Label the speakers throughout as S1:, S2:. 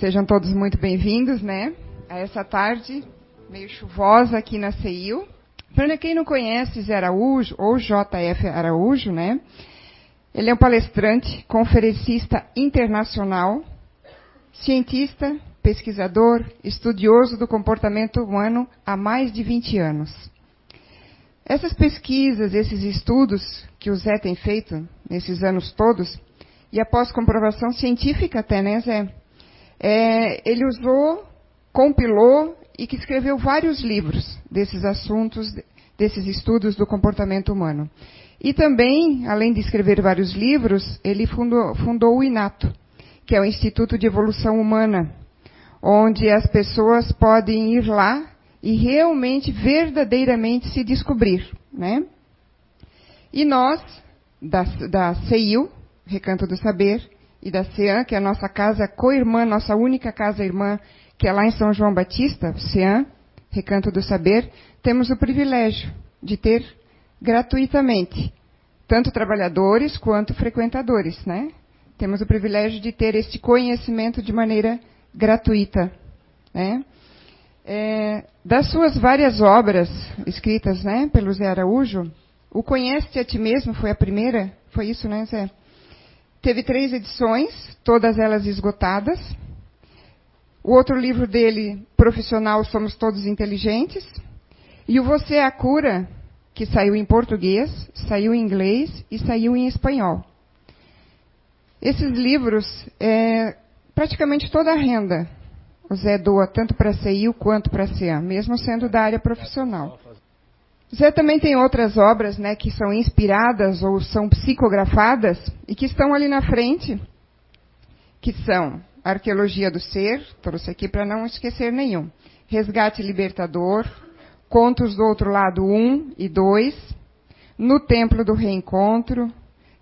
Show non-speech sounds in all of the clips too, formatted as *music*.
S1: Sejam todos muito bem-vindos, né? A essa tarde meio chuvosa aqui na CEIU. Para quem não conhece Zé Araújo, ou JF Araújo, né? Ele é um palestrante, conferencista internacional, cientista, pesquisador, estudioso do comportamento humano há mais de 20 anos. Essas pesquisas, esses estudos que o Zé tem feito nesses anos todos, e após comprovação científica até, né, Zé? É, ele usou, compilou e que escreveu vários livros desses assuntos, desses estudos do comportamento humano. E também, além de escrever vários livros, ele fundou, fundou o INATO, que é o Instituto de Evolução Humana, onde as pessoas podem ir lá e realmente, verdadeiramente se descobrir. Né? E nós, da, da CEIU, Recanto do Saber, e da CEAN, que é a nossa casa co-irmã, nossa única casa-irmã, que é lá em São João Batista, CEAN, Recanto do Saber, temos o privilégio de ter gratuitamente tanto trabalhadores quanto frequentadores, né? Temos o privilégio de ter este conhecimento de maneira gratuita, né? É, das suas várias obras escritas, né, pelo Zé Araújo, o Conhece-te a ti mesmo foi a primeira, foi isso, né, Zé? Teve três edições, todas elas esgotadas. O outro livro dele, profissional, Somos Todos Inteligentes. E o Você é a Cura, que saiu em português, saiu em inglês e saiu em espanhol. Esses livros, é, praticamente toda a renda, o Zé doa tanto para a CIU quanto para a CEAM, mesmo sendo da área profissional. Zé também tem outras obras né, que são inspiradas ou são psicografadas e que estão ali na frente, que são Arqueologia do Ser, trouxe aqui para não esquecer nenhum, Resgate Libertador, Contos do Outro Lado 1 e 2, No Templo do Reencontro,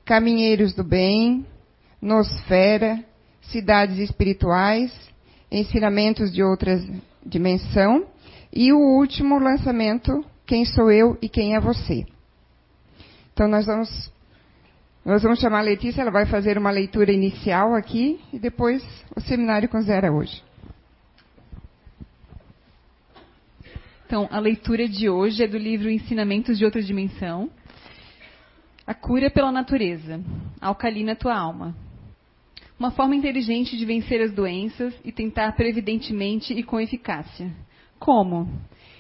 S1: Caminheiros do Bem, Nosfera, Cidades Espirituais, Ensinamentos de Outra Dimensão e o último lançamento quem sou eu e quem é você. Então nós vamos nós vamos chamar a Letícia, ela vai fazer uma leitura inicial aqui e depois o seminário com Zera hoje.
S2: Então, a leitura de hoje é do livro Ensinamentos de Outra Dimensão. A cura pela natureza. Alcalina tua alma. Uma forma inteligente de vencer as doenças e tentar previdentemente e com eficácia. Como?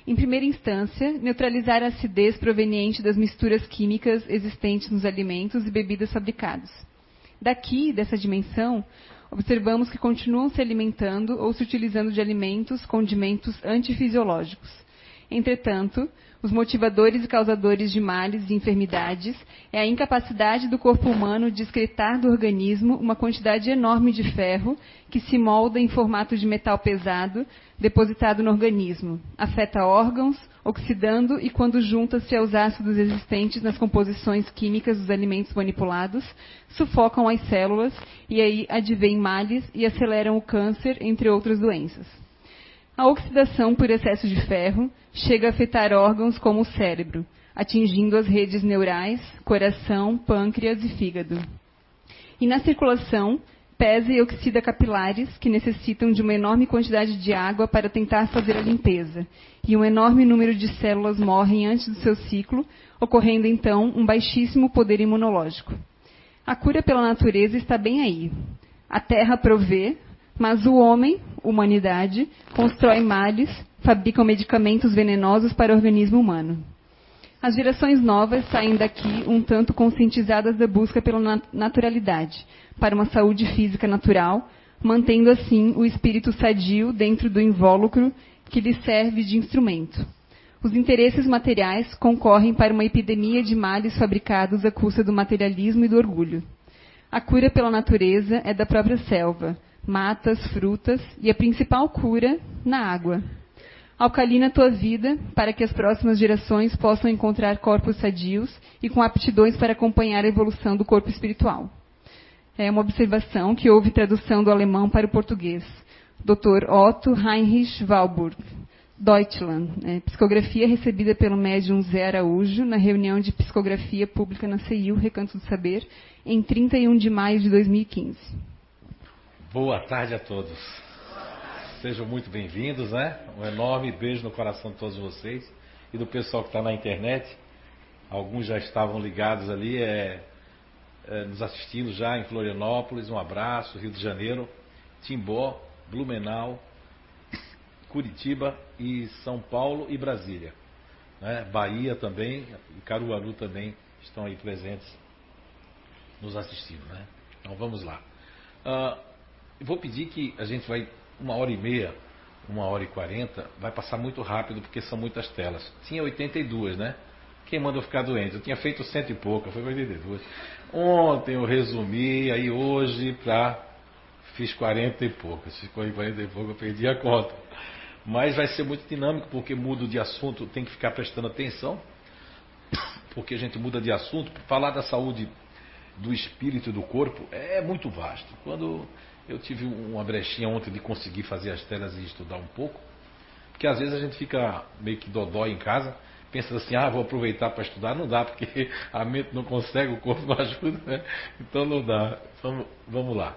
S2: Em primeira instância, neutralizar a acidez proveniente das misturas químicas existentes nos alimentos e bebidas fabricados. Daqui, dessa dimensão, observamos que continuam se alimentando ou se utilizando de alimentos, condimentos antifisiológicos. Entretanto, os motivadores e causadores de males e enfermidades é a incapacidade do corpo humano de excretar do organismo uma quantidade enorme de ferro que se molda em formato de metal pesado depositado no organismo, afeta órgãos, oxidando e quando junta-se aos ácidos existentes nas composições químicas dos alimentos manipulados, sufocam as células e aí advêm males e aceleram o câncer, entre outras doenças. A oxidação por excesso de ferro chega a afetar órgãos como o cérebro, atingindo as redes neurais, coração, pâncreas e fígado. E na circulação, pesa e oxida capilares que necessitam de uma enorme quantidade de água para tentar fazer a limpeza, e um enorme número de células morrem antes do seu ciclo, ocorrendo então um baixíssimo poder imunológico. A cura pela natureza está bem aí. A terra provê, mas o homem, humanidade, constrói males, fabricam medicamentos venenosos para o organismo humano. As gerações novas saem daqui um tanto conscientizadas da busca pela naturalidade, para uma saúde física natural, mantendo assim o espírito sadio dentro do invólucro que lhe serve de instrumento. Os interesses materiais concorrem para uma epidemia de males fabricados à custa do materialismo e do orgulho. A cura pela natureza é da própria selva, matas, frutas e a principal cura na água. Alcalina tua vida para que as próximas gerações possam encontrar corpos sadios e com aptidões para acompanhar a evolução do corpo espiritual. É uma observação que houve tradução do alemão para o português. Dr. Otto Heinrich Walburg, Deutschland. É, psicografia recebida pelo médium Zé Araújo na reunião de psicografia pública na CIU, Recanto do Saber, em 31 de maio de 2015.
S3: Boa tarde a todos. sejam muito bem-vindos, né? Um enorme beijo no coração de todos vocês e do pessoal que está na internet. Alguns já estavam ligados ali, é, é, nos assistindo já em Florianópolis. Um abraço, Rio de Janeiro, Timbó, Blumenau, Curitiba e São Paulo e Brasília. Né? Bahia também Caruaru também estão aí presentes nos assistindo. Né? Então vamos lá. Uh, vou pedir que a gente vai uma hora e meia, uma hora e quarenta, vai passar muito rápido porque são muitas telas. Tinha 82, né? Quem mandou ficar doente? Eu tinha feito cento e pouca, foi 82. Ontem eu resumi, aí hoje pra. Fiz 40 e poucas. Ficou em 40 e pouco, eu perdi a conta. Mas vai ser muito dinâmico, porque mudo de assunto, tem que ficar prestando atenção. Porque a gente muda de assunto. Falar da saúde do espírito e do corpo é muito vasto. Quando eu tive uma brechinha ontem de conseguir fazer as telas e estudar um pouco, porque às vezes a gente fica meio que dodói em casa, pensa assim, ah, vou aproveitar para estudar, não dá, porque *laughs* a mente não consegue, o corpo não ajuda, né? Então não dá. Vamos, vamos lá.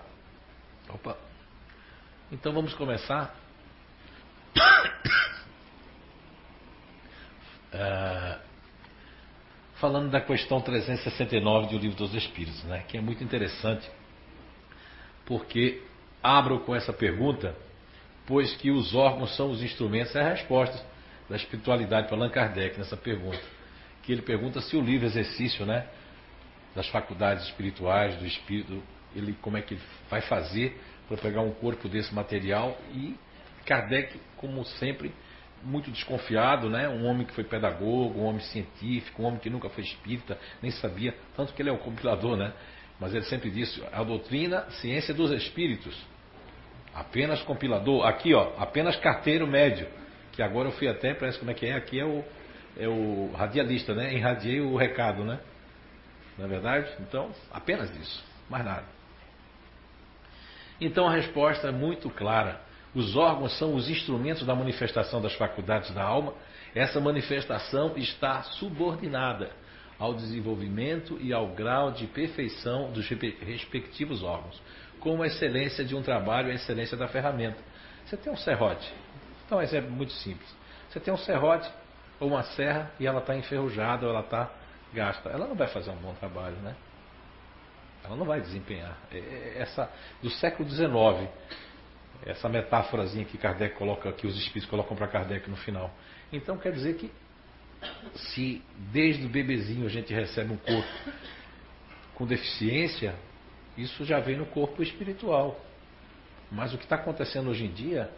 S3: Opa. Então vamos começar. Uh, *coughs* falando da questão 369 do Livro dos Espíritos, né? que é muito interessante porque abro com essa pergunta, pois que os órgãos são os instrumentos, é a resposta da espiritualidade para Allan Kardec nessa pergunta. Que ele pergunta se o livre exercício né, das faculdades espirituais, do espírito, ele como é que ele vai fazer para pegar um corpo desse material e Kardec, como sempre, muito desconfiado, né? um homem que foi pedagogo, um homem científico, um homem que nunca foi espírita, nem sabia, tanto que ele é o compilador, né? Mas ele sempre disse: a doutrina, ciência dos espíritos. Apenas compilador. Aqui, ó, apenas carteiro médio. Que agora eu fui até, parece como é que é. Aqui é o, é o radialista, né? Irradiei o recado, né? Não é verdade? Então, apenas isso. Mais nada. Então a resposta é muito clara. Os órgãos são os instrumentos da manifestação das faculdades da alma. Essa manifestação está subordinada ao desenvolvimento e ao grau de perfeição dos respectivos órgãos, como a excelência de um trabalho e a excelência da ferramenta. Você tem um serrote, então um exemplo muito simples. Você tem um serrote ou uma serra e ela está enferrujada ou ela está gasta. Ela não vai fazer um bom trabalho, né? Ela não vai desempenhar. É, é, essa do século XIX, essa metáforazinha que Kardec coloca, que os espíritos colocam para Kardec no final. Então quer dizer que se desde o bebezinho a gente recebe um corpo com deficiência, isso já vem no corpo espiritual. Mas o que está acontecendo hoje em dia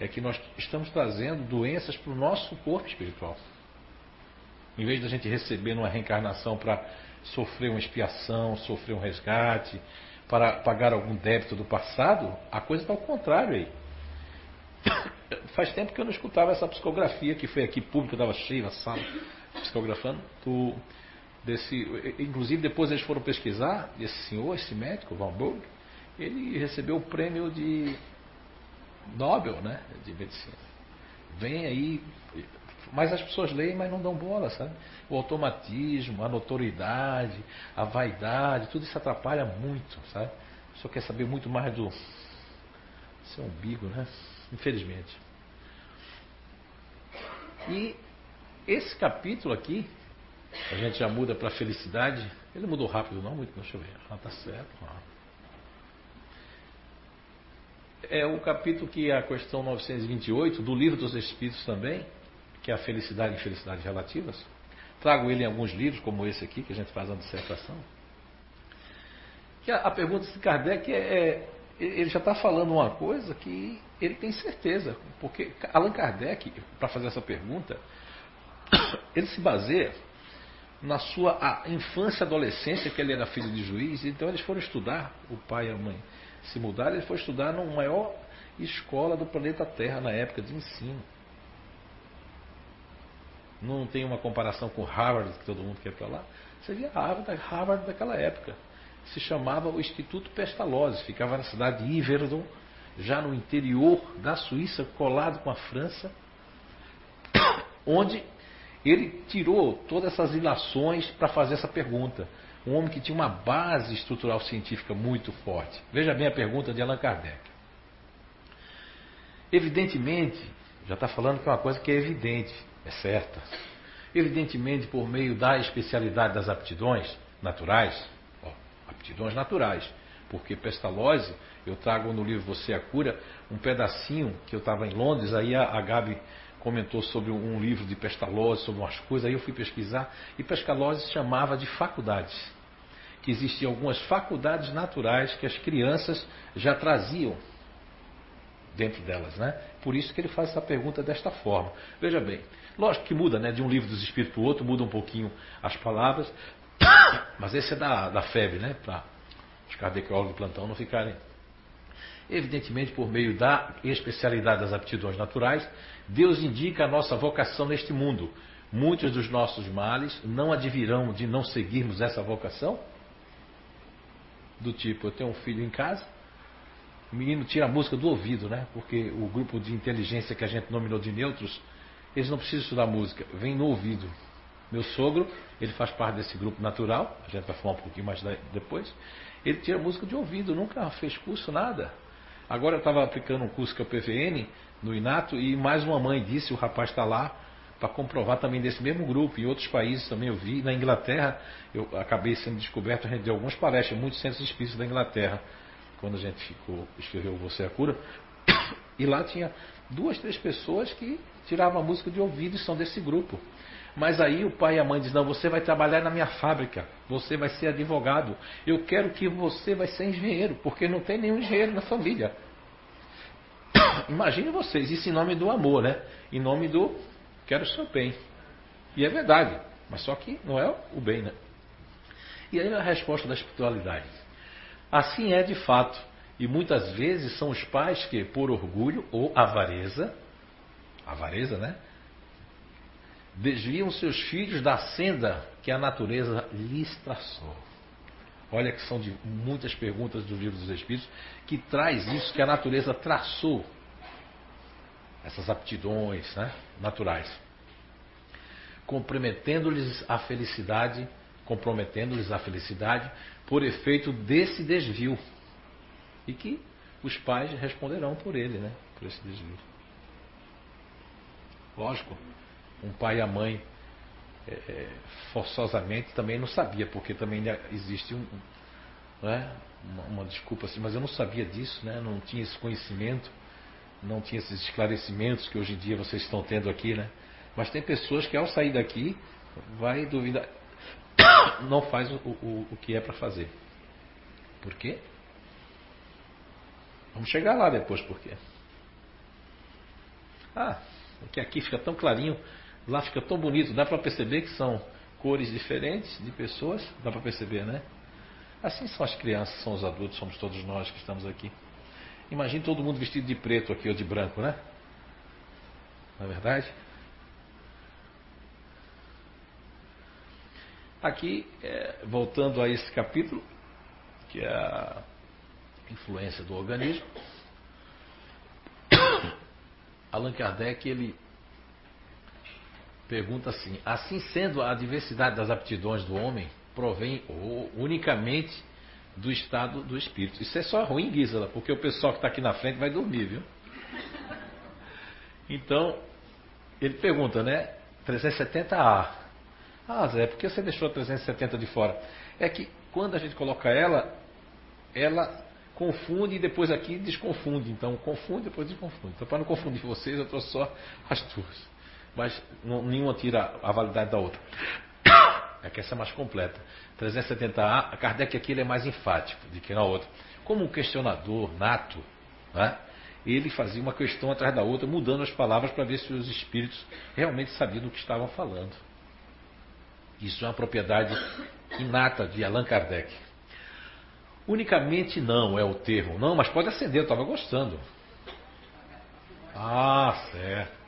S3: é que nós estamos trazendo doenças para o nosso corpo espiritual. Em vez da gente receber uma reencarnação para sofrer uma expiação, sofrer um resgate, para pagar algum débito do passado, a coisa está ao contrário aí. *laughs* Faz tempo que eu não escutava essa psicografia que foi aqui pública, estava cheia a sala, psicografando. Do, desse, inclusive, depois eles foram pesquisar, esse senhor, esse médico, Van Burg, ele recebeu o prêmio de Nobel né, de medicina. Vem aí, mas as pessoas leem, mas não dão bola, sabe? O automatismo, a notoriedade, a vaidade, tudo isso atrapalha muito, sabe? Pessoa quer saber muito mais do seu umbigo, né? Infelizmente. E esse capítulo aqui, a gente já muda para felicidade. Ele mudou rápido, não muito, deixa eu ver. Ah, tá certo. Ah. É o capítulo que a questão 928 do Livro dos Espíritos também, que é a felicidade e infelicidades relativas. Trago ele em alguns livros, como esse aqui, que a gente faz a dissertação. Que a, a pergunta de Kardec é, é ele já está falando uma coisa que ele tem certeza, porque Allan Kardec, para fazer essa pergunta, *coughs* ele se baseia na sua infância e adolescência, que ele era filho de juiz, então eles foram estudar, o pai e a mãe se mudaram, eles foram estudar na maior escola do planeta Terra na época de ensino. Não tem uma comparação com Harvard, que todo mundo quer para lá. Você via Harvard, Harvard daquela época se chamava o Instituto Pestalozzi, ficava na cidade de Yverdon, já no interior da Suíça, colado com a França, *coughs* onde ele tirou todas essas ilações para fazer essa pergunta. Um homem que tinha uma base estrutural científica muito forte. Veja bem a pergunta de Allan Kardec. Evidentemente, já está falando que é uma coisa que é evidente, é certa. Evidentemente, por meio da especialidade das aptidões naturais, ó, aptidões naturais, porque pestalose, eu trago no livro Você é a Cura um pedacinho que eu estava em Londres, aí a, a Gabi comentou sobre um livro de pestalose, sobre umas coisas, aí eu fui pesquisar, e pestalose chamava de faculdades. Que existiam algumas faculdades naturais que as crianças já traziam dentro delas, né? Por isso que ele faz essa pergunta desta forma. Veja bem, lógico que muda, né? De um livro dos Espíritos para o outro, muda um pouquinho as palavras, *coughs* mas esse é da, da FEB, né? Para os cardiólogos de plantão não ficarem. Evidentemente, por meio da especialidade das aptidões naturais, Deus indica a nossa vocação neste mundo. Muitos dos nossos males não advirão de não seguirmos essa vocação? Do tipo, eu tenho um filho em casa, o menino tira a música do ouvido, né? Porque o grupo de inteligência que a gente nominou de neutros, eles não precisam estudar música, vem no ouvido. Meu sogro, ele faz parte desse grupo natural, a gente vai falar um pouquinho mais depois. Ele tira música de ouvido, nunca fez curso, nada. Agora eu estava aplicando um curso que é o PVN no Inato e mais uma mãe disse, o rapaz está lá para comprovar também desse mesmo grupo. Em outros países também eu vi. Na Inglaterra, eu acabei sendo descoberto, a gente deu algumas palestras, muitos centros espíritas da Inglaterra quando a gente ficou, escreveu Você é a Cura, *coughs* e lá tinha duas, três pessoas que tiravam a música de ouvido e são desse grupo. Mas aí o pai e a mãe dizem, não, você vai trabalhar na minha fábrica, você vai ser advogado, eu quero que você vai ser engenheiro, porque não tem nenhum engenheiro na família. *coughs* Imagine vocês, isso em nome do amor, né? Em nome do quero o seu bem. E é verdade, mas só que não é o bem, né? E aí a resposta da espiritualidade. Assim é de fato. E muitas vezes são os pais que, por orgulho ou avareza, avareza, né? Desviam seus filhos da senda que a natureza lhes traçou. Olha que são de muitas perguntas do livro dos Espíritos que traz isso que a natureza traçou. Essas aptidões né, naturais. Comprometendo-lhes a felicidade, comprometendo-lhes a felicidade por efeito desse desvio. E que os pais responderão por ele, né? Por esse desvio. Lógico, um pai e a mãe é, é forçosamente também não sabia, porque também existe um, né, uma, uma, desculpa assim, mas eu não sabia disso, né? Não tinha esse conhecimento, não tinha esses esclarecimentos que hoje em dia vocês estão tendo aqui, né? Mas tem pessoas que ao sair daqui vai duvidar *coughs* não faz o, o, o que é para fazer. Por quê? Vamos chegar lá depois, por quê? Ah, porque aqui fica tão clarinho, lá fica tão bonito, dá para perceber que são cores diferentes de pessoas, dá para perceber, né? Assim são as crianças, são os adultos, somos todos nós que estamos aqui. Imagine todo mundo vestido de preto aqui ou de branco, né? Não é verdade? Aqui, é, voltando a esse capítulo, que é a influência do organismo, *coughs* Allan Kardec ele pergunta assim: assim sendo a diversidade das aptidões do homem provém unicamente do estado do espírito. Isso é só ruim, Gisela, porque o pessoal que está aqui na frente vai dormir, viu? Então, ele pergunta, né? 370A. Ah, Zé, por que você deixou a 370 de fora? É que quando a gente coloca ela, ela confunde e depois aqui desconfunde. Então, confunde e depois desconfunde. Então, para não confundir vocês, eu trouxe só as duas. Mas não, nenhuma tira a validade da outra. É que essa é mais completa. 370A, a Kardec aqui ele é mais enfático do que na outra. Como um questionador nato, né? ele fazia uma questão atrás da outra, mudando as palavras para ver se os espíritos realmente sabiam do que estavam falando. Isso é uma propriedade inata de Allan Kardec. Unicamente não é o termo. Não, mas pode acender, eu estava gostando. Ah, certo.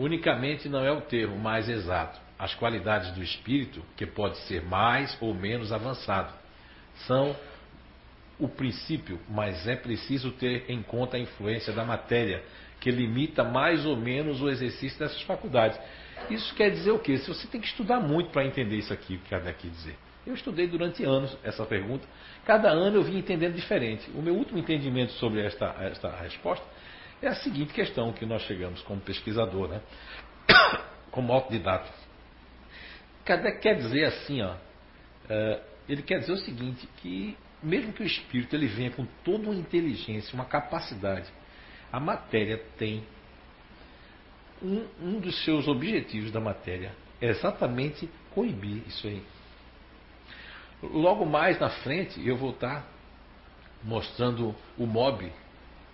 S3: Unicamente não é o termo mais exato. As qualidades do espírito, que pode ser mais ou menos avançado, são o princípio, mas é preciso ter em conta a influência da matéria, que limita mais ou menos o exercício dessas faculdades. Isso quer dizer o quê? Se você tem que estudar muito para entender isso aqui, que Kardec quer dizer. Eu estudei durante anos essa pergunta. Cada ano eu vim entendendo diferente. O meu último entendimento sobre esta, esta resposta é a seguinte questão que nós chegamos como pesquisador, né? *coughs* como autodidata. Quer dizer assim, ó, é, ele quer dizer o seguinte, que mesmo que o espírito ele venha com toda uma inteligência, uma capacidade, a matéria tem um, um dos seus objetivos da matéria é exatamente coibir isso aí. Logo mais na frente eu vou estar mostrando o mob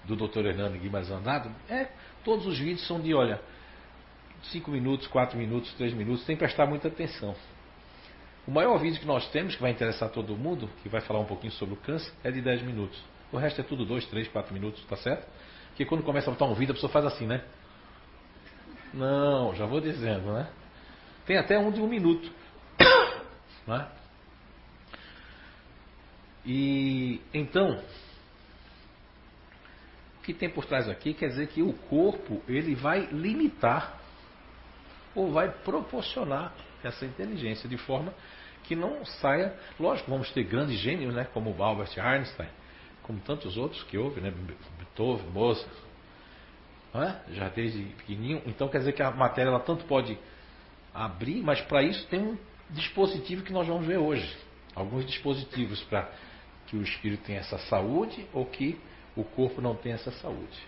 S3: do Dr. Hernando Guimarães Andado. É, todos os vídeos são de, olha, 5 minutos, 4 minutos, 3 minutos, tem que prestar muita atenção. O maior vídeo que nós temos, que vai interessar todo mundo, que vai falar um pouquinho sobre o câncer, é de 10 minutos. O resto é tudo 2, 3, 4 minutos, tá certo? Porque quando começa a botar um vídeo, a pessoa faz assim, né? Não, já vou dizendo, né? Tem até um de um minuto. *coughs* Né? E então, que tem por trás aqui quer dizer que o corpo ele vai limitar ou vai proporcionar essa inteligência de forma que não saia. Lógico, vamos ter grandes gênios, né, como Albert Einstein, como tantos outros que houve, né, Beethoven, Mozart, é? já desde pequenininho. Então quer dizer que a matéria ela tanto pode abrir, mas para isso tem um dispositivo que nós vamos ver hoje. Alguns dispositivos para que o espírito tenha essa saúde ou que o corpo não tenha essa saúde.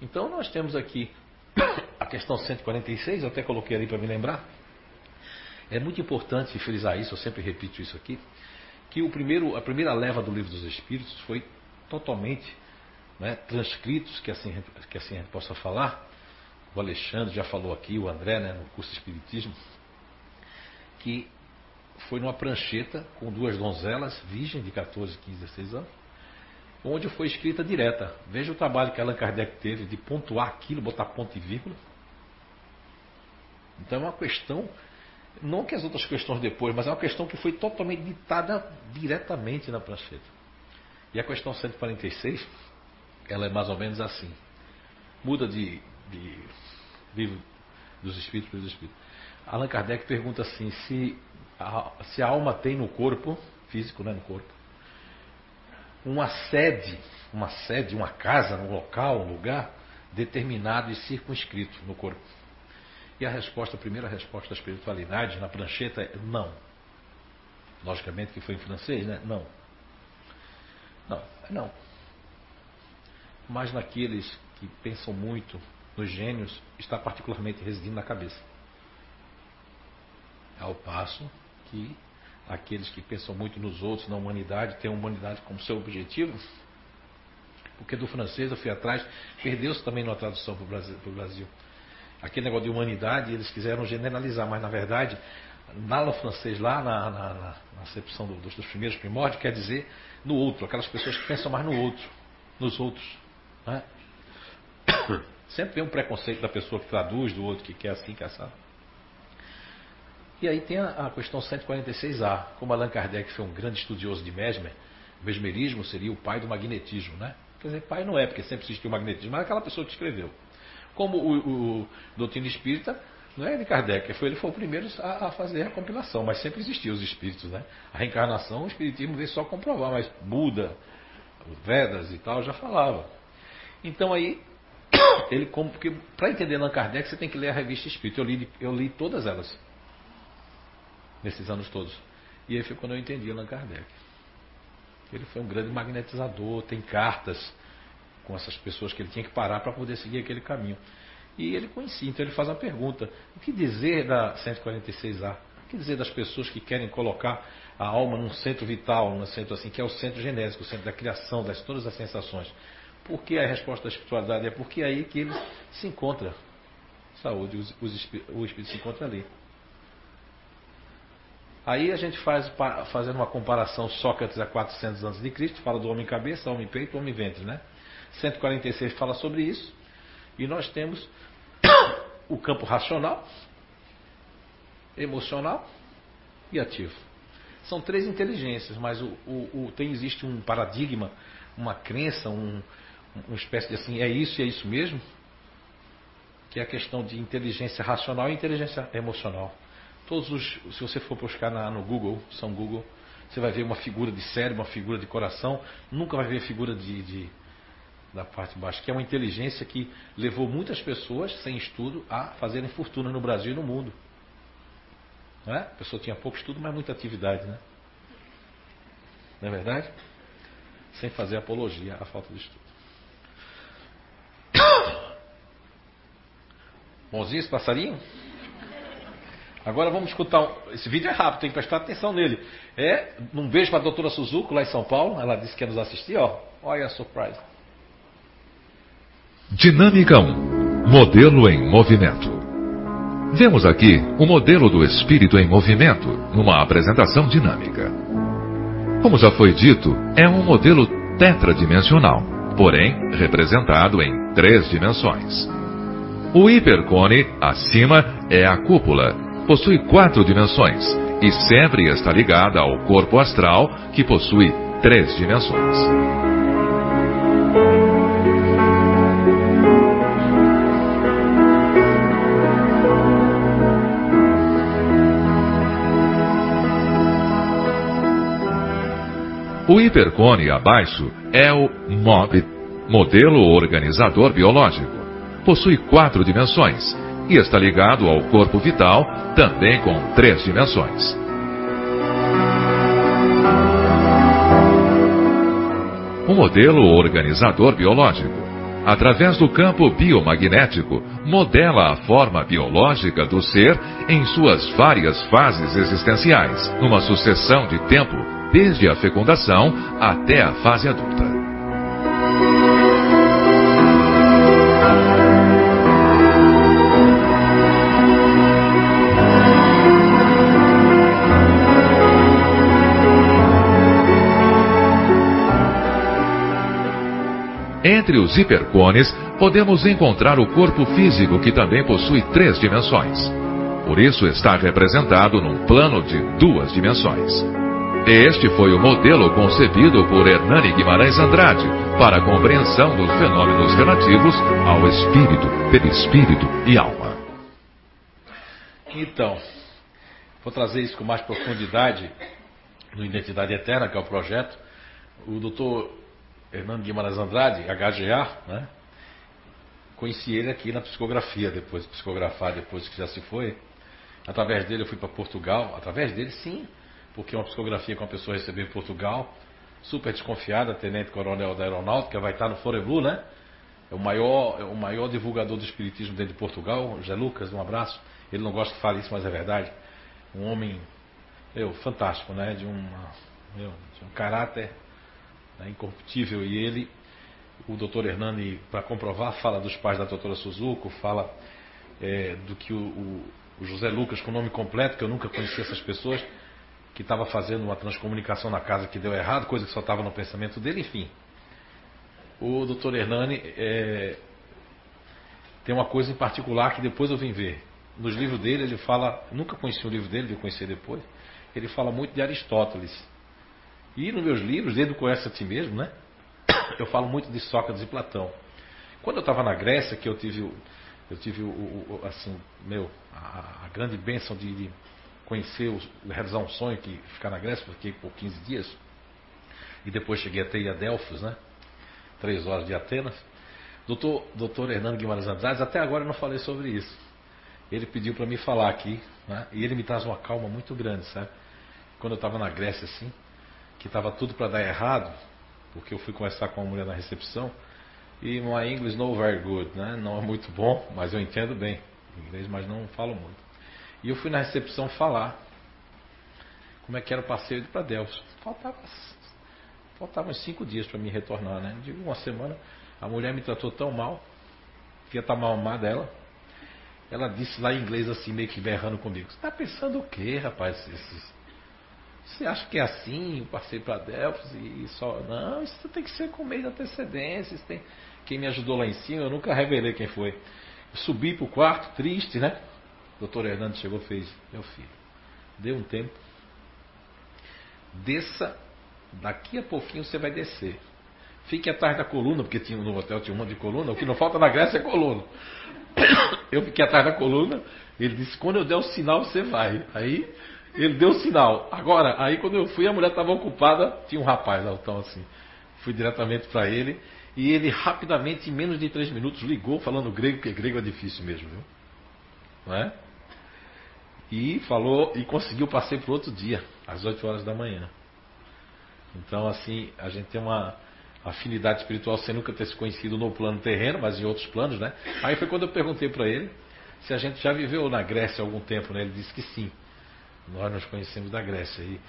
S3: Então nós temos aqui *coughs* a questão 146, eu até coloquei ali para me lembrar. É muito importante frisar isso, eu sempre repito isso aqui, que o primeiro, a primeira leva do livro dos Espíritos foi totalmente né, transcritos, que assim, que assim a gente possa falar. O Alexandre já falou aqui, o André, né, no curso de Espiritismo, que foi numa prancheta com duas donzelas, virgem de 14, 15, 16 anos, onde foi escrita direta. Veja o trabalho que Allan Kardec teve de pontuar aquilo, botar ponto e vírgula. Então é uma questão, não que as outras questões depois, mas é uma questão que foi totalmente ditada diretamente na prancheta. E a questão 146, ela é mais ou menos assim. Muda de, de livro dos espíritos para os espíritos. Allan Kardec pergunta assim: se a, se a alma tem no corpo, físico, né, no corpo, uma sede, uma sede, uma casa, um local, um lugar determinado e circunscrito no corpo? E a resposta, a primeira resposta da espiritualidade na prancheta é não. Logicamente que foi em francês, né? Não. Não, não. Mas naqueles que pensam muito nos gênios, está particularmente residindo na cabeça. Ao passo que aqueles que pensam muito nos outros, na humanidade, têm a humanidade como seu objetivo. Porque do francês eu fui atrás, perdeu-se também na tradução para o Brasil. Aquele negócio de humanidade, eles quiseram generalizar, mas na verdade, na francês, lá na, na, na acepção do, dos, dos, primeiros primórdios, quer dizer no outro, aquelas pessoas que pensam mais no outro, nos outros. Né? *coughs* Sempre tem um preconceito da pessoa que traduz, do outro que quer assim, quer assim. E aí tem a, a questão 146A. Como Allan Kardec foi um grande estudioso de Mesmer, o mesmerismo seria o pai do magnetismo, né? Quer dizer, pai não é, porque sempre existiu o magnetismo, mas aquela pessoa que escreveu. Como o, o, doutrina espírita, não é de Kardec, foi, ele foi o primeiro a, a, fazer a compilação, mas sempre existiu os espíritos, né? A reencarnação, o espiritismo veio só comprovar, mas Buda, Vedas e tal já falava. Então aí, *coughs* ele como, porque para entender Allan Kardec você tem que ler a revista Espírita. Eu li, eu li todas elas nesses anos todos. E aí foi quando eu entendi Allan Kardec. Ele foi um grande magnetizador, tem cartas com essas pessoas que ele tinha que parar para poder seguir aquele caminho. E ele conhecia, então ele faz uma pergunta: o que dizer da 146A? O que dizer das pessoas que querem colocar a alma num centro vital, num centro assim, que é o centro genésico, o centro da criação, das todas as sensações? Por que a resposta da espiritualidade é porque é aí que ele se encontra. Saúde, os, os, o espírito se encontra ali. Aí a gente faz, fazendo uma comparação, Sócrates a 400 anos de Cristo, fala do homem cabeça, homem peito, homem ventre, né? 146 fala sobre isso. E nós temos *coughs* o campo racional, emocional e ativo. São três inteligências, mas o, o, o, tem, existe um paradigma, uma crença, um, uma espécie de assim, é isso e é isso mesmo, que é a questão de inteligência racional e inteligência emocional. Todos os, se você for buscar na, no Google, São Google, você vai ver uma figura de cérebro, uma figura de coração, nunca vai ver figura de, de, da parte de baixo, que é uma inteligência que levou muitas pessoas sem estudo a fazerem fortuna no Brasil e no mundo. Não é? A pessoa tinha pouco estudo, mas muita atividade, né? Não é verdade? Sem fazer apologia à falta de estudo. *coughs* Bonzinho esse passarinho? Agora vamos escutar. Um... Esse vídeo é rápido, tem que prestar atenção nele. É um beijo para a doutora Suzuko, lá em São Paulo. Ela disse que ia nos assistir, ó. Olha a surprise.
S4: Dinâmica 1 Modelo em movimento. Vemos aqui o modelo do espírito em movimento numa apresentação dinâmica. Como já foi dito, é um modelo tetradimensional, porém representado em três dimensões. O hipercone, acima, é a cúpula, possui quatro dimensões e sempre está ligada ao corpo astral, que possui três dimensões. O hipercone abaixo é o MOB, modelo organizador biológico. Possui quatro dimensões e está ligado ao corpo vital, também com três dimensões. O modelo organizador biológico, através do campo biomagnético, modela a forma biológica do ser em suas várias fases existenciais, numa sucessão de tempo, desde a fecundação até a fase adulta. Entre os hipercones, podemos encontrar o corpo físico que também possui três dimensões. Por isso está representado num plano de duas dimensões. Este foi o modelo concebido por Hernani Guimarães Andrade para a compreensão dos fenômenos relativos ao espírito, perispírito e alma.
S3: Então, vou trazer isso com mais profundidade no Identidade Eterna, que é o projeto. O doutor Hernando Guimarães Andrade, HGA, né? Conheci ele aqui na psicografia, depois de psicografar, depois que já se foi. Através dele eu fui para Portugal. Através dele, sim, porque uma psicografia que uma pessoa recebeu em Portugal. Super desconfiada, tenente coronel da aeronáutica, vai estar no Foreblu, né? É o maior, é o maior divulgador do espiritismo dentro de Portugal, José Lucas, um abraço. Ele não gosta que fale isso, mas é verdade. Um homem, meu, fantástico, né? De, uma, de um caráter né, incorruptível, e ele, o doutor Hernani, para comprovar, fala dos pais da doutora Suzuko, fala é, do que o, o, o, José Lucas, com o nome completo, que eu nunca conheci essas pessoas, que estava fazendo uma transcomunicação na casa que deu errado, coisa que só estava no pensamento dele, enfim. O doutor Hernani é, tem uma coisa em particular que depois eu vim ver. Nos livros dele, ele fala, nunca conheci o livro dele, vim conhecer depois, ele fala muito de Aristóteles. E nos meus livros, Conhece a Ti Mesmo, né? *coughs* Eu falo muito de Sócrates e Platão. Quando eu estava na Grécia, que eu tive, eu tive o, o assim, meu, a, a grande bênção de, de conhecer, o, realizar um sonho que ficar na Grécia, fiquei por 15 dias. E depois cheguei até a Delfos, né? Três horas de Atenas. Doutor, doutor Hernando Guimarães Andrade, até agora eu não falei sobre isso. Ele pediu para me falar aqui, né? e ele me traz uma calma muito grande, sabe? Quando eu estava na Grécia assim, que estava tudo para dar errado, porque eu fui conversar com uma mulher na recepção e my English no very good, né? Não é muito bom, mas eu entendo bem inglês, mas não falo muito. E eu fui na recepção falar como é que era o passeio para Delfos. Faltava, faltavam cinco dias para me retornar, né? De uma semana, a mulher me tratou tão mal, que ia estar mal amada dela. Ela disse lá em inglês assim, meio que berrando comigo. Você está pensando o quê, rapaz? Esses, você acha que é assim? Eu passei para Delfos e só. Não, isso tem que ser com mês de antecedência. Tem... Quem me ajudou lá em cima, eu nunca revelei quem foi. Eu subi para o quarto, triste, né? O doutor Hernando chegou e fez: Meu filho, dê um tempo. Desça, daqui a pouquinho você vai descer. Fique atrás da coluna, porque tinha, no hotel tinha um monte de coluna. O que não falta na Grécia é coluna. *coughs* Eu fiquei atrás da coluna. Ele disse: Quando eu der o sinal, você vai. Aí ele deu o sinal. Agora, aí quando eu fui, a mulher estava ocupada, tinha um rapaz altão assim. fui diretamente para ele e ele rapidamente, em menos de três minutos, ligou falando grego, porque grego é difícil mesmo, viu? Não é? E falou e conseguiu passeio para outro dia, às 8 horas da manhã. Então, assim, a gente tem uma afinidade espiritual sem nunca ter se conhecido no plano terreno, mas em outros planos, né? Aí foi quando eu perguntei para ele se a gente já viveu na Grécia algum tempo, né? Ele disse que sim. Nós nos conhecemos da Grécia. E,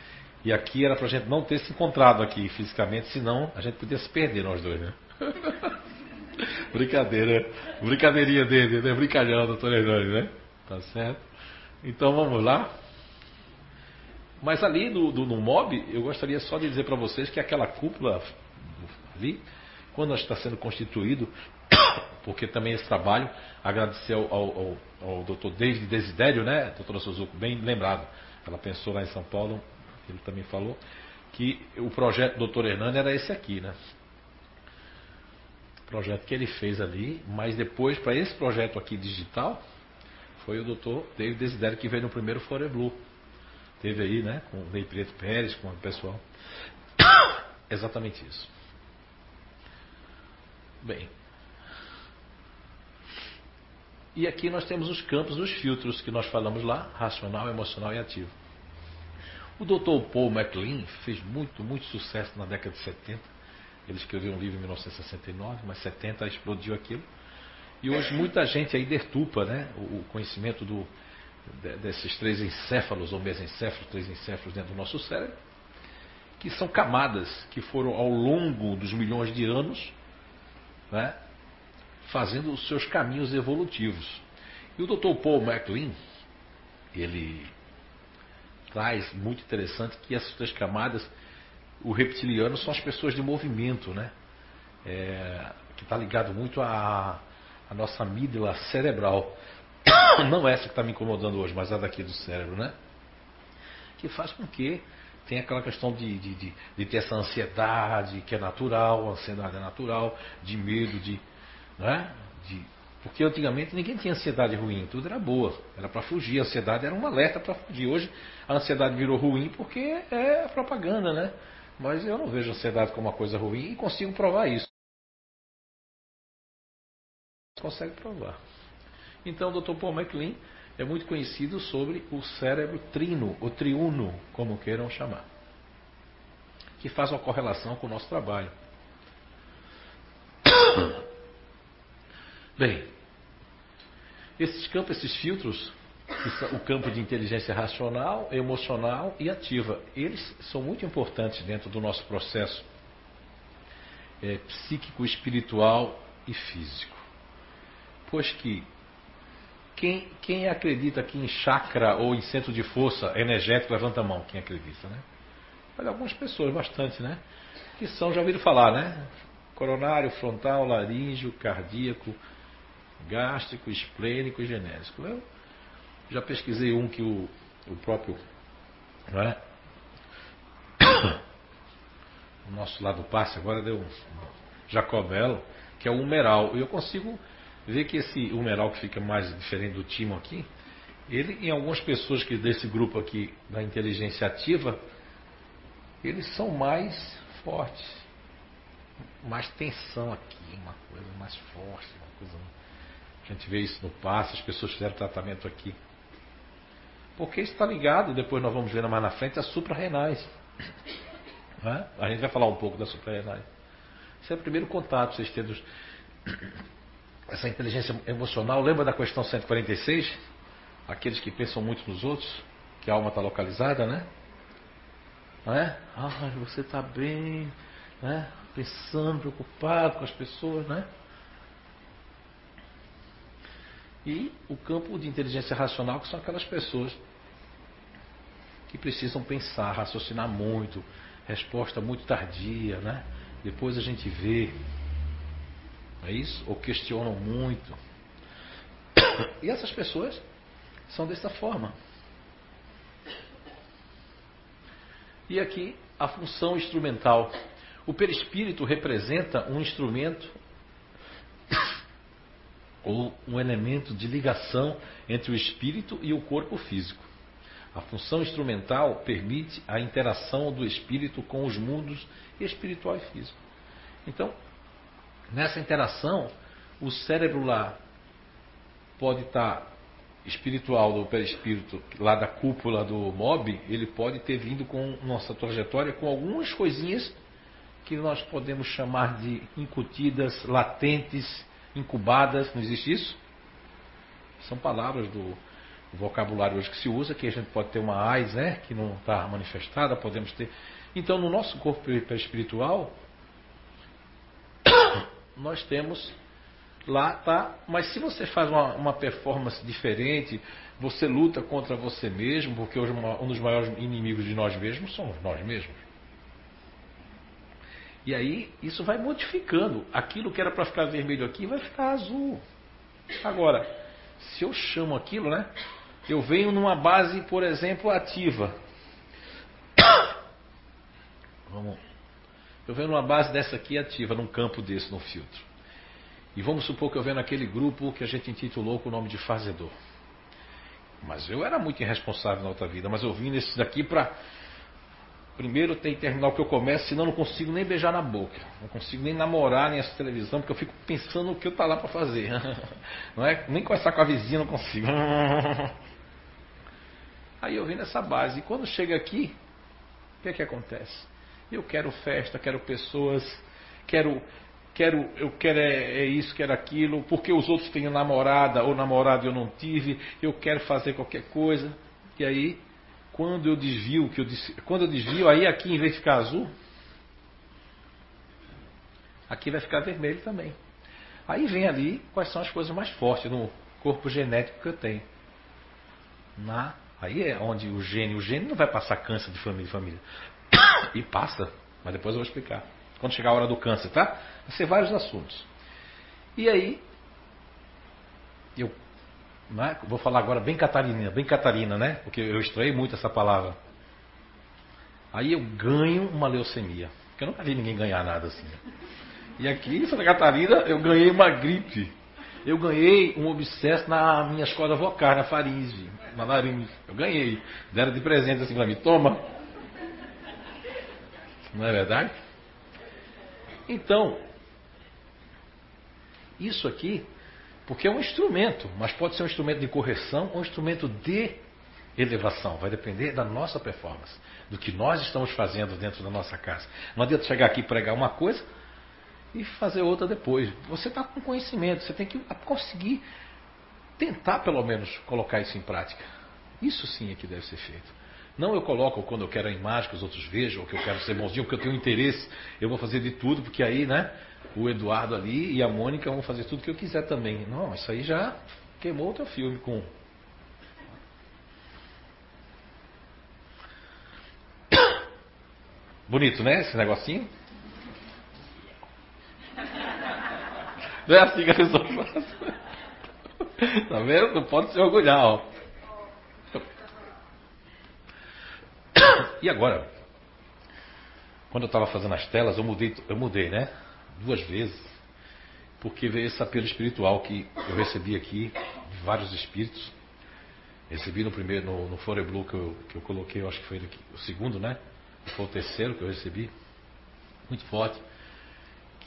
S3: e aqui era para a gente não ter se encontrado aqui fisicamente, senão a gente podia se perder nós dois, né? *laughs* Brincadeira. Brincadeirinha dele, né? Brincalhão, doutor Hernani, né? Tá certo? Então vamos lá. Mas ali no, no, MOB, eu gostaria só de dizer para vocês que aquela cúpula ali, quando está sendo constituído, *coughs* porque também esse trabalho, agradecer ao, ao, ao, ao Dr. David Desidério, né, doutora Suzuko, bem lembrado, ela pensou lá em São Paulo, ele também falou, que o projeto do Dr. Hernani era esse aqui, né? projeto que ele fez ali, mas depois, para esse projeto aqui digital, foi o doutor David Desidério que veio no primeiro Fore Blue. Teve aí, né, com o Ney Preto Pérez, com o pessoal. *coughs* Exatamente isso. Bem. E aqui nós temos os campos dos filtros que nós falamos lá, racional, emocional e ativo. O Dr. Paul MacLean fez muito, muito sucesso na década de 70 ele escreveu um livro em 1969, mas 70 explodiu aquilo. E hoje muita gente aí deturpa né, o conhecimento do, desses três encéfalos, ou mesencéfalos, três encéfalos dentro do nosso cérebro, que são camadas que foram ao longo dos milhões de anos né, fazendo os seus caminhos evolutivos. E o Dr. Paul MacLean, ele traz muito interessante que essas três camadas o reptiliano são as pessoas de movimento, né? É, que está ligado muito à, à nossa amígdala cerebral. *coughs* Não essa que está me incomodando hoje, mas a daqui do cérebro, né? Que faz com que tenha aquela questão de, de, de, de ter essa ansiedade que é natural, ansiedade é natural, de medo, de, né? de porque antigamente ninguém tinha ansiedade ruim, tudo era boa, era para fugir, a ansiedade era um alerta para fugir. Hoje a ansiedade virou ruim porque é propaganda, né? Mas eu não vejo a ansiedade como uma coisa ruim e consigo provar isso. Consegue provar. Então, o Dr. Paul MacLean é muito conhecido sobre o cérebro trino, ou triuno, como queiram chamar, que faz uma correlação com o nosso trabalho. Bem, esses campos, esses filtros, o campo de inteligência racional, emocional e ativa. Eles são muito importantes dentro do nosso processo é, psíquico, espiritual e físico. Pois que quem, quem acredita aqui em chakra ou em centro de força energético, levanta a mão, quem acredita, né? Olha, algumas pessoas, bastante, né? Que são, já ouviram falar, né? Coronário, frontal, laríngeo, cardíaco, gástrico, esplênico e genésico. Eu, já pesquisei um que o, o próprio não é? *coughs* o nosso lado passe agora deu um Jacobello, que é o humeral. E eu consigo ver que esse humeral que fica mais diferente do timo aqui, ele em algumas pessoas que desse grupo aqui da inteligência ativa, eles são mais fortes. Mais tensão aqui, uma coisa mais forte, uma coisa. A gente vê isso no passe, as pessoas fizeram tratamento aqui. Porque está ligado, depois nós vamos ver mais na frente, as suprarrenais. Né? A gente vai falar um pouco das suprarrenais. Esse é o primeiro contato, vocês tendo *coughs* essa inteligência emocional. Lembra da questão 146? Aqueles que pensam muito nos outros, que a alma está localizada, né? É? Ah, você está bem, né? pensando, preocupado com as pessoas, né? E o campo de inteligência racional, que são aquelas pessoas que precisam pensar, raciocinar muito, resposta muito tardia, né? Depois a gente vê, é isso? Ou questionam muito. *coughs* E essas pessoas são dessa forma. E aqui a função instrumental. O perispírito representa um instrumento ou um elemento de ligação entre o espírito e o corpo físico. A função instrumental permite a interação do espírito com os mundos espiritual e físico. Então, nessa interação, o cérebro lá pode estar espiritual do perispírito, lá da cúpula do mob, ele pode ter vindo com nossa trajetória com algumas coisinhas que nós podemos chamar de incutidas, latentes, incubadas, não existe isso? São palavras do vocabulário hoje que se usa, que a gente pode ter uma AIS, né, que não está manifestada, podemos ter. Então, no nosso corpo espiritual, *coughs* nós temos lá, tá? Mas se você faz uma, uma performance diferente, você luta contra você mesmo, porque hoje um dos maiores inimigos de nós mesmos somos nós mesmos. E aí isso vai modificando. Aquilo que era para ficar vermelho aqui vai ficar azul. Agora, se eu chamo aquilo, né? Eu venho numa base, por exemplo, ativa. *coughs* Vamos. Eu venho numa base dessa aqui ativa, num campo desse, no filtro. E vamos supor que eu venho naquele grupo que a gente intitulou com o nome de fazedor. Mas eu era muito irresponsável na outra vida, mas eu vim nesse daqui para Primeiro tem que terminar o que eu começo, senão eu não consigo nem beijar na boca. Não consigo nem namorar, nem televisão, porque eu fico pensando no que eu tá lá para fazer. *laughs* Não é? Nem conversar com a vizinha não consigo. *laughs* Aí eu vim nessa base. E quando chega aqui, o que é que acontece? Eu quero festa, quero pessoas, quero, quero, eu quero é, é isso, quero aquilo, porque os outros têm namorada ou namorado eu não tive, eu quero fazer qualquer coisa. E aí quando eu desvio, que eu quando eu desvio, aí aqui em vez de ficar azul, aqui vai ficar vermelho também. Aí vem ali quais são as coisas mais fortes no corpo genético que eu tenho. Na, aí é onde o gene, o gene não vai passar câncer de família em família. *coughs* E passa, mas depois eu vou explicar. Quando chegar a hora do câncer, tá? Vai ser vários assuntos. E aí, é? Vou falar agora bem catarina, bem catarina, né? Porque eu estranhei muito essa palavra. Aí eu ganho uma leucemia. Porque eu nunca vi ninguém ganhar nada assim. E aqui em Santa Catarina eu ganhei uma gripe. Eu ganhei um obsesso na minha escola vocal, na faringe, na laringe. Eu ganhei. Deram de presente assim pra mim, toma. Não é verdade? Então, isso aqui porque é um instrumento, mas pode ser um instrumento de correção ou um instrumento de elevação. Vai depender da nossa performance, do que nós estamos fazendo dentro da nossa casa. Não adianta chegar aqui e pregar uma coisa e fazer outra depois. Você está com conhecimento, você tem que conseguir tentar pelo menos colocar isso em prática. Isso sim é que deve ser feito. Não eu coloco quando eu quero a imagem que os outros vejam, ou que eu quero ser bonzinho, porque eu tenho interesse, eu vou fazer de tudo, porque aí, né, o Eduardo ali e a Mônica vão fazer tudo que eu quiser também. Não, isso aí já queimou o teu filme com. *coughs* Bonito, né? Esse negocinho. *laughs* Não é assim que a pessoa faz. *laughs* Tá vendo? Não pode se orgulhar, ó. E agora? Quando eu estava fazendo as telas, eu mudei, eu mudei, né? duas vezes, porque veio esse apelo espiritual que eu recebi aqui de vários espíritos. Recebi no primeiro, no, no Blue que eu, que eu coloquei, eu acho que foi o segundo, né? Foi o terceiro que eu recebi, muito forte.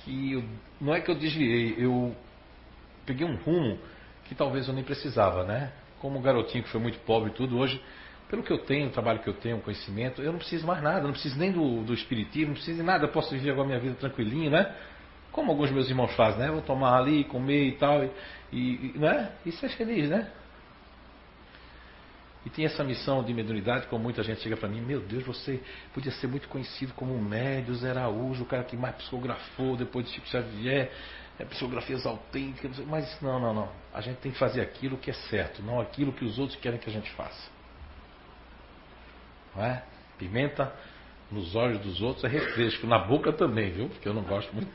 S3: Que eu, não é que eu desviei, eu peguei um rumo que talvez eu nem precisava, né? Como um garotinho que foi muito pobre e tudo, hoje pelo que eu tenho, o trabalho que eu tenho, o conhecimento, eu não preciso mais nada, não preciso nem do, do espiritismo, não preciso de nada, eu posso viver agora minha vida tranquilinho, né? Como alguns meus irmãos fazem, né? Vou tomar ali, comer e tal, e, e né? E ser feliz, né? E tem essa missão de mediunidade, como muita gente chega para mim, meu Deus, você podia ser muito conhecido como médio, Zé Araújo, o cara que mais psicografou depois de Chico Xavier, é, psicografias autênticas, mas não, não, não. A gente tem que fazer aquilo que é certo, não aquilo que os outros querem que a gente faça. É? Pimenta nos olhos dos outros é refresco, na boca também, viu? Porque eu não gosto muito.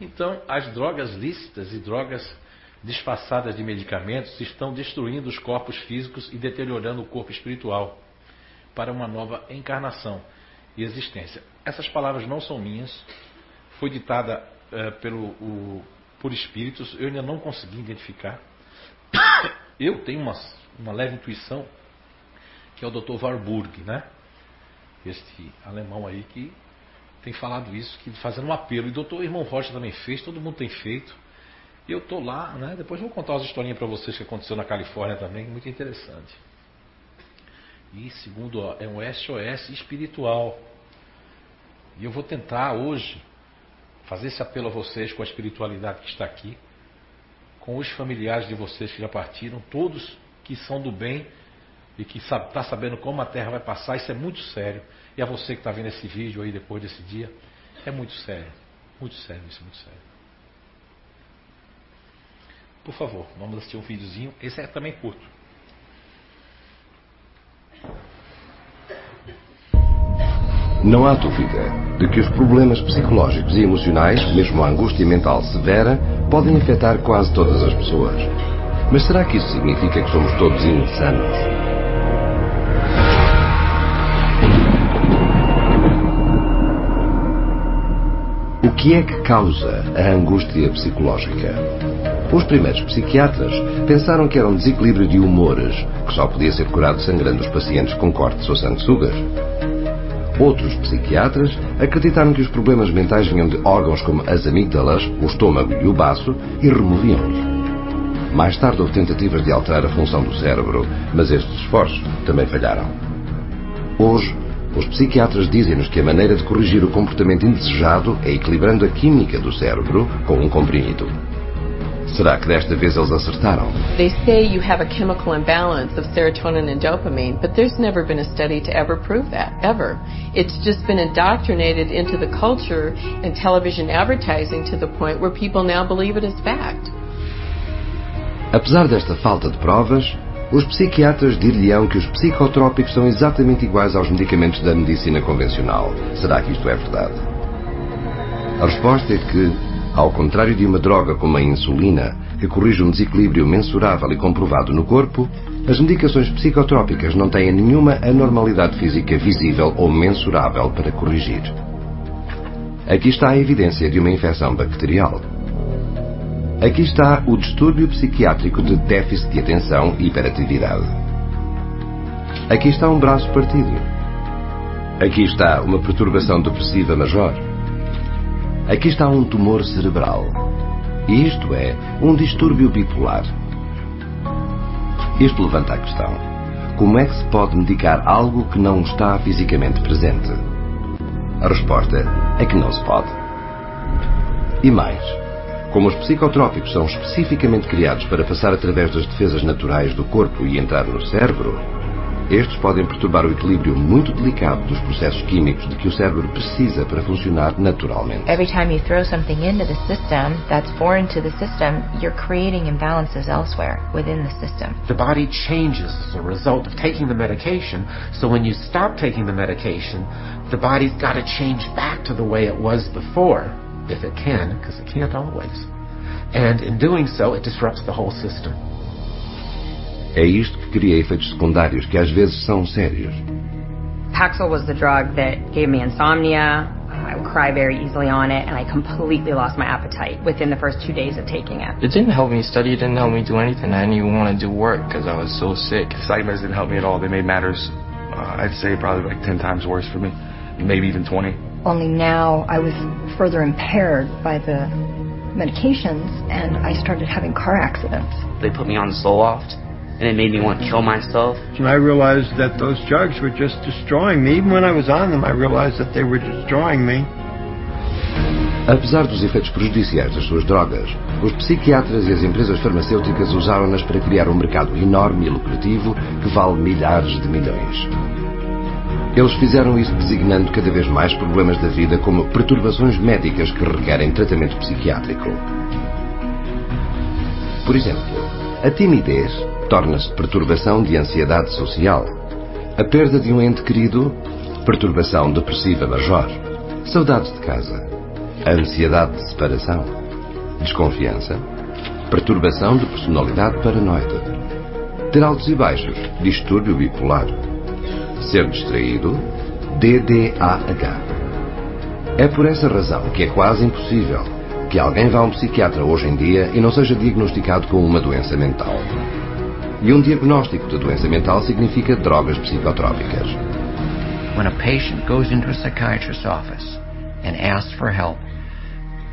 S3: Então, as drogas lícitas e drogas disfarçadas de medicamentos estão destruindo os corpos físicos e deteriorando o corpo espiritual para uma nova encarnação e existência. Essas palavras não são minhas, foi ditada uh, pelo, o, por espíritos, eu ainda não consegui identificar. *coughs* Eu tenho uma, uma leve intuição que é o Dr. Warburg, né? Este alemão aí que tem falado isso, que fazendo um apelo. E o doutor Irmão Rocha também fez, todo mundo tem feito. E eu estou lá, né? Depois vou contar umas historinhas para vocês que aconteceu na Califórnia também, muito interessante. E segundo, ó, é um SOS espiritual. E eu vou tentar hoje fazer esse apelo a vocês com a espiritualidade que está aqui, com os familiares de vocês que já partiram, todos que são do bem e que está sabendo como a Terra vai passar, isso é muito sério. E a você que está vendo esse vídeo aí depois desse dia, é muito sério. Muito sério, isso muito sério. Por favor, vamos assistir um videozinho. Esse é também curto.
S5: Não há dúvida de que os problemas psicológicos e emocionais, mesmo a angústia mental severa, podem afetar quase todas as pessoas. Mas será que isso significa que somos todos insanos? O que é que causa a angústia psicológica? Os primeiros psiquiatras pensaram que era um desequilíbrio de humores, que só podia ser curado sangrando os pacientes com cortes ou sanguessugas. Outros psiquiatras acreditaram que os problemas mentais vinham de órgãos como as amígdalas, o estômago e o baço e removiam-os. Mais tarde houve tentativas de alterar a função do cérebro, mas estes esforços também falharam. Hoje, os psiquiatras dizem-nos que a maneira de corrigir o comportamento indesejado é equilibrando a química do cérebro com um comprimido. Será que desta vez eles acertaram?
S6: They say you have a chemical imbalance of serotonin and dopamine, but there's never been a study to ever prove that, ever. It's just been indoctrinated into the culture and television advertising to the point where people now believe it as fact.
S5: Apesar desta falta de provas, os psiquiatras dir-lhe-ão que os psicotrópicos são exatamente iguais aos medicamentos da medicina convencional. Será que isto é verdade? A resposta é que, ao contrário de uma droga como a insulina, que corrige um desequilíbrio mensurável e comprovado no corpo, as medicações psicotrópicas não têm nenhuma anormalidade física visível ou mensurável para corrigir. Aqui está a evidência de uma infecção bacterial. Aqui está o distúrbio psiquiátrico de déficit de atenção e hiperatividade. Aqui está um braço partido. Aqui está uma perturbação depressiva major. Aqui está um tumor cerebral. E isto é um distúrbio bipolar. Isto levanta a questão: como é que se pode medicar algo que não está fisicamente presente? A resposta é que não se pode. E mais, como os psicotrópicos são especificamente criados para passar através das defesas naturais do corpo e entrar no cérebro, estes podem perturbar o equilíbrio muito delicado dos processos químicos de que o cérebro precisa para funcionar naturalmente.
S7: Every time you throw something into the system that's foreign to the system, you're creating imbalances elsewhere within the system.
S8: The body changes as a result of taking the medication, so when you stop taking the medication, the body's got to change back to the way it was before, if it can, because it can't always. And in doing so, it disrupts the whole system.
S5: É isto que cria efeitos secundários que às vezes são sérios.
S9: Paxil was the drug that gave me insomnia. I would cry very easily on it, and I completely lost my appetite within the first two days of taking it.
S10: It didn't help me study. It didn't help me do anything. I didn't even want to do work because I was so sick.
S11: Side meds didn't help me at all. They made matters, uh, I'd say, probably like 10 times worse for me, maybe even 20.
S12: Only now I was further impaired by the medications, and I started having car accidents.
S10: They put me on Zoloft, and it made me want to kill myself.
S13: And I realized that those drugs were just destroying me. Even when I was on them, I realized that they were destroying me.
S5: Apesar dos efeitos prejudiciais das suas drogas, os psiquiatras e as empresas farmacêuticas usaram-nas para criar um mercado enorme e lucrativo que vale milhares de milhões. Eles fizeram isso designando cada vez mais problemas da vida como perturbações médicas que requerem tratamento psiquiátrico. Por exemplo, a timidez torna-se perturbação de ansiedade social. A perda de um ente querido, perturbação depressiva major. Saudades de casa, ansiedade de separação, desconfiança, perturbação de personalidade paranoide. Ter altos e baixos, distúrbio bipolar. Ser distraído, DDAH. É por essa razão que é quase impossível que alguém vá a um psiquiatra hoje em dia e não seja diagnosticado com uma doença mental. E um diagnóstico de doença mental significa drogas psicotrópicas.
S14: When a patient goes into a psychiatrist's office, and asked for help,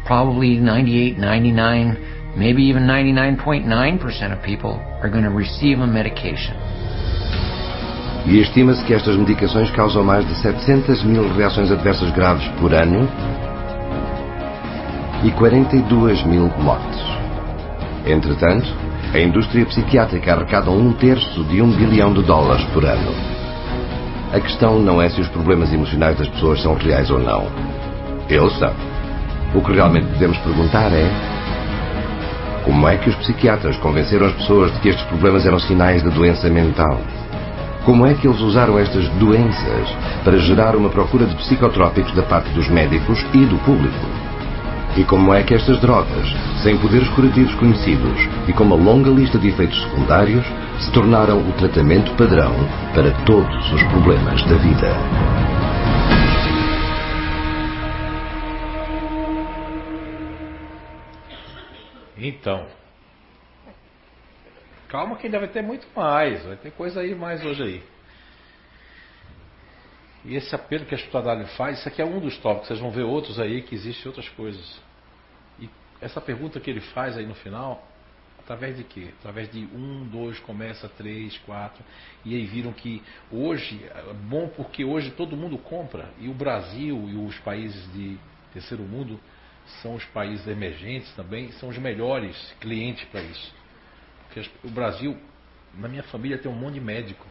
S14: probably 98, 99, maybe even 99.9% of people are going to receive a medication.
S5: E estima-se que estas medicações causam mais de 700 mil reações adversas graves por ano e 42 mil mortes. Entretanto, a indústria psiquiátrica arrecada um terço de um bilhão de dólares por ano. A questão não é se os problemas emocionais das pessoas são reais ou não. Eles são. O que realmente podemos perguntar é como é que os psiquiatras convenceram as pessoas de que estes problemas eram sinais de doença mental? Como é que eles usaram estas doenças para gerar uma procura de psicotrópicos da parte dos médicos e do público? E como é que estas drogas, sem poderes curativos conhecidos e com uma longa lista de efeitos secundários, se tornaram o tratamento padrão para todos os problemas da vida?
S3: Então, calma que ainda vai ter muito mais, vai ter coisa aí mais hoje aí. E esse apelo que a Estudadalho faz, isso aqui é um dos tópicos, vocês vão ver outros aí que existem outras coisas. E essa pergunta que ele faz aí no final, através de quê? Através de um, dois, começa três, quatro. E aí viram que hoje, é bom porque hoje todo mundo compra. E o Brasil e os países de terceiro mundo são os países emergentes também, são os melhores clientes para isso. O Brasil, na minha família, tem um monte de médico,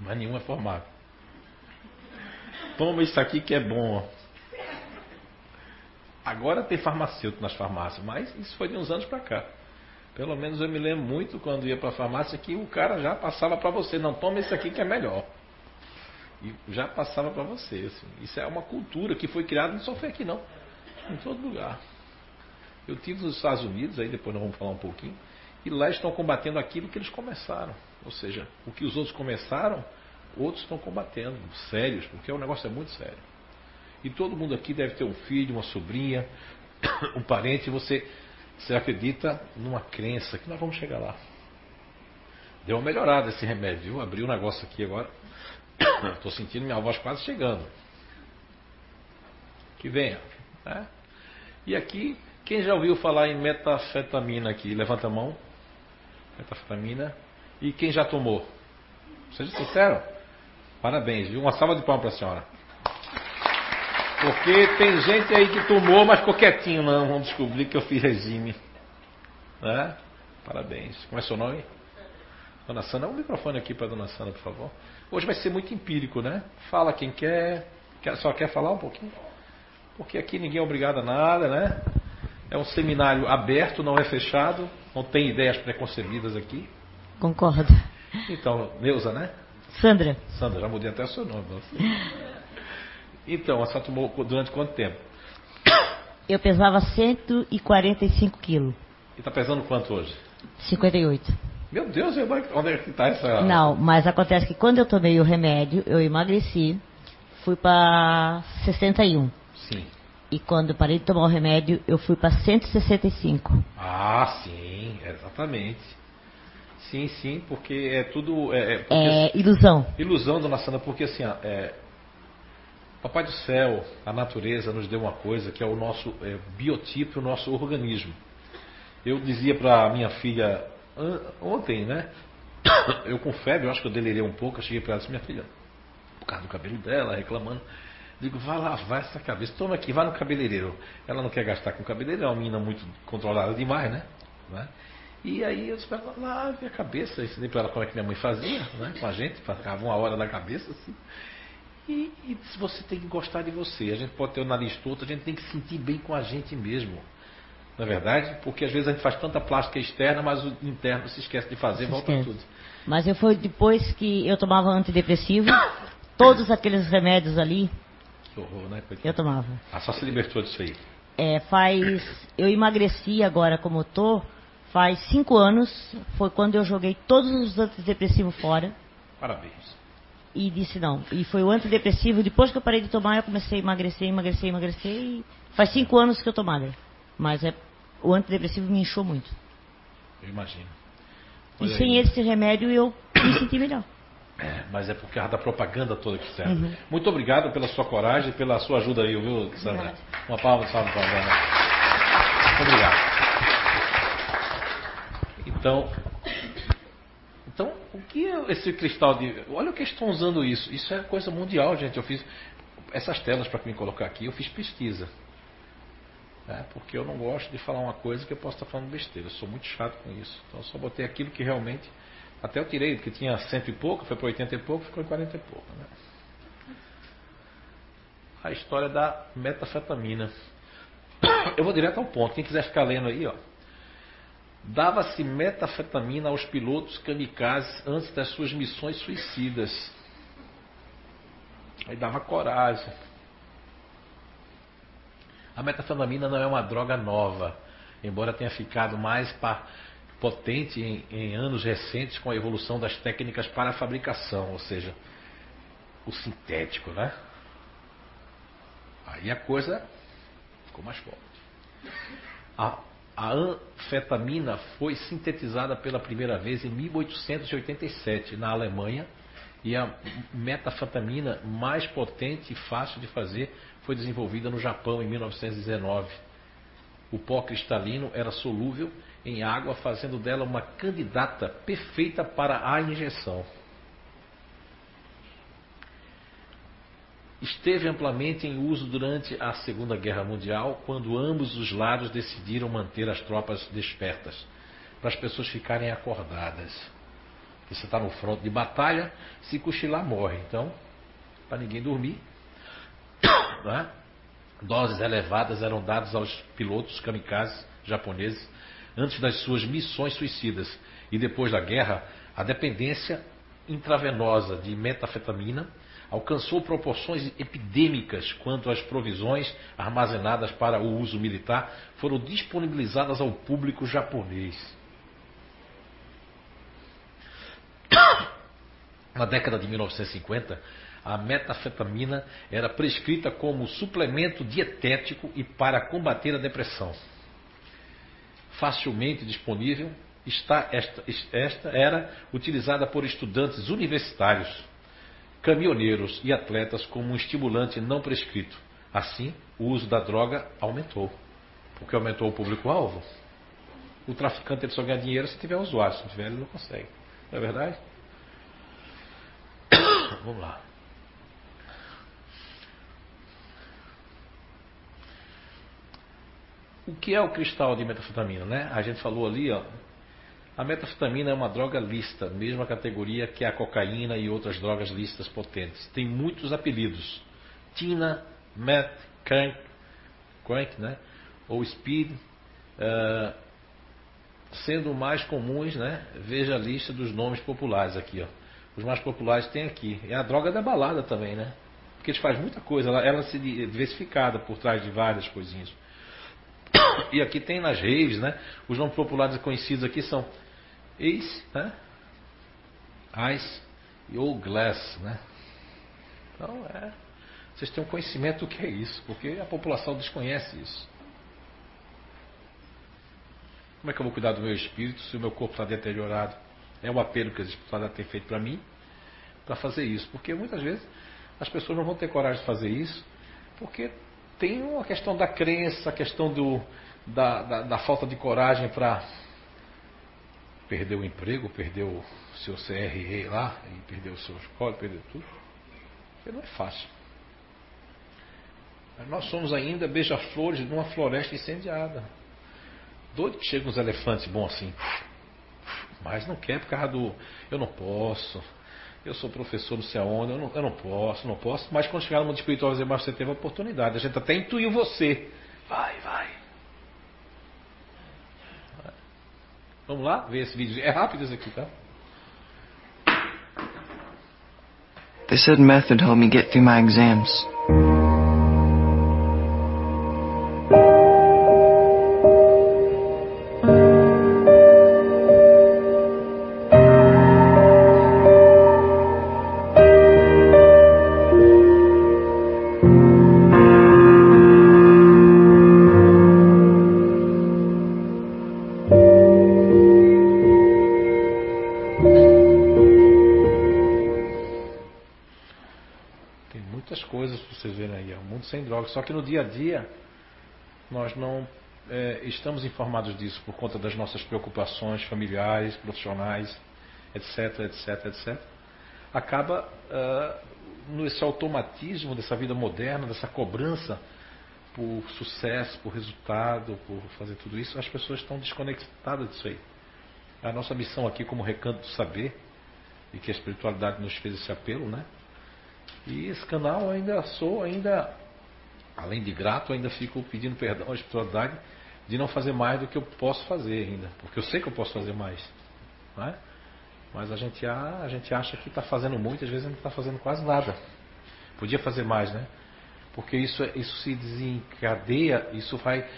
S3: mas nenhum é formado. Toma isso aqui que é bom. Agora tem farmacêutico nas farmácias, mas isso foi de uns anos para cá. Pelo menos eu me lembro muito quando ia para a farmácia que o cara já passava para você, não toma isso aqui que é melhor. E já passava para você. Assim. Isso é uma cultura que foi criada, não só foi aqui não, em todo lugar. Eu tive nos Estados Unidos, aí depois nós vamos falar um pouquinho, e lá estão combatendo aquilo que eles começaram. Ou seja, o que os outros começaram, outros estão combatendo, sérios, porque o negócio é muito sério. E todo mundo aqui deve ter um filho, uma sobrinha, *coughs* um parente, e você, você acredita numa crença que nós vamos chegar lá. Deu uma melhorada esse remédio, viu? Abri um negócio aqui agora. *coughs* Estou sentindo minha voz quase chegando. Que venha. Né? E aqui, quem já ouviu falar em metafetamina aqui? Levanta a mão. Metafetamina. E quem já tomou? Seja sincero. Parabéns, viu? Uma salva de palmas para a senhora. Porque tem gente aí que tomou, mas ficou quietinho, não. Vamos descobrir que eu fiz regime. Né? Parabéns. Como é seu nome? Dona Sandra, um microfone aqui para Dona Sandra, por favor. Hoje vai ser muito empírico, né? Fala quem quer. Só quer falar um pouquinho? Porque aqui ninguém é obrigado a nada, né? É um seminário aberto, não é fechado. Não tem ideias preconcebidas aqui.
S15: Concordo.
S3: Então, Neuza, né?
S15: Sandra.
S3: Sandra, já mudei até o seu nome. Então, a senhora tomou durante quanto tempo?
S15: Eu pesava 145 quilos.
S3: E está pesando quanto hoje?
S15: 58.
S3: Meu Deus, onde é que está essa.
S15: Não, mas acontece que quando eu tomei o remédio, eu emagreci, fui para 61.
S3: Sim.
S15: E quando parei de tomar o remédio, eu fui para 165.
S3: Ah, sim, exatamente. Sim, sim, porque é tudo. É, é,
S15: é ilusão.
S3: Ilusão, dona Sandra, porque assim, é, Papai do céu, a natureza nos deu uma coisa que é o nosso é, biotipo, o nosso organismo. Eu dizia para minha filha ontem, né? *coughs* Eu com febre, eu acho que eu delirei um pouco, eu cheguei para ela e disse, minha filha, por causa do cabelo dela, reclamando. Digo, vai lavar essa cabeça, toma aqui, vai no cabeleireiro. Ela não quer gastar com cabeleireiro, é uma menina muito controlada demais, né? né? E aí eu disse para ela, lave a cabeça. Ensinei para ela como é que minha mãe fazia, né? Com a gente, ficava uma hora na cabeça, assim. E, e você tem que gostar de você. A gente pode ter o nariz torto, a gente tem que sentir bem com a gente mesmo. Não é verdade? Porque às vezes a gente faz tanta plástica externa, mas o interno se esquece de fazer, se volta esquece. tudo.
S15: Mas eu foi depois que eu tomava antidepressivo, todos aqueles remédios ali.
S3: Que horror, né?
S15: Eu tomava.
S3: Ah, só se libertou disso aí.
S15: É, faz. Eu emagreci agora como eu tô, faz cinco anos. Foi quando eu joguei todos os antidepressivos fora.
S3: Parabéns
S15: e disse não. E foi o antidepressivo. Depois que eu parei de tomar, eu comecei a emagrecer, emagrecer, emagrecer. E faz cinco anos que eu tô magra. Mas é, o antidepressivo me inchou muito.
S3: Eu imagino.
S15: e sem esse remédio eu me senti melhor.
S3: É, mas é por causa da propaganda toda que serve.
S15: Uhum.
S3: Muito obrigado pela sua coragem e pela sua ajuda aí, viu, Sandra? Uma palma salve para a Ana. Muito obrigado. Então, então, o que é esse cristal de. Olha o que estão usando isso. Isso é coisa mundial, gente. Eu fiz essas telas para me colocar aqui, eu fiz pesquisa. É, porque eu não gosto de falar uma coisa que eu posso estar falando besteira. Eu sou muito chato com isso. Então eu só botei aquilo que realmente. Até eu tirei, porque tinha cento e pouco, foi para oitenta e pouco, ficou em quarenta e pouco. Né? A história da metafetamina. *coughs* Eu vou direto ao ponto. Quem quiser ficar lendo aí, ó. Dava-se metafetamina aos pilotos kamikazes antes das suas missões suicidas. Aí dava coragem. A metafetamina não é uma droga nova, embora tenha ficado mais potente em, em anos recentes com a evolução das técnicas para a fabricação, ou seja, o sintético, né? Aí a coisa ficou mais forte. A, a anfetamina foi sintetizada pela primeira vez em 1887 na Alemanha e a metafetamina mais potente e fácil de fazer foi desenvolvida no Japão em 1919. O pó cristalino era solúvel em água, fazendo dela uma candidata perfeita para a injeção. Esteve amplamente em uso durante a Segunda Guerra Mundial, quando ambos os lados decidiram manter as tropas despertas, para as pessoas ficarem acordadas. Você está no fronte de batalha, se cochilar morre. Então, para ninguém dormir, *coughs* né? doses elevadas eram dadas aos pilotos kamikazes japoneses antes das suas missões suicidas. E depois da guerra, a dependência intravenosa de metafetamina alcançou proporções epidêmicas quando as provisões armazenadas para o uso militar foram disponibilizadas ao público japonês. *coughs* Na década de 1950, a metafetamina era prescrita como suplemento dietético e para combater a depressão. Facilmente disponível, esta, esta, esta era utilizada por estudantes universitários, caminhoneiros e atletas como um estimulante não prescrito. Assim, o uso da droga aumentou, porque aumentou o público-alvo. O traficante ele só ganha dinheiro se tiver usuário, se não tiver, ele não consegue. Não é verdade? *coughs* Vamos lá. O que é o cristal de metafetamina? Né? A gente falou ali, ó, a metafetamina é uma droga lista, mesma categoria que a cocaína e outras drogas listas potentes. Tem muitos apelidos: Tina, Meth, Crank, crank né? ou Speed. Uh, sendo mais comuns, né? veja a lista dos nomes populares aqui. Ó. Os mais populares tem aqui. É a droga da balada também, né? Porque eles fazem muita coisa, ela, ela se diversificada por trás de várias coisinhas. E aqui tem nas redes, né? Os nomes populares conhecidos aqui são Ace, né? Ice e o Glass, né? Então, é, vocês têm um conhecimento do que é isso, porque a população desconhece isso. Como é que eu vou cuidar do meu espírito se o meu corpo está deteriorado? É um apelo que a espada tem feito para mim para fazer isso, porque muitas vezes as pessoas não vão ter coragem de fazer isso, porque tem uma questão da crença, a questão do, da, da, da falta de coragem para perder o emprego, perder o seu CRE lá, perder o seu escola, perder tudo. Porque não é fácil. Nós somos ainda beija-flores de uma floresta incendiada. Doido que chegam os elefantes bom assim. Mas não quer por causa do. Eu não posso. Eu sou professor não sei aonde. Eu não, eu não posso, não posso. Mas quando chegar no mundo espiritual, você teve a oportunidade. A gente até intuiu você. Vai, vai. Vamos lá ver esse vídeo. É rápido esse aqui, tá?
S10: They said meth would help me get through my exams.
S3: Só que no dia a dia nós não é, estamos informados disso por conta das nossas preocupações familiares, profissionais, etc, etc, etc. Acaba uh, nesse automatismo dessa vida moderna, dessa cobrança por sucesso, por resultado, por fazer tudo isso, as pessoas estão desconectadas disso aí. A nossa missão aqui como recanto do saber, e que a espiritualidade nos fez esse apelo, né? E esse canal ainda sou, ainda, além de grato, ainda fico pedindo perdão à espiritualidade de não fazer mais do que eu posso fazer ainda. Porque eu sei que eu posso fazer mais. Não é? Mas a gente, a, a gente acha que está fazendo muito, às vezes não está fazendo quase nada. Podia fazer mais, né? Porque isso, isso se desencadeia, isso vai.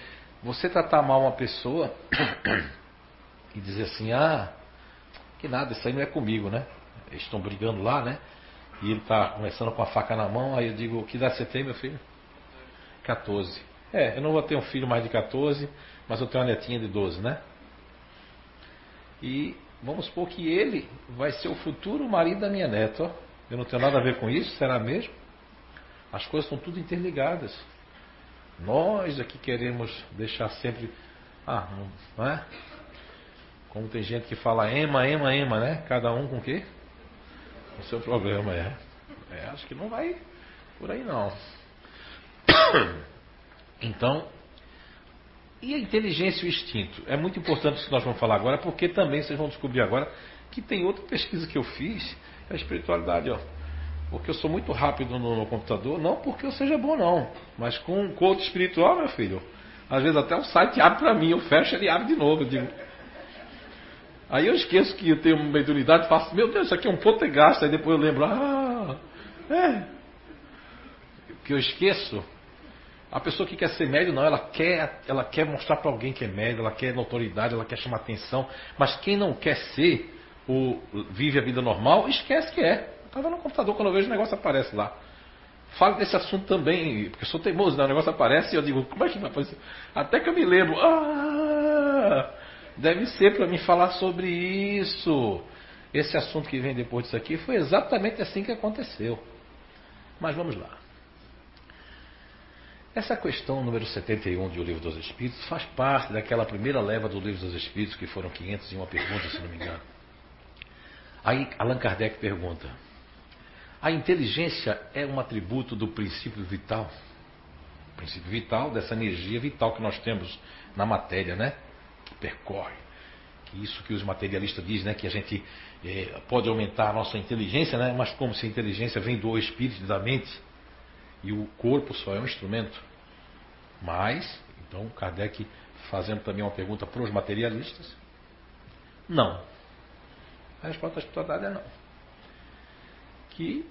S3: Você tratar mal uma pessoa *coughs* e dizer assim, ah, que nada, isso aí não é comigo, né? Eles estão brigando lá, né? E ele está começando com a faca na mão, aí eu digo, que idade você tem, meu filho? 14. É, eu não vou ter um filho mais de 14, mas eu tenho uma netinha de 12, né? E vamos supor que ele vai ser o futuro marido da minha neta, ó. Eu não tenho nada a ver com isso, será mesmo? As coisas estão tudo interligadas. Nós aqui queremos deixar sempre. Ah, não é? Como tem gente que fala ema, ema, ema, né? Cada um com o quê? O seu problema é. é. Acho que não vai por aí não. *coughs* Então, e a inteligência e o instinto? É muito importante isso que nós vamos falar agora, porque também vocês vão descobrir agora que tem outra pesquisa que eu fiz, é a espiritualidade, ó. Porque eu sou muito rápido no, no computador, não porque eu seja bom não, mas com um coach espiritual, meu filho, às vezes até o site abre para mim, eu fecho ele abre de novo, eu digo, Aí eu esqueço que eu tenho mediunidade, faço, meu Deus, isso aqui é um potegasto, aí depois eu lembro, ah, é. Que eu esqueço. A pessoa que quer ser médium, não, ela quer, ela quer mostrar para alguém que é médium, ela quer notoriedade, ela quer chamar atenção. Mas quem não quer ser, ou vive a vida normal, esquece que é. Estava no computador, quando eu vejo o negócio aparece lá. Falo desse assunto também, porque eu sou teimoso, né? o negócio aparece e eu digo, como é que vai aparecer? Até que eu me lembro, ah, deve ser para me falar sobre isso. Esse assunto que vem depois disso aqui foi exatamente assim que aconteceu. Mas vamos lá. Essa questão número 71 de O Livro dos Espíritos faz parte daquela primeira leva do Livro dos Espíritos, que foram 501 perguntas, se não me engano. Aí Allan Kardec pergunta: A inteligência é um atributo do princípio vital? O princípio vital, dessa energia vital que nós temos na matéria, né? percorre. Que isso que os materialistas dizem, né? Que a gente é, pode aumentar a nossa inteligência, né? Mas como se a inteligência vem do espírito da mente e o corpo só é um instrumento. Mas, então Kardec fazendo também uma pergunta para os materialistas, não. A resposta da espiritualidade é não. Que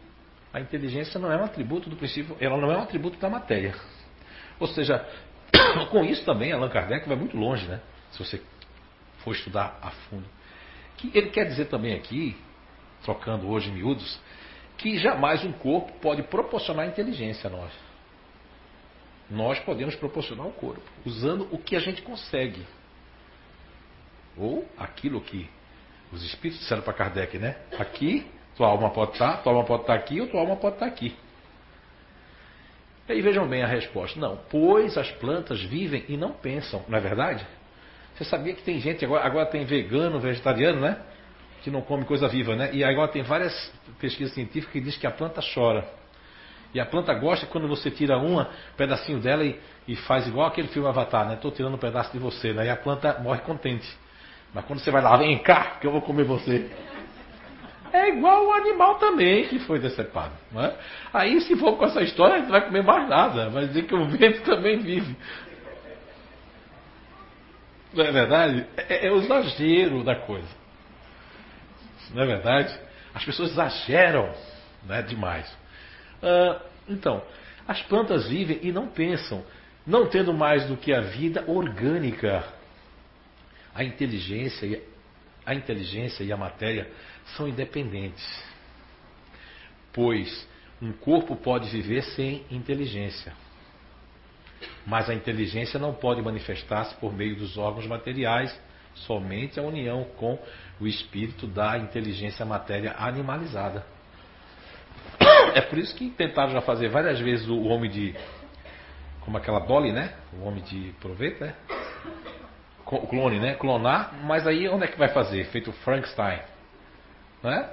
S3: a inteligência não é um atributo do princípio, ela não é um atributo da matéria. Ou seja, *coughs* com isso também Allan Kardec vai muito longe, né? se você for estudar a fundo. Que ele quer dizer também aqui, trocando hoje miúdos, que jamais um corpo pode proporcionar inteligência a nós. Nós podemos proporcionar o corpo, usando o que a gente consegue. Ou aquilo que os espíritos disseram para Kardec, né? Aqui, tua alma pode estar, tua alma pode estar aqui, ou tua alma pode estar aqui. E aí vejam bem a resposta. Não, pois as plantas vivem e não pensam, não é verdade? Você sabia que tem gente, agora, agora tem vegano, vegetariano, né? Que não come coisa viva, né? E agora tem várias pesquisas científicas que dizem que a planta chora. E a planta gosta quando você tira uma, um pedacinho dela e, e faz igual aquele filme Avatar, né? Estou tirando um pedaço de você, né? E a planta morre contente. Mas quando você vai lá, vem cá, que eu vou comer você. É igual o animal também que foi decepado. É? Aí, se for com essa história, não vai comer mais nada. Vai dizer que o vento *laughs* também vive. Não é verdade? É, é o exagero da coisa. Não é verdade? As pessoas exageram né, demais. Ah, então, as plantas vivem e não pensam, não tendo mais do que a vida orgânica. A inteligência, a inteligência e a matéria são independentes. Pois um corpo pode viver sem inteligência. Mas a inteligência não pode manifestar-se por meio dos órgãos materiais, somente a união com o espírito da inteligência matéria animalizada. *coughs* É por isso que tentaram já fazer várias vezes o homem de como aquela Dolly, né? O homem de proveito, né? O clone, né? Clonar, mas aí onde é que vai fazer? Feito Frankenstein, né?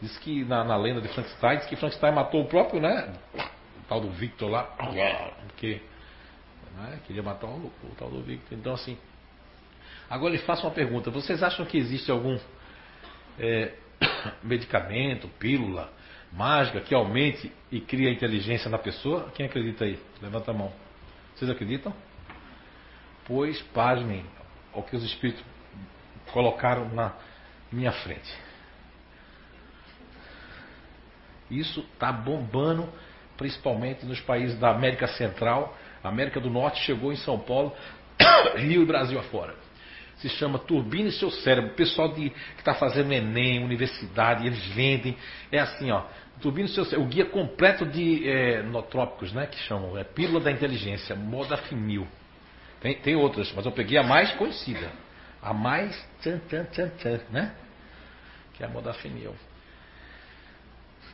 S3: Diz que na, na, lenda de Frankenstein, diz que Frankenstein matou o próprio, né? O tal do Victor lá, porque né? queria matar o, o tal do Victor. Então assim, agora lhe faço uma pergunta: vocês acham que existe algum é, *coughs* medicamento, pílula, mágica que aumente e crie a inteligência na pessoa? Quem acredita aí? Levanta a mão. Vocês acreditam? Pois, pasmem o que os espíritos colocaram na minha frente. Isso está bombando, principalmente nos países da América Central. América do Norte chegou em São Paulo, *coughs* Rio e Brasil afora se chama Turbine Seu Cérebro. O pessoal de, que está fazendo Enem, universidade, eles vendem. É assim, ó. Turbine Seu Cérebro. O guia completo de é, notrópicos, né? Que chamam. É Pílula da Inteligência, Modafinil. Tem, tem outras, mas eu peguei a mais conhecida. A mais tchan, tchan, tchan, tchan, né? Que é a Modafinil.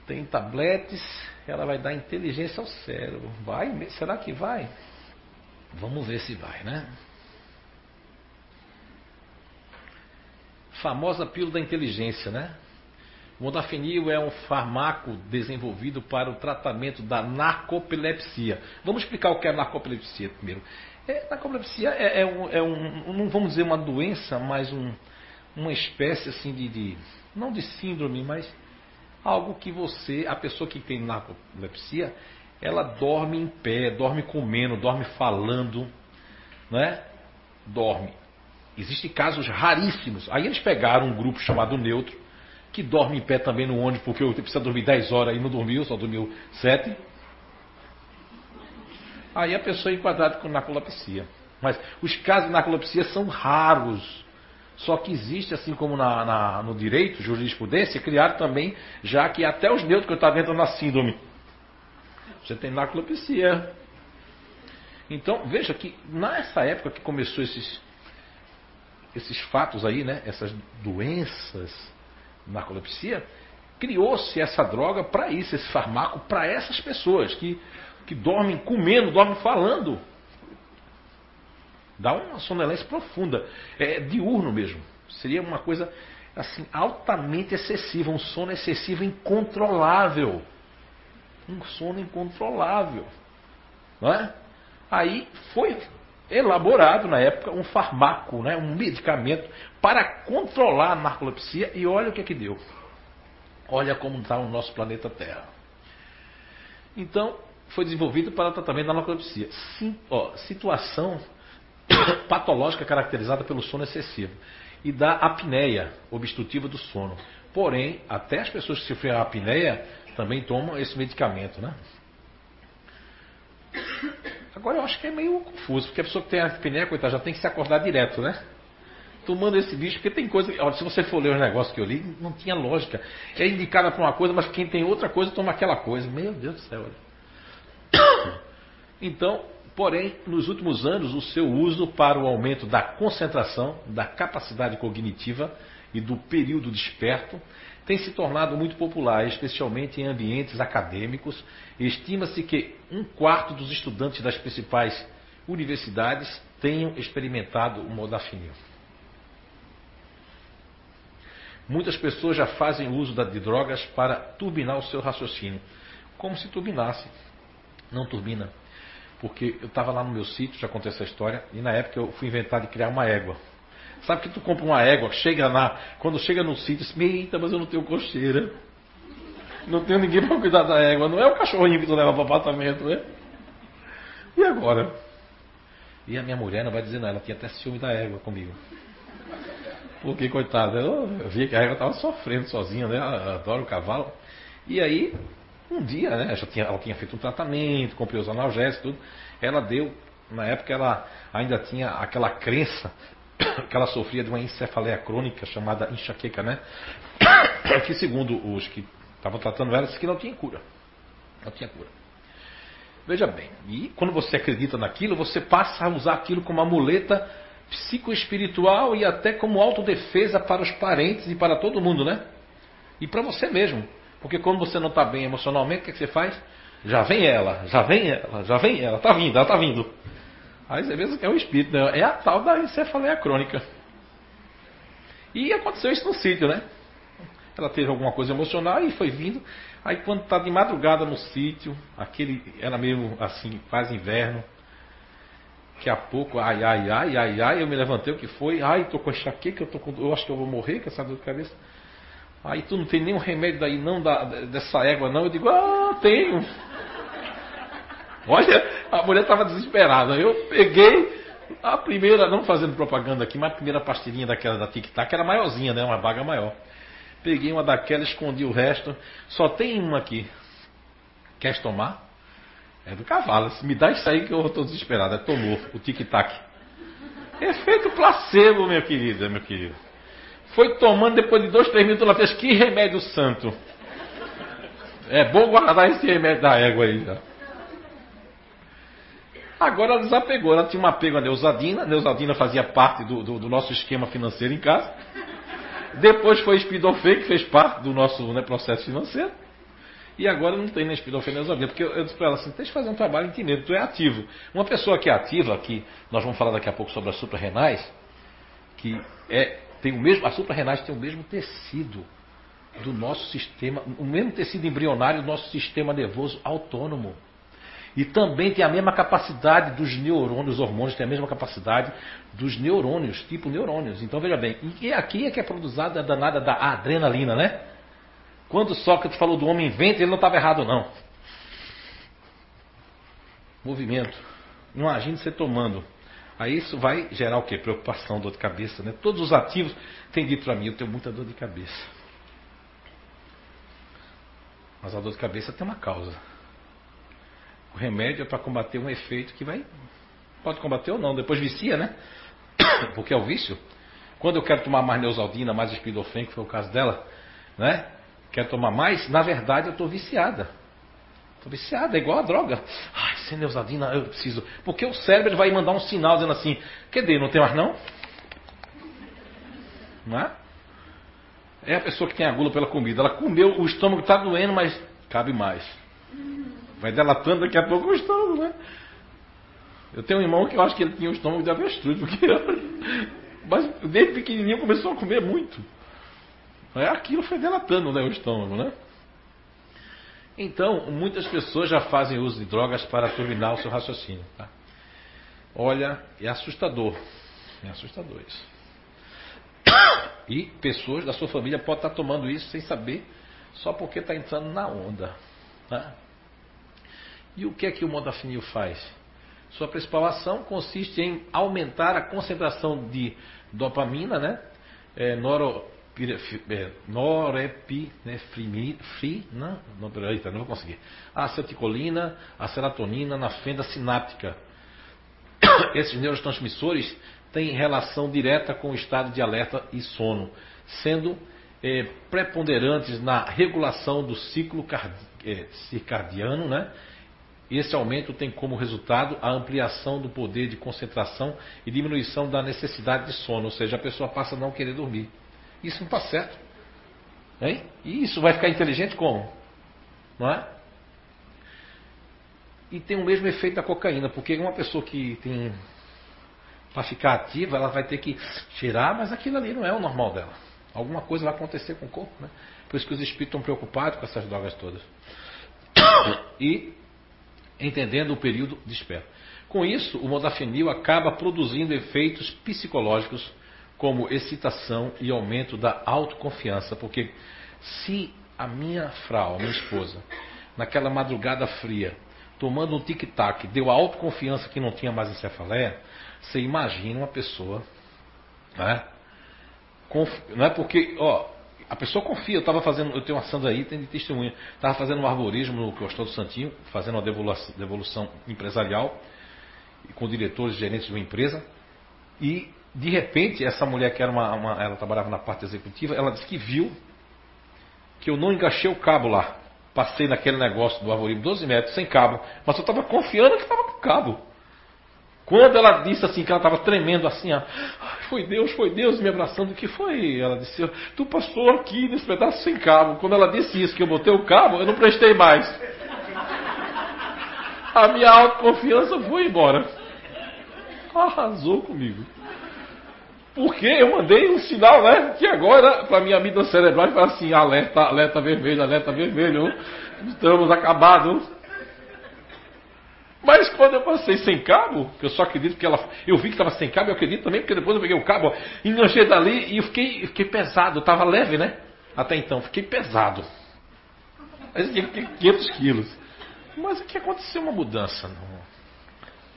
S3: Tem tabletes, ela vai dar inteligência ao cérebro. Vai? Será que vai? Vamos ver se vai, né? Famosa pílula da inteligência, né? O modafinil é um fármaco desenvolvido para o tratamento da narcolepsia. Vamos explicar o que é narcolepsia primeiro. É, narcolepsia é, é, um, é, um, não vamos dizer uma doença, mas um, uma espécie assim de, de, não de síndrome, mas algo que você, a pessoa que tem narcolepsia, ela dorme em pé, dorme comendo, dorme falando, né? Dorme. Existem casos raríssimos. Aí eles pegaram um grupo chamado neutro, que dorme em pé também no ônibus, porque eu precisa dormir 10 horas e não dormiu, só dormiu 7. Aí a pessoa é enquadrada com narcolepsia. Mas os casos de narcolepsia são raros. Só que existe, assim como na, na, no direito, jurisprudência, criaram também, já que até os neutros que estão dentro da síndrome. Você tem narcolepsia. Então, veja que nessa época que começou esses, esses fatos aí, né, essas doenças, narcolepsia, criou-se essa droga para isso, esse farmaco para essas pessoas que, que dormem comendo, dormem falando. Dá uma sonolência profunda, é diurno mesmo. Seria uma coisa assim altamente excessiva, um sono excessivo incontrolável. Um sono incontrolável. Não é? Aí foi elaborado na época um farmaco, né, um medicamento para controlar a narcolepsia e olha o que é que deu. Olha como está o nosso planeta Terra. Então, foi desenvolvido para tratamento da narcolepsia. Sim, ó, situação *coughs* patológica caracterizada pelo sono excessivo e da apneia obstrutiva do sono. Porém, até as pessoas que sofrem a apneia também tomam esse medicamento, né? Agora eu acho que é meio confuso, porque a pessoa que tem a apneia, coitada, já tem que se acordar direto, né? Tomando esse bicho, porque tem coisa. Olha, se você for ler os negócios que eu li, não tinha lógica. É indicada para uma coisa, mas quem tem outra coisa toma aquela coisa. Meu Deus do céu, olha. *coughs* Então, porém, nos últimos anos, o seu uso para o aumento da concentração, da capacidade cognitiva e do período desperto tem se tornado muito popular, especialmente em ambientes acadêmicos. Estima-se que um quarto dos estudantes das principais universidades tenham experimentado o modafinil. Muitas pessoas já fazem uso de drogas para turbinar o seu raciocínio, como se turbinasse. Não turbina. Porque eu estava lá no meu sítio, já contei essa história, e na época eu fui inventar de criar uma égua. Sabe que tu compra uma égua, chega lá, quando chega no sítio, diz, eita, mas eu não tenho cocheira. Não tenho ninguém para cuidar da égua. Não é o cachorrinho que tu leva para o apartamento, é? E agora? E a minha mulher não vai dizer nada, ela tinha até ciúme da égua comigo. Porque, coitada, eu, via que a égua estava sofrendo sozinha, né? Ela adora o cavalo. E aí, um dia, né? Já tinha, ela tinha feito um tratamento, comprei os analgésicos, tudo. Ela deu, na época ela ainda tinha aquela crença *coughs* que ela sofria de uma encefaleia crônica chamada enxaqueca, né? *coughs* Que segundo os que estavam tratando ela, que não tinha cura. Não tinha cura. Veja bem, e quando você acredita naquilo, você passa a usar aquilo como uma muleta psicoespiritual e até como autodefesa para os parentes e para todo mundo, né? E para você mesmo. Porque quando você não está bem emocionalmente, o que, é que você faz? Já vem ela, já vem ela, já vem ela, tá vindo, ela tá vindo. Aí você vê que é o espírito, né? é a tal da encefaleia crônica. E aconteceu isso no sítio, né? Ela teve alguma coisa emocional e foi vindo. Aí quando tá de madrugada no sítio, aquele era meio assim, quase inverno. Daqui a pouco, ai, ai, ai, ai, ai, eu me levantei, o que foi? Ai, tô com enxaqueca, eu, tô com, eu acho que eu vou morrer com essa dor de cabeça. Aí tu não tem nenhum remédio daí não, da, dessa égua não. Eu digo, ah, tenho. Olha, a mulher estava desesperada. Eu peguei a primeira, não fazendo propaganda aqui, mas a primeira pastilhinha daquela da Tic Tac era maiorzinha, né? Uma baga maior. Peguei uma daquela, escondi o resto. Só tem uma aqui. Queres tomar? É do cavalo. Se me dá isso aí que eu estou desesperado. É tomou o tic-tac. Efeito placebo, minha querida, meu querido. Foi tomando depois de dois, três minutos, ela fez que remédio santo. É bom guardar esse remédio da égua aí já. Agora ela desapegou, ela tinha um apego a Neusadina, Neusadina fazia parte do, do, do nosso esquema financeiro em casa. Depois foi Spidofei, que fez parte do nosso né, processo financeiro. E agora não tem nem espidofenezovia, porque eu, eu disse para ela assim, tem que fazer um trabalho mesmo, tu é ativo. Uma pessoa que é ativa, que nós vamos falar daqui a pouco sobre as suprarrenais, que é, tem o mesmo, as suprarrenais têm o mesmo tecido do nosso sistema, o mesmo tecido embrionário do nosso sistema nervoso autônomo. E também tem a mesma capacidade dos neurônios, os hormônios têm a mesma capacidade dos neurônios, tipo neurônios. Então veja bem, e aqui é que é produzida a danada da adrenalina, né? Quando Sócrates falou do homem vento, ele não estava errado, não. Movimento. Imagine você tomando. Aí isso vai gerar o quê? Preocupação, dor de cabeça. Né? Todos os ativos têm dito para mim, eu tenho muita dor de cabeça. Mas a dor de cabeça tem uma causa. O remédio é para combater um efeito que vai. Pode combater ou não, depois vicia, né? *coughs* Porque é o vício. Quando eu quero tomar mais neusaldina, mais espidofem, que foi o caso dela, né? quer tomar mais, na verdade eu estou viciada. Estou viciada, é igual a droga. Ai, sem Neusadina, eu preciso. Porque o cérebro vai mandar um sinal dizendo assim: Cadê? Não tem mais não? Não é? É a pessoa que tem a gula pela comida. Ela comeu, o estômago está doendo, mas cabe mais. Vai delatando daqui a pouco o estômago, né? Eu tenho um irmão que eu acho que ele tinha o estômago de avestruz, *laughs* porque. Mas desde pequenininho começou a comer muito. É, aquilo foi delatando né, o estômago, né? Então, muitas pessoas já fazem uso de drogas para turbinar o seu raciocínio. Tá? Olha, é assustador. É assustador isso. *coughs* E pessoas da sua família podem estar tomando isso sem saber, só porque está entrando na onda. Tá? E o que é que o modafinil faz? Sua principal ação consiste em aumentar a concentração de dopamina, né? É, noro, é, norepinefrina, não, eita, não vou conseguir. A acetilcolina, a serotonina na fenda sináptica. *coughs* Esses neurotransmissores têm relação direta com o estado de alerta e sono, sendo é, preponderantes na regulação do ciclo é, circadiano, né? Esse aumento tem como resultado a ampliação do poder de concentração e diminuição da necessidade de sono, ou seja, a pessoa passa a não querer dormir. Isso não está certo. Hein? E isso vai ficar inteligente como? Não é? E tem o mesmo efeito da cocaína, porque uma pessoa que tem. Para ficar ativa, ela vai ter que tirar, mas aquilo ali não é o normal dela. Alguma coisa vai acontecer com o corpo, né? Por isso que os espíritos estão preocupados com essas drogas todas. *coughs* E entendendo o período de espera. Com isso, o modafinil acaba produzindo efeitos psicológicos como excitação e aumento da autoconfiança, porque se a minha frau, a minha esposa, naquela madrugada fria, tomando um tic-tac, deu a autoconfiança que não tinha mais encefaleia, você imagina uma pessoa, né? Conf... Não é porque, ó, a pessoa confia, eu estava fazendo, eu tenho uma Sandra aí, tem de testemunha, estava fazendo um arborismo no Costão do Santinho, fazendo uma devolução, devolução empresarial, com diretores e gerentes de uma empresa, e de repente, essa mulher que era uma, uma, ela trabalhava na parte executiva, ela disse que viu que eu não encaixei o cabo lá. Passei naquele negócio do arvorismo 12 metros sem cabo, mas eu estava confiando que estava com cabo. Quando ela disse assim, que ela estava tremendo assim, ó, foi Deus, foi Deus me abraçando, o que foi? Ela disse, tu passou aqui nesse pedaço sem cabo. Quando ela disse isso, que eu botei o cabo, eu não prestei mais. a minha autoconfiança foi embora. Arrasou comigo. Porque eu mandei um sinal, né? Que agora, para minha amígdala cerebral, fala assim: alerta, alerta vermelho, alerta vermelho. Estamos acabados. Mas quando eu passei sem cabo, que eu só acredito que ela. Eu vi que estava sem cabo, eu acredito também, porque depois eu peguei o cabo, enganchei dali e eu fiquei, fiquei pesado. Estava leve, né? Até então, fiquei pesado. Mas eu fiquei 500 quilos. Mas o que aconteceu uma mudança? Não,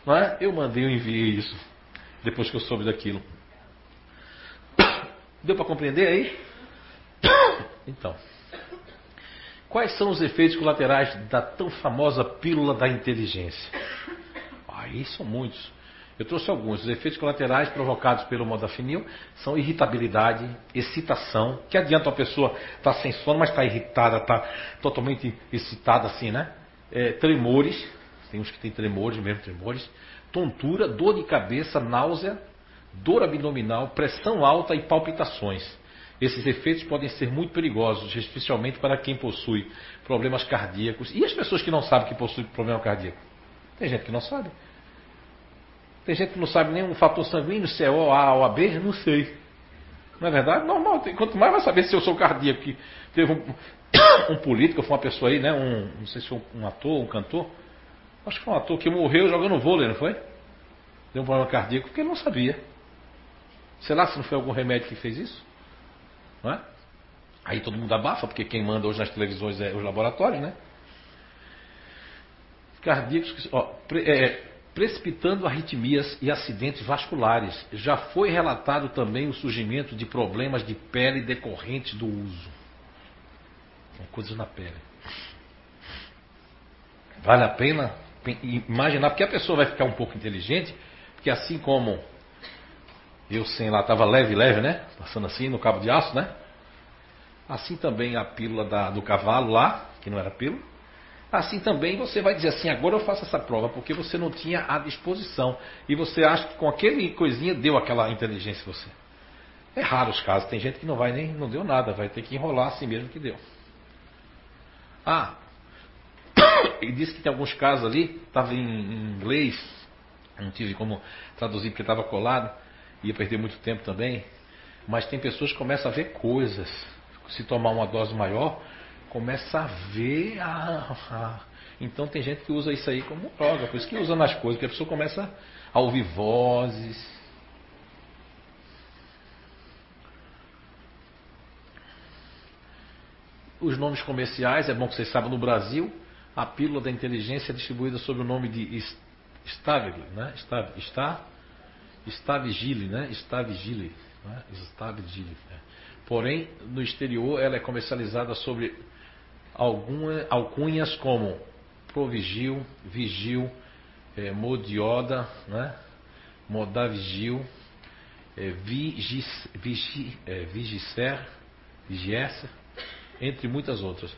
S3: não é? Eu mandei, eu enviei isso. Depois que eu soube daquilo. *coughs* Deu para compreender aí? *coughs* Então. Quais são os efeitos colaterais da tão famosa pílula da inteligência? Aí são muitos. Eu trouxe alguns. Os efeitos colaterais provocados pelo modafinil são irritabilidade, excitação. Que adianta a pessoa estar tá sem sono, mas está irritada, está totalmente excitada assim, né? É, tremores, tem uns que têm tremores, mesmo tremores. Tontura, dor de cabeça, náusea, dor abdominal, pressão alta e palpitações. Esses efeitos podem ser muito perigosos, especialmente para quem possui problemas cardíacos. E as pessoas que não sabem que possuem problema cardíaco? Tem gente que não sabe. Tem gente que não sabe nem o fator sanguíneo, se é O, A ou AB, não sei. Não é verdade? Normal. Quanto mais vai saber se eu sou cardíaco, que teve um, *coughs* um político, foi uma pessoa aí, né? Um, não sei se foi um ator, um cantor. Acho que foi um ator que morreu jogando vôlei, não foi? Deu um problema cardíaco porque ele não sabia. Sei lá se não foi algum remédio que fez isso. Não é? Aí todo mundo abafa, porque quem manda hoje nas televisões é os laboratórios, né? Cardíacos, ó, pre, é, precipitando arritmias e acidentes vasculares. Já foi relatado também o surgimento de problemas de pele decorrentes do uso. Coisas na pele. Vale a pena imaginar, porque a pessoa vai ficar um pouco inteligente, porque assim como eu sem lá estava leve, leve, né? Passando assim no cabo de aço, né? Assim também a pílula da, do cavalo lá, que não era pílula. Assim também você vai dizer assim, agora eu faço essa prova, porque você não tinha a disposição. E você acha que com aquele coisinha deu aquela inteligência você. É raro os casos, tem gente que não vai nem, não deu nada, vai ter que enrolar assim mesmo que deu. Ah, ele *coughs* disse que tem alguns casos ali, estava em inglês, não tive como traduzir porque estava colado ia perder muito tempo também. Mas tem pessoas que começam a ver coisas. Se tomar uma dose maior, começa a ver. Ah, ah. Então tem gente que usa isso aí como droga, por isso que usa nas coisas, porque a pessoa começa a ouvir vozes. Os nomes comerciais, é bom que vocês saibam, no Brasil, a pílula da inteligência é distribuída sob o nome de Stavig, né? Está está vigile, né? Está vigile, né? está vigile. Né? Porém, no exterior ela é comercializada sobre alguma, alcunhas como Provigil, Vigil, é, Modioda, né? Modavigil, é, Vigis, Vigi, é, Vigicer, Vigiessa, entre muitas outras.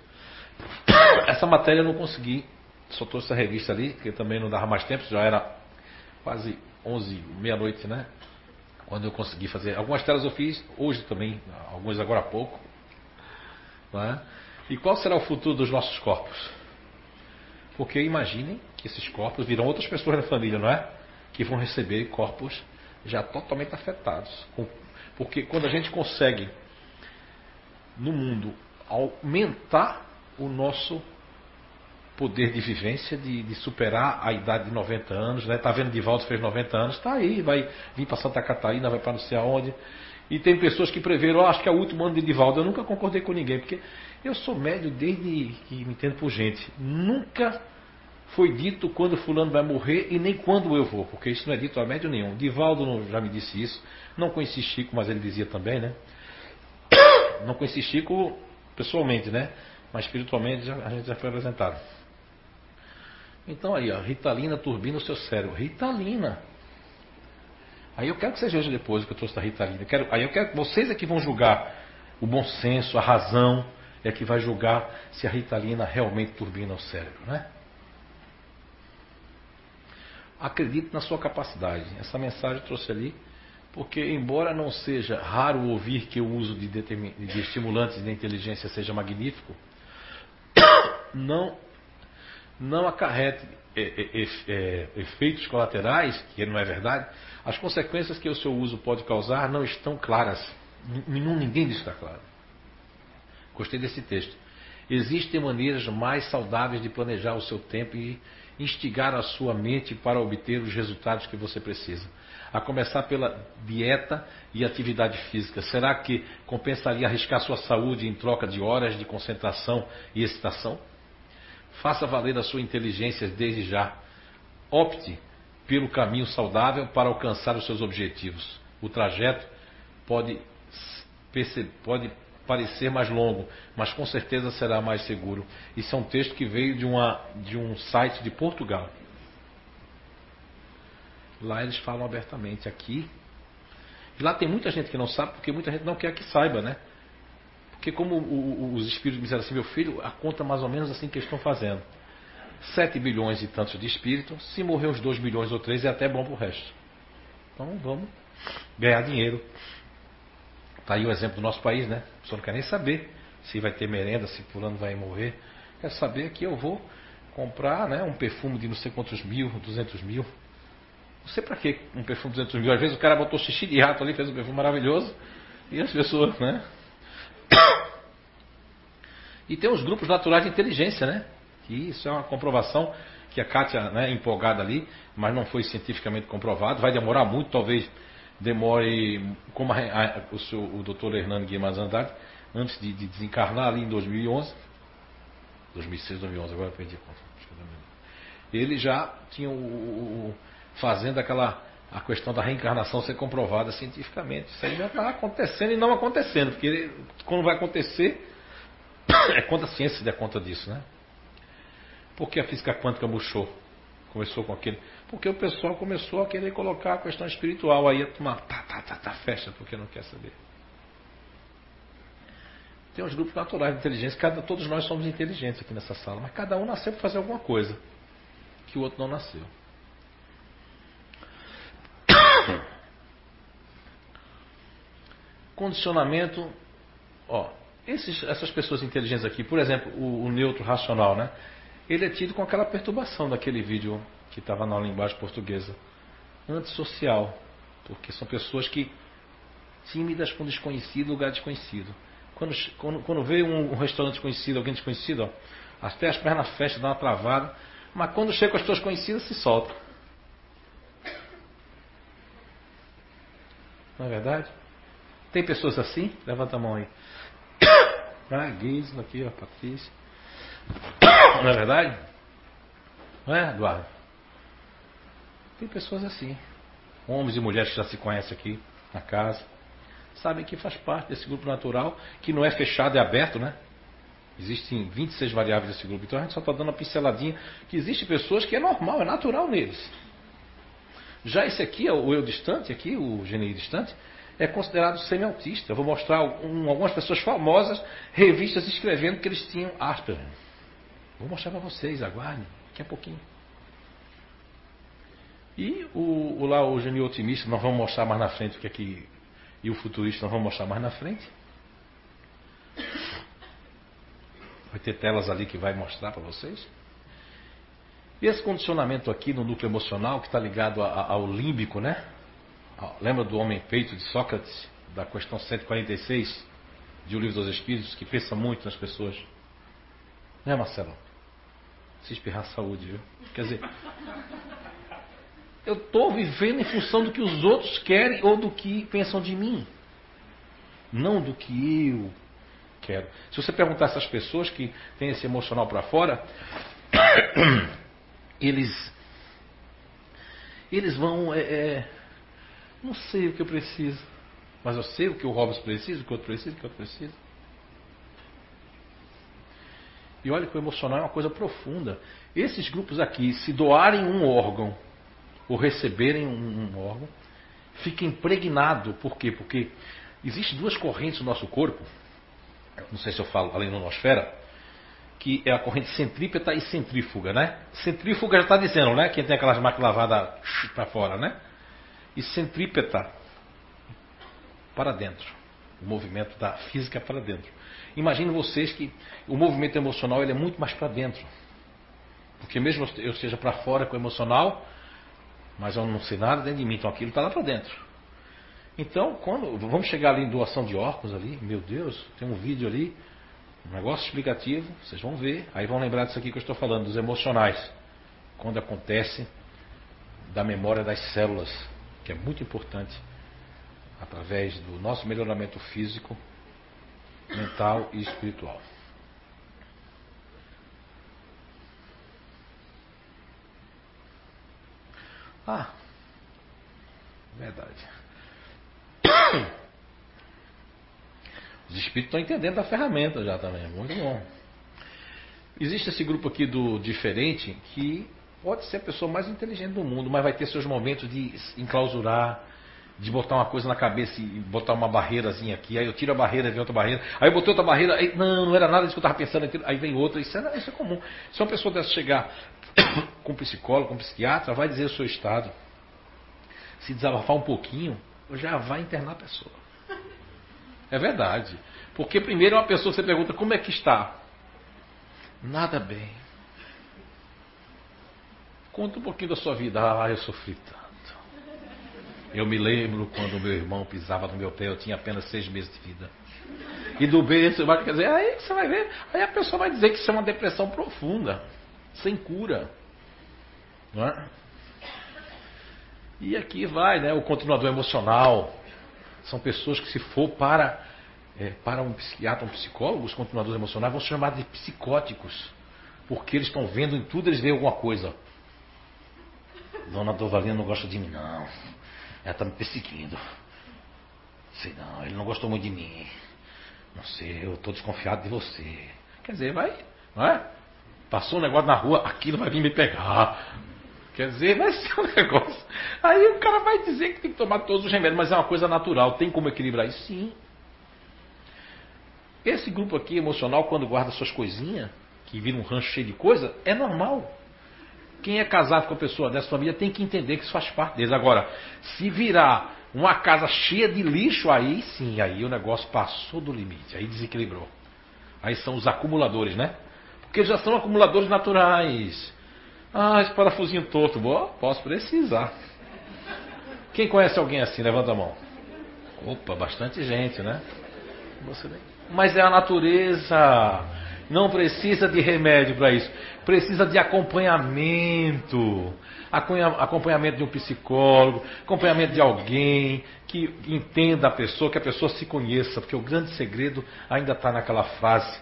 S3: *coughs* Essa matéria eu não consegui, só trouxe essa revista ali, que também não dava mais tempo, já era quase 11, meia-noite, né? Quando eu consegui fazer. Algumas telas eu fiz hoje também, algumas agora há pouco. É? E qual será o futuro dos nossos corpos? Porque imaginem que esses corpos virão outras pessoas na família, não é? Que vão receber corpos já totalmente afetados. Porque quando a gente consegue, no mundo, aumentar o nosso poder de vivência de, de, superar a idade de 90 anos, né? Tá vendo Divaldo fez 90 anos, tá aí, vai vir para Santa Catarina, vai para não sei aonde. E tem pessoas que preveram, oh, acho que é o último ano de Divaldo. Eu nunca concordei com ninguém, porque eu sou médio desde que me entendo por gente. Nunca foi dito quando fulano vai morrer e nem quando eu vou, porque isso não é dito a médio nenhum. Divaldo já me disse isso. Não conheci Chico, mas ele dizia também, né? *coughs* Não conheci Chico pessoalmente, né? Mas espiritualmente a gente já foi apresentado. Então aí, ó, Ritalina turbina o seu cérebro. Ritalina. Aí eu quero que vocês vejam depois que eu trouxe da Ritalina. Eu quero, aí eu quero que vocês é que vão julgar o bom senso, a razão, é que vai julgar se a Ritalina realmente turbina o cérebro, né? Acredite na sua capacidade. Essa mensagem eu trouxe ali, porque embora não seja raro ouvir que o uso de, de estimulantes de inteligência seja magnífico, *coughs* não não acarrete é, é, é, efeitos colaterais, que não é verdade, as consequências que o seu uso pode causar não estão claras. Ninguém está claro. Gostei desse texto. Existem maneiras mais saudáveis de planejar o seu tempo e instigar a sua mente para obter os resultados que você precisa. A começar pela dieta e atividade física. Será que compensaria arriscar sua saúde em troca de horas de concentração e excitação? Faça valer a sua inteligência desde já. Opte pelo caminho saudável para alcançar os seus objetivos. O trajeto pode, pode parecer mais longo, mas com certeza será mais seguro. Isso é um texto que veio de, uma, de um site de Portugal. Lá eles falam abertamente. Aqui. E lá tem muita gente que não sabe, porque muita gente não quer que saiba, né? Porque como os espíritos me disseram assim, meu filho, a conta mais ou menos assim que eles estão fazendo. 7 bilhões e tantos de espíritos, se morrer uns 2 bilhões ou 3 é até bom para o resto. Então vamos ganhar dinheiro. Está aí o exemplo do nosso país, né? A pessoa não quer nem saber se vai ter merenda, se fulano vai morrer. Quer saber que eu vou comprar né, um perfume de não sei quantos mil, 200 mil. Não sei para que um perfume de 200 mil. Às vezes o cara botou xixi de rato ali, fez um perfume maravilhoso. E as pessoas, né? *coughs* E tem os grupos naturais de inteligência, né? Que isso é uma comprovação que a Kátia né, empolgada ali, mas não foi cientificamente comprovado. Vai demorar muito, talvez demore, como a, a, o, seu, o doutor Hernando Guimarães Andrade, antes de, de, desencarnar ali em 2011, 2006, 2011, agora perdi a conta. Ele já tinha o, o, fazendo aquela a questão da reencarnação ser comprovada cientificamente. Isso aí já está acontecendo e não acontecendo, porque quando vai acontecer, *coughs* é quando a ciência se der conta disso, né? Por que a física quântica murchou? Começou com aquele. Porque o pessoal começou a querer colocar a questão espiritual aí, a tomar tá, tá, tá, tá, fecha, porque não quer saber. Tem uns grupos naturais de inteligência, cada, todos nós somos inteligentes aqui nessa sala, mas cada um nasceu para fazer alguma coisa que o outro não nasceu. Condicionamento, ó, esses, essas pessoas inteligentes aqui, por exemplo, o, o, neutro racional, né? Ele é tido com aquela perturbação daquele vídeo que estava na linguagem portuguesa. Antissocial. Porque são pessoas que tímidas com desconhecido, lugar desconhecido. Quando, quando, quando vê um, um, restaurante desconhecido, alguém desconhecido, ó, até as pernas fecham, dá uma travada. Mas quando chega com as pessoas conhecidas, se solta. Não é verdade? Tem pessoas assim? Levanta a mão aí. *coughs* Ah, Gisela aqui, ó, Patrícia. *coughs* Não é verdade? Não é, Eduardo? Tem pessoas assim. Homens e mulheres que já se conhecem aqui na casa. Sabem que faz parte desse grupo natural, que não é fechado, é aberto, né? Existem 26 variáveis desse grupo. Então a gente só está dando uma pinceladinha que existem pessoas que é normal, é natural neles. Já esse aqui, o eu distante, aqui, o GNI distante, é considerado semi-autista. Eu vou mostrar um, algumas pessoas famosas, revistas escrevendo que eles tinham Asperger. Vou mostrar para vocês, aguardem, daqui a pouquinho. E o, o lá, o genio otimista, nós vamos mostrar mais na frente o que aqui. E o futurista, nós vamos mostrar mais na frente. Vai ter telas ali que vai mostrar para vocês. E esse condicionamento aqui no núcleo emocional, que está ligado a, a, ao límbico, né? Lembra do homem feito de Sócrates, da questão 146 de O Livro dos Espíritos, que pensa muito nas pessoas? Né, Marcelo? Se espirrar saúde, viu? Quer dizer, eu estou vivendo em função do que os outros querem ou do que pensam de mim, não do que eu quero. Se você perguntar a essas pessoas que têm esse emocional para fora, *coughs* eles eles vão é, é, não sei o que eu preciso. Mas eu sei o que o Robson precisa, o que o outro precisa, o que o outro precisa. E olha que o emocional é uma coisa profunda. Esses grupos aqui, se doarem um órgão ou receberem um, um órgão, fica impregnado. Por quê? Porque existem duas correntes no nosso corpo. Não sei se eu falo além da nosfera, que é a corrente centrípeta e centrífuga, né? Centrífuga já está dizendo, né? Quem tem aquelas máquinas lavadas para fora, né? E centrípeta para dentro. O movimento da física para dentro. Imagine vocês que o movimento emocional ele é muito mais para dentro. Porque mesmo eu esteja para fora com o emocional, mas eu não sei nada dentro de mim, então aquilo está lá para dentro. Então, quando vamos chegar ali em doação de órgãos ali, meu Deus, tem um vídeo ali, um negócio explicativo, vocês vão ver, aí vão lembrar disso aqui que eu estou falando, dos emocionais. Quando acontece da memória das células, que é muito importante, através do nosso melhoramento físico, mental e espiritual. Ah, verdade. *coughs* Os espíritos estão entendendo a ferramenta já também, muito bom. Existe esse grupo aqui do diferente que pode ser a pessoa mais inteligente do mundo, mas vai ter seus momentos de enclausurar, de botar uma coisa na cabeça e botar uma barreirazinha aqui, aí eu tiro a barreira vem outra barreira, aí eu botei outra barreira, aí, não, não era nada disso que eu estava pensando, aquilo, aí vem outra, isso é, isso é comum. Se uma pessoa dessa chegar *coughs* com um psicólogo, com um psiquiatra, vai dizer o seu estado, se desabafar um pouquinho, já vai internar a pessoa. É verdade. Porque primeiro uma pessoa você pergunta como é que está? Nada bem. Conta um pouquinho da sua vida. Ah, eu sofri tanto. Eu me lembro quando meu irmão pisava no meu pé, eu tinha apenas seis meses de vida. E do berço, vai dizer, aí você vai ver, aí a pessoa vai dizer que isso é uma depressão profunda, sem cura. Não é? E aqui vai, né, o continuador emocional. São pessoas que se for para, é, para um psiquiatra, um psicólogo, os continuadores emocionais vão ser chamados de psicóticos. Porque eles estão vendo em tudo, eles veem alguma coisa. Dona Dovalina não gosta de mim, não. Ela está me perseguindo. Sei não, ele não gostou muito de mim. Não sei, eu estou desconfiado de você. Quer dizer, vai, não é? Passou um negócio na rua, aquilo vai vir me pegar. Quer dizer, vai ser um *laughs* negócio. Aí o cara vai dizer que tem que tomar todos os remédios, mas é uma coisa natural. Tem como equilibrar isso? Sim. Esse grupo aqui emocional, quando guarda suas coisinhas, que vira um rancho cheio de coisa, é normal. Quem é casado com a pessoa dessa família tem que entender que isso faz parte deles. Agora, se virar uma casa cheia de lixo, aí sim, aí o negócio passou do limite, aí desequilibrou. Aí são os acumuladores, né? Porque já são acumuladores naturais. Ah, esse parafusinho torto. Boa, posso precisar. Quem conhece alguém assim? Levanta a mão. Opa, bastante gente, né? Mas é a natureza. Não precisa de remédio para isso. Precisa de acompanhamento. Acompanhamento de um psicólogo, acompanhamento de alguém que entenda a pessoa, que a pessoa se conheça, porque o grande segredo ainda está naquela frase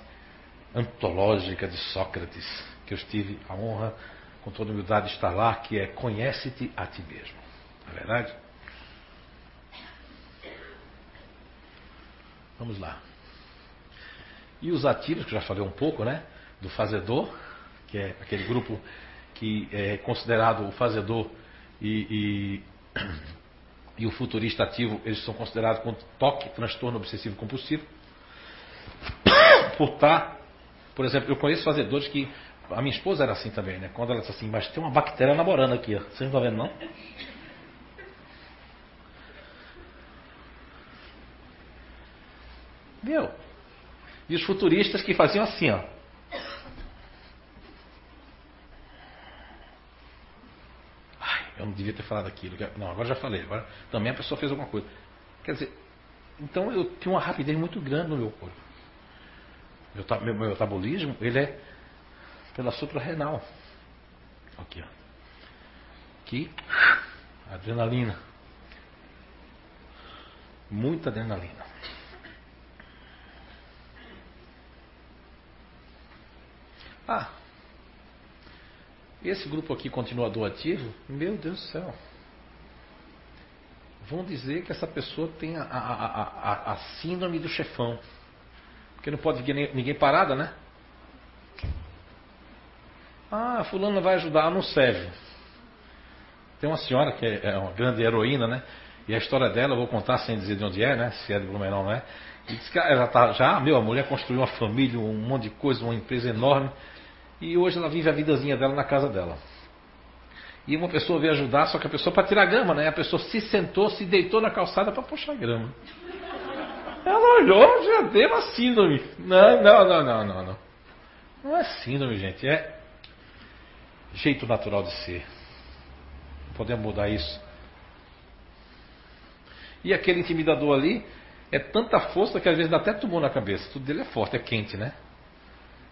S3: antológica de Sócrates, que eu tive a honra com toda humildade está lá, que é conhece-te a ti mesmo. Não é verdade? Vamos lá. E os ativos, que já falei um pouco, né? Do fazedor, que é aquele grupo que é considerado o fazedor e, e, e o futurista ativo, eles são considerados com toque, transtorno obsessivo compulsivo. Por estar, por exemplo, eu conheço fazedores que a minha esposa era assim também, né? Quando ela disse assim, mas tem uma bactéria namorando aqui, ó. Vocês não estão vendo, não? Viu? E os futuristas que faziam assim, ó. Ai, eu não devia ter falado aquilo. Não, agora já falei. Agora também a pessoa fez alguma coisa. Quer dizer, então eu tinha uma rapidez muito grande no meu corpo. Meu, meu, meu metabolismo, ele é pela suprarrenal. Aqui, ó. Aqui, adrenalina. Muita adrenalina. Ah, esse grupo aqui continuador ativo, meu Deus do céu. Vão dizer que essa pessoa tem a, a, a, a síndrome do chefão. Porque não pode ninguém parada, né? Ah, fulano vai ajudar, não serve. Tem uma senhora que é uma grande heroína, né? E a história dela, eu vou contar sem dizer de onde é, né? Se é de Blumenau, não é? E diz que ela tá, já, meu, a mulher construiu uma família, um monte de coisa, uma empresa enorme. E hoje ela vive a vidazinha dela na casa dela. E uma pessoa veio ajudar, só que a pessoa para tirar grama, né? A pessoa se sentou, se deitou na calçada para puxar grama. Ela olhou, já deu uma síndrome. Não, não, não, não, não, não. Não é síndrome, gente. É jeito natural de ser. Podemos mudar isso. E aquele intimidador ali é tanta força que às vezes dá até tumor na cabeça. Tudo dele é forte, é quente, né?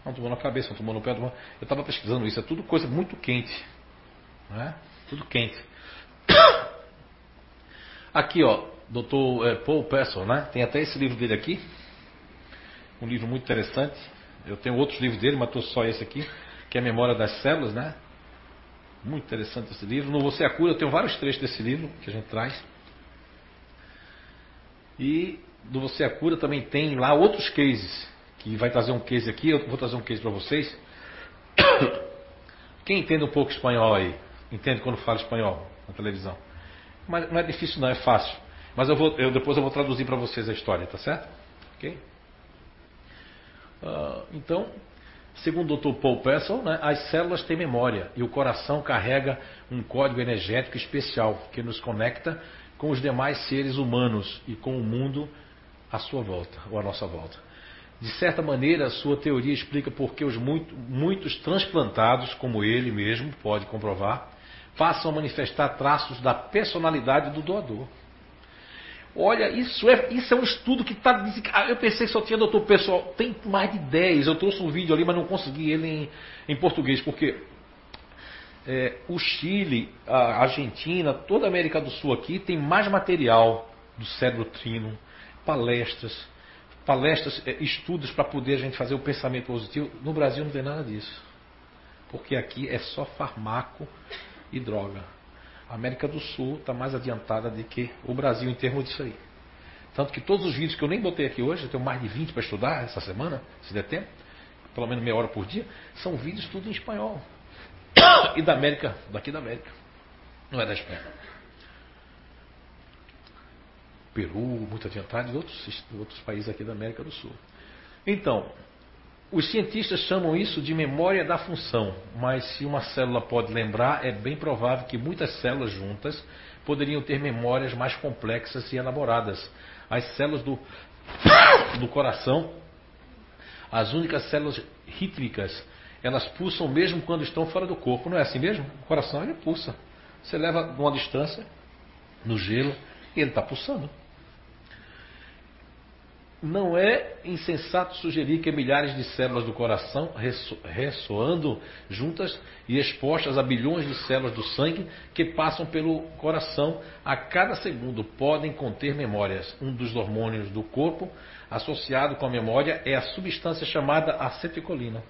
S3: Um tumor na cabeça, um tumor no pé. Um... Eu estava pesquisando isso, é tudo coisa muito quente. Né? Tudo quente. *coughs* Aqui, ó, Dr. É, Paul Pesson, né? Tem até esse livro dele aqui. Um livro muito interessante. Eu tenho outros livros dele, mas estou só esse aqui, que é a Memória das Células, né? Muito interessante esse livro. No Você é a Cura, eu tenho vários trechos desse livro que a gente traz. E do Você é a Cura também tem lá outros cases. Que vai trazer um case aqui, eu vou trazer um case para vocês. *coughs* Quem entende um pouco espanhol aí? Entende quando fala espanhol na televisão? Mas não é difícil não, é fácil. Mas eu vou, eu, depois eu vou traduzir para vocês a história, tá certo? Ok? Uh, então, segundo o Dr. Paul Pessel, né, as células têm memória e o coração carrega um código energético especial que nos conecta com os demais seres humanos e com o mundo à sua volta, ou à nossa volta. De certa maneira, sua teoria explica por que os muito, muitos transplantados, como ele mesmo pode comprovar, passam a manifestar traços da personalidade do doador. Olha, isso é, isso é um estudo que está. Ah, eu pensei que só tinha doutor pessoal. Tem mais de 10. Eu trouxe um vídeo ali, mas não consegui ele em, em português, porque é, o Chile, a Argentina, toda a América do Sul aqui tem mais material do cérebro trino, palestras, palestras, é, estudos para poder a gente fazer o pensamento positivo. No Brasil não tem nada disso. Porque aqui é só farmaco e droga. A América do Sul está mais adiantada do que o Brasil em termos disso aí. Tanto que todos os vídeos que eu nem botei aqui hoje, eu tenho mais de 20 para estudar essa semana, se der tempo, pelo menos meia hora por dia, são vídeos tudo em espanhol. *coughs* E da América, daqui da América. Não é da Espanha. Peru, muito adiantado, e outros, outros países aqui da América do Sul. Então, os cientistas chamam isso de memória da função, mas se uma célula pode lembrar, é bem provável que muitas células juntas poderiam ter memórias mais complexas e elaboradas. As células do, do coração, as únicas células rítmicas, elas pulsam mesmo quando estão fora do corpo. Não é assim mesmo? O coração ele pulsa. Você leva uma distância no gelo e ele está pulsando. Não é insensato sugerir que milhares de células do coração, ressoando juntas e expostas a bilhões de células do sangue que passam pelo coração a cada segundo, podem conter memórias. Um dos hormônios do corpo associado com a memória é a substância chamada acetilcolina.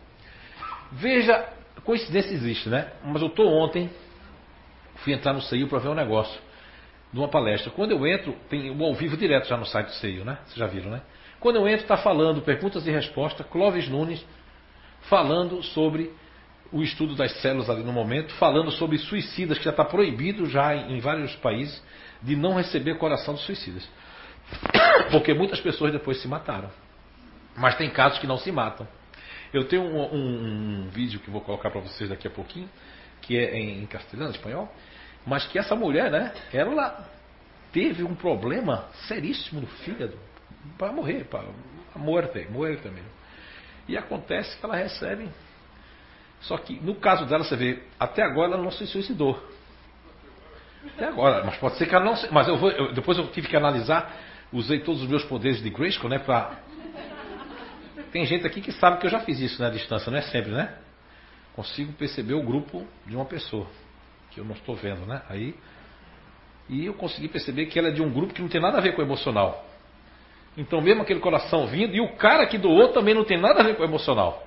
S3: Veja, coincidência existe, né? Mas eu estou ontem, fui entrar no CEIU para ver um negócio, de uma palestra. Quando eu entro, tem o ao vivo direto já no site do CEIU, né? Vocês já viram, né? Quando eu entro, está falando, perguntas e respostas, Clóvis Nunes falando sobre o estudo das células ali no momento, falando sobre suicidas, que já está proibido já em vários países de não receber coração dos suicidas. *coughs* Porque muitas pessoas depois se mataram. Mas tem casos que não se matam. Eu tenho um, um, um vídeo que vou colocar para vocês daqui a pouquinho, que é em castelhano, espanhol, mas que essa mulher, né, ela teve um problema seríssimo no fígado para morrer, para morte, morte mesmo. E acontece que ela recebe. Só que no caso dela, você vê, até agora ela não se suicidou. Até agora, mas pode ser que ela não se. Mas eu vou, eu, depois eu tive que analisar, usei todos os meus poderes de Grayskull, né, para. Tem gente aqui que sabe que eu já fiz isso na né, distância, não é sempre, né? Consigo perceber o grupo de uma pessoa que eu não estou vendo, né? Aí e eu consegui perceber que ela é de um grupo que não tem nada a ver com o emocional. Então, mesmo aquele coração vindo, e o cara que doou também não tem nada a ver com o emocional.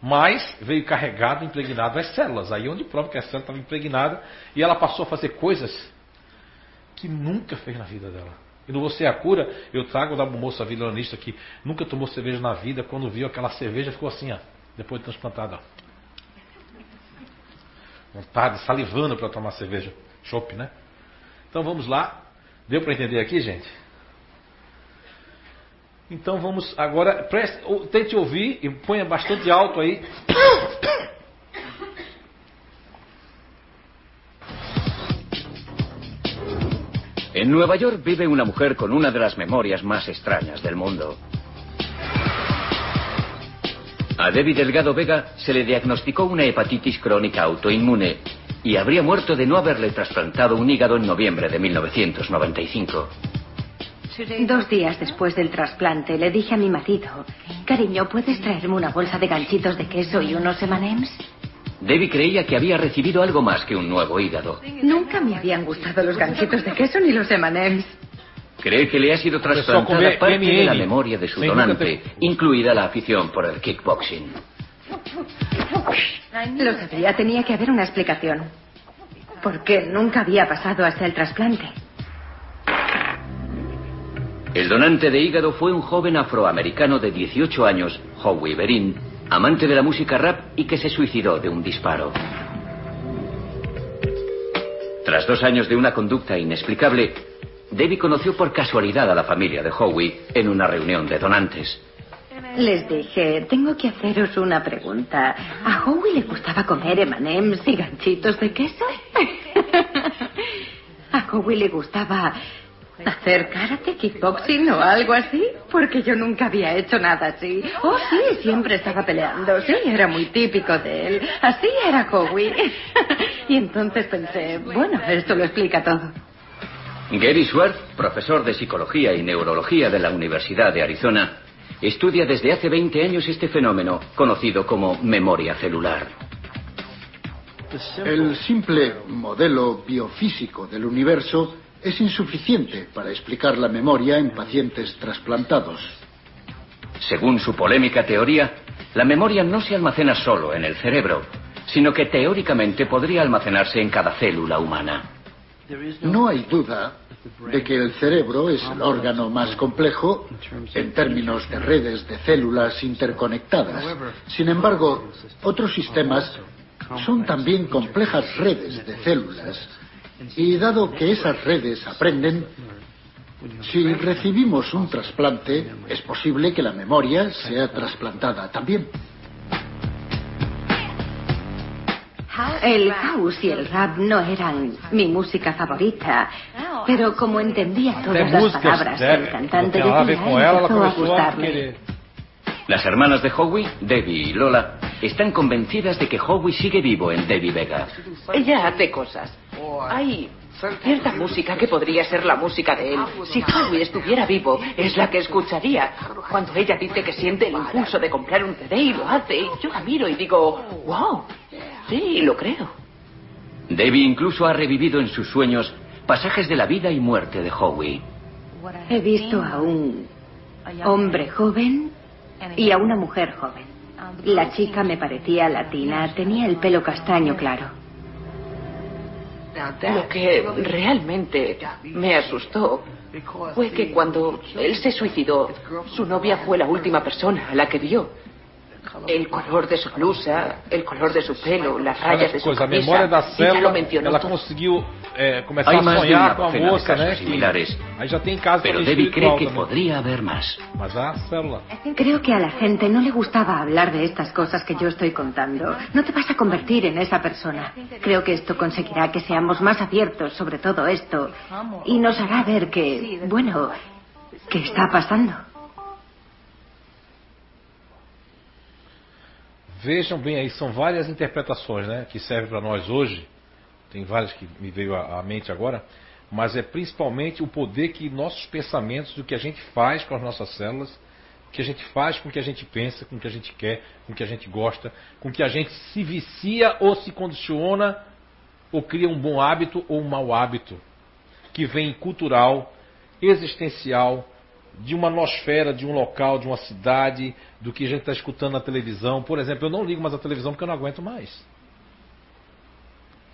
S3: Mas veio carregado, impregnado as células. Aí é onde prova que a célula estava impregnada e ela passou a fazer coisas que nunca fez na vida dela. E no Você é a Cura, eu trago da moça vilanista que nunca tomou cerveja na vida, quando viu aquela cerveja ficou assim, ó, depois de transplantada. Vontade, salivando para tomar cerveja. Chopp, né? Então vamos lá. Deu para entender aqui, gente? Então vamos agora, preste, tente ouvir e bastante alto aí.
S16: En Nueva York vive una mujer con una de las memorias más extrañas del mundo. A Debbie Delgado Vega se le diagnosticó una hepatitis crónica autoinmune y habría muerto de no haberle trasplantado un hígado en noviembre de 1995.
S17: Dos días después del trasplante le dije a mi marido, cariño, ¿puedes traerme una bolsa de ganchitos de queso y unos M&M's?
S16: Debbie creía que había recibido algo más que un nuevo hígado.
S17: Nunca me habían gustado los ganchitos de queso ni los M&M's.
S16: Cree que le ha sido trasplantada parte de la memoria de su donante, incluida la afición por el kickboxing.
S17: Lo sabía, tenía que haber una explicación. Porque nunca había pasado hasta el trasplante.
S16: El donante de hígado fue un joven afroamericano de 18 años, Howie Berin, amante de la música rap y que se suicidó de un disparo. Tras dos años de una conducta inexplicable, Debbie conoció por casualidad a la familia de Howie en una reunión de donantes.
S17: Les dije, tengo que haceros una pregunta. ¿A Howie le gustaba comer M&M's y ganchitos de queso? *laughs* ¿A Howie le gustaba hacer karate, kickboxing o algo así? Porque yo nunca había hecho nada así. Oh, sí, siempre estaba peleando. Sí, era muy típico de él. Así era Howie. *laughs* y entonces pensé, bueno, esto lo explica todo.
S16: Gary Schwartz, profesor de psicología y neurología de la Universidad de Arizona, estudia desde hace 20 años este fenómeno, conocido como memoria celular.
S18: El simple modelo biofísico del universo es insuficiente para explicar la memoria en pacientes trasplantados.
S16: Según su polémica teoría, la memoria no se almacena solo en el cerebro, sino que teóricamente podría almacenarse en cada célula humana.
S18: No hay duda de que el cerebro es el órgano más complejo en términos de redes de células interconectadas. Sin embargo, otros sistemas son también complejas redes de células. Y dado que esas redes aprenden, si recibimos un trasplante, es posible que la memoria sea trasplantada también.
S17: El house y el rap no eran mi música favorita, pero como entendía todas las palabras que
S3: né,
S17: el cantante
S3: ela
S17: empezó a gustarme.
S16: Las hermanas de Howie, Debbie y Lola, están convencidas de que Howie sigue vivo en Debbie Vega.
S19: Ella hace cosas. Hay cierta música que podría ser la música de él. Si Howie estuviera vivo, es la que escucharía. Cuando ella dice que siente el impulso de comprar un CD y lo hace, yo la miro y digo, wow, sí, lo creo.
S16: Debbie incluso ha revivido en sus sueños pasajes de la vida y muerte de Howie.
S17: He visto a un hombre joven y a una mujer joven. La chica me parecía latina, tenía el pelo castaño claro.
S19: Lo que realmente me asustó fue que cuando él se suicidó, su novia fue la última persona a la que vio. El color de su blusa, el color de su pelo, las rayas de su
S3: coisa, a
S19: camisa.
S3: memória da
S19: ella lo
S3: célula,
S19: mencionó
S3: ela conseguiu é, começar
S16: Hay
S3: a sonhar com a moça, né?
S16: similares.
S3: Aí já tem casos
S16: Pero Debbie cree que podría haber más.
S3: Mas a célula.
S17: Creo que a la gente no le gustaba hablar de estas cosas que yo estoy contando. No te vas a convertir en esa persona. Creo que esto conseguirá que seamos más abiertos sobre todo esto y nos hará ver que, bueno, que está pasando.
S3: Vejam bem aí, são várias interpretações né, que servem para nós hoje. Tem várias que me veio à mente agora. Mas é principalmente o poder que nossos pensamentos, do que a gente faz com as nossas células, que a gente faz com o que a gente pensa, com o que a gente quer, com o que a gente gosta, com o que a gente se vicia ou se condiciona, ou cria um bom hábito ou um mau hábito, que vem cultural, existencial, de uma nosfera, de um local, de uma cidade, do que a gente está escutando na televisão. Por exemplo, eu não ligo mais a televisão porque eu não aguento mais.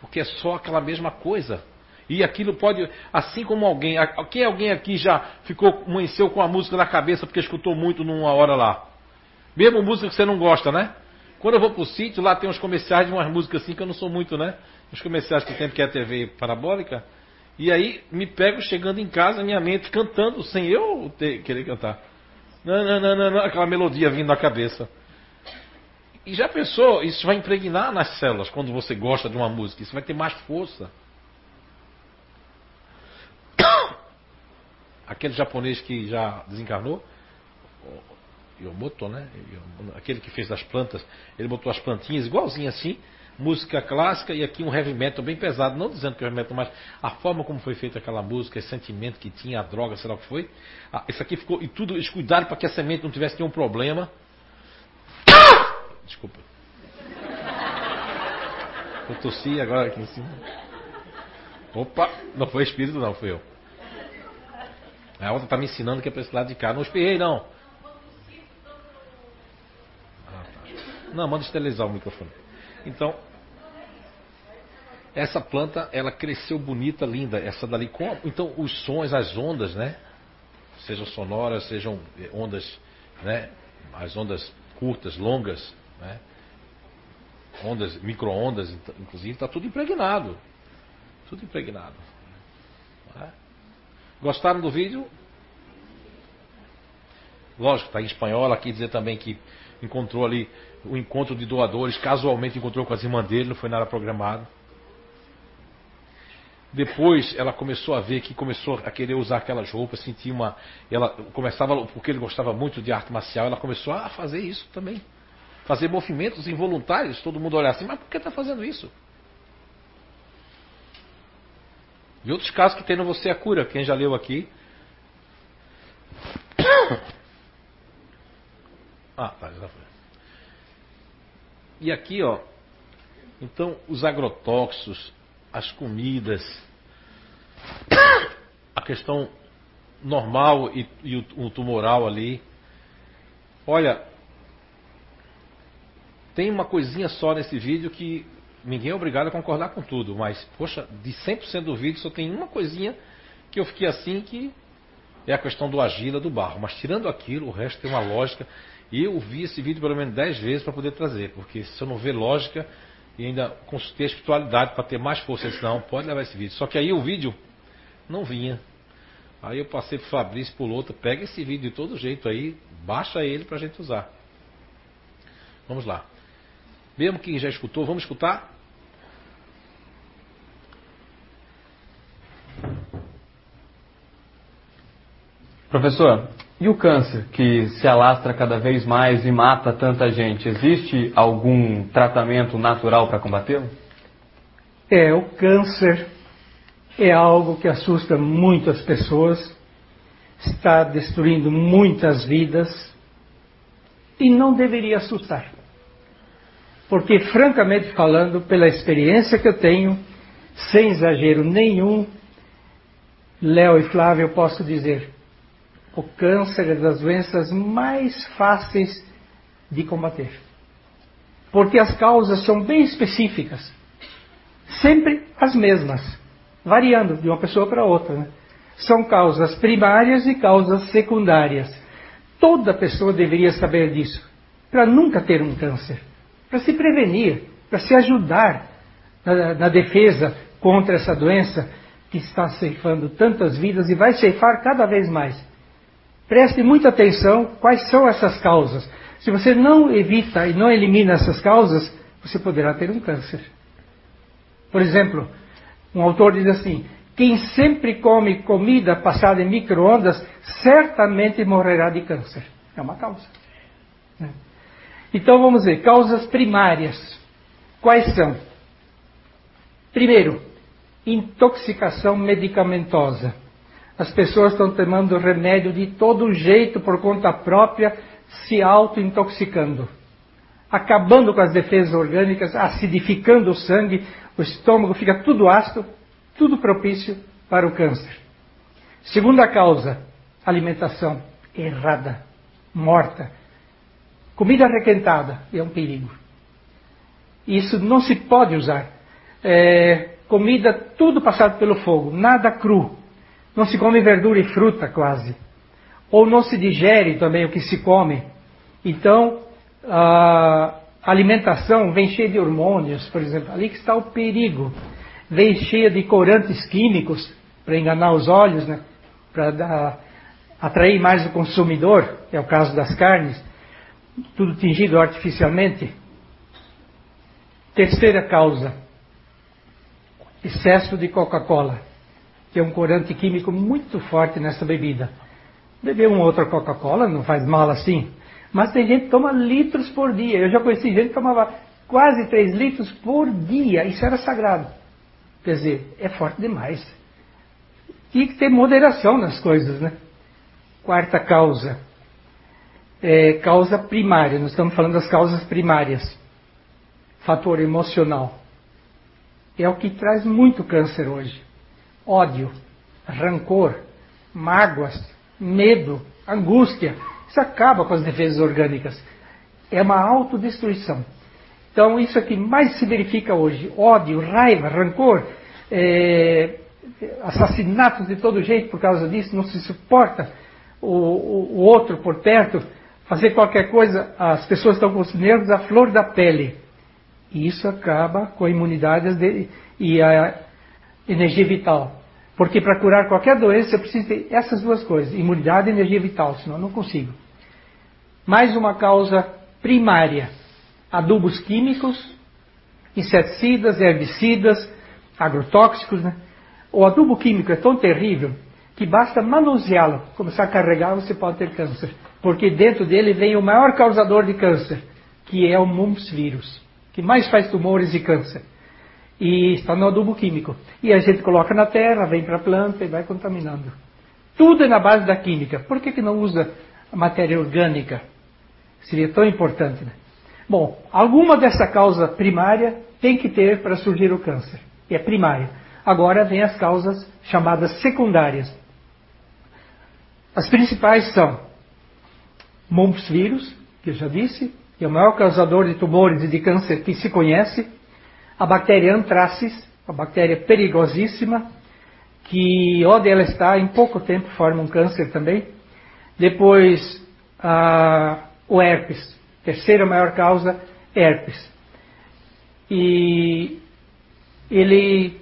S3: Porque é só aquela mesma coisa. E aquilo pode, assim como alguém, quem alguém aqui já ficou, amanheceu com a música na cabeça porque escutou muito numa hora lá? Mesmo música que você não gosta, né? Quando eu vou pro sítio, lá tem uns comerciais de umas músicas assim que eu não sou muito, né? Os comerciais que tem que é a TV parabólica. E aí me pego chegando em casa, minha mente cantando sem eu ter- querer cantar. Não, aquela melodia vindo na cabeça. E já pensou, isso vai impregnar nas células quando você gosta de uma música, isso vai ter mais força. *coughs* Aquele japonês que já desencarnou, Yomoto, né? Aquele que fez as plantas, ele botou as plantinhas igualzinho assim, música clássica e aqui um heavy metal bem pesado, não dizendo que é heavy metal, mas a forma como foi feita aquela música, esse sentimento que tinha, a droga, sei lá o que foi. Ah, isso aqui ficou, e tudo, eles cuidaram para que a semente não tivesse nenhum problema. Desculpa. Eu tossi agora aqui em cima. Opa, não foi espírito não, foi eu. A outra está me ensinando que é para esse lado de cá. Não espirrei não. Ah, tá. Não, manda esterilizar o microfone. Então, essa planta, ela cresceu bonita, linda. Essa dali, então os sons, as ondas, né? Sejam sonoras, sejam eh, ondas, né? As ondas curtas, longas, né? Ondas, micro-ondas, inclusive, está tudo impregnado. Tudo impregnado. É? Gostaram do vídeo? Lógico, está em espanhol. Aqui dizer também que encontrou ali o encontro de doadores, casualmente encontrou com as irmãs dele, não foi nada programado. Depois ela começou a ver que começou a querer usar aquelas roupas, sentia uma. Ela começava, porque ele gostava muito de arte marcial, ela começou a fazer isso também. Fazer movimentos involuntários, todo mundo olhar assim, mas por que está fazendo isso? E outros casos que tem no Você a Cura, quem já leu aqui. *coughs* Ah, tá, já foi. E aqui, ó. Então, os agrotóxicos, as comidas, *coughs* a questão normal e, e o, o tumoral ali. Olha, tem uma coisinha só nesse vídeo que ninguém é obrigado a concordar com tudo, mas, poxa, de 100% do vídeo só tem uma coisinha que eu fiquei assim que é a questão do agila do barro. Mas tirando aquilo, o resto tem uma lógica. E eu vi esse vídeo pelo menos 10 vezes para poder trazer, porque se eu não ver lógica, e ainda espiritualidade para ter mais força. Eu disse, não, pode levar esse vídeo. Só que aí o vídeo não vinha. Aí eu passei para o Fabrício por outro, pega esse vídeo de todo jeito aí, baixa ele para a gente usar. Vamos lá. Mesmo quem já escutou, vamos escutar?
S20: Professor, e o câncer que se alastra cada vez mais e mata tanta gente? Existe algum tratamento natural para combatê-lo?
S21: É, o câncer é algo que assusta muitas pessoas, está destruindo muitas vidas e não deveria assustar. Porque, francamente falando, pela experiência que eu tenho, sem exagero nenhum, Léo e Flávio, eu posso dizer, o câncer é das doenças mais fáceis de combater. Porque as causas são bem específicas. Sempre as mesmas, variando de uma pessoa para outra. Né? São causas primárias e causas secundárias. Toda pessoa deveria saber disso, para nunca ter um câncer, para se prevenir, para se ajudar na, na defesa contra essa doença que está ceifando tantas vidas e vai ceifar cada vez mais. Preste muita atenção quais são essas causas. Se você não evita e não elimina essas causas, você poderá ter um câncer. Por exemplo, um autor diz assim: quem sempre come comida passada em microondas certamente morrerá de câncer. É uma causa. Né? Então vamos ver, causas primárias. Quais são? Primeiro, intoxicação medicamentosa. As pessoas estão tomando remédio de todo jeito por conta própria, se auto-intoxicando, acabando com as defesas orgânicas, acidificando o sangue, o estômago fica tudo ácido, tudo propício para o câncer. Segunda causa, alimentação errada, morta. Comida requentada é um perigo. Isso não se pode usar. É, comida tudo passado pelo fogo, nada cru. Não se come verdura e fruta quase. Ou não se digere também o que se come. Então, a alimentação vem cheia de hormônios, por exemplo. Ali que está o perigo. Vem cheia de corantes químicos para enganar os olhos, né? para atrair mais o consumidor, é o caso das carnes. Tudo tingido artificialmente. Terceira causa: excesso de Coca-Cola que é um corante químico muito forte nessa bebida. Beber uma outra Coca-Cola não faz mal assim, Mas tem gente que toma litros por dia. Eu já conheci gente que tomava quase 3 litros por dia. Isso era sagrado. Quer dizer, é forte demais. Tem que ter moderação nas coisas, né? Quarta causa. É, causa primária. Nós estamos falando das causas primárias. Fator emocional. É o que traz muito câncer hoje. Ódio, rancor, mágoas, medo, angústia. Isso acaba com as defesas orgânicas. É uma autodestruição. Então, isso é que mais se verifica hoje: ódio, raiva, rancor, é, assassinatos de todo jeito por causa disso, não se suporta o, o, o outro por perto, fazer qualquer coisa, as pessoas estão com os nervos à flor da pele. E isso acaba com a imunidade de, e a energia vital. Porque para curar qualquer doença eu preciso ter essas duas coisas, imunidade e energia vital, senão eu não consigo. Mais uma causa primária: adubos químicos, inseticidas, herbicidas, agrotóxicos. Né? O adubo químico é tão terrível que basta manuseá-lo, começar a carregar, você pode ter câncer. Porque dentro dele vem o maior causador de câncer, que é o mumps vírus, que mais faz tumores e câncer. E está no adubo químico. E a gente coloca na terra, vem para a planta e vai contaminando. Tudo é na base da química. Por que, que não usa a matéria orgânica? Seria tão importante, né? Bom, alguma dessa causa primária tem que ter para surgir o câncer. É primária. Agora vem as causas chamadas secundárias. As principais são mumps vírus, que eu já disse, que é o maior causador de tumores e de câncer que se conhece, a bactéria antracis, uma bactéria perigosíssima, que onde ela está, em pouco tempo forma um câncer também. Depois, o herpes, terceira maior causa, herpes. E ele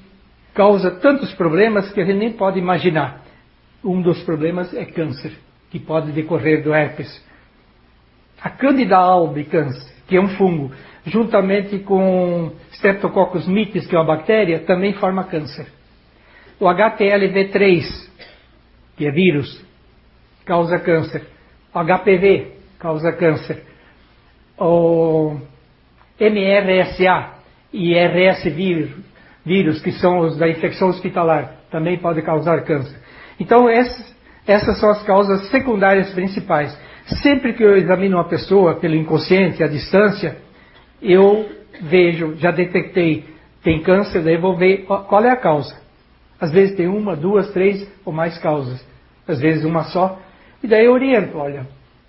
S21: causa tantos problemas que a gente nem pode imaginar. Um dos problemas é câncer, que pode decorrer do herpes. A Candida albicans, que é um fungo, juntamente com Streptococcus mitis, que é uma bactéria, também forma câncer. O HTLV3, que é vírus, causa câncer. O HPV causa câncer. O MRSA e RS vírus, vírus, que são os da infecção hospitalar, também pode causar câncer. Então, essas, essas são as causas secundárias principais. Sempre que eu examino uma pessoa pelo inconsciente, à distância, eu vejo, já detectei, tem câncer, daí vou ver qual é a causa. Às vezes tem uma, duas, três ou mais causas. Às vezes uma só. E daí eu oriento, olha,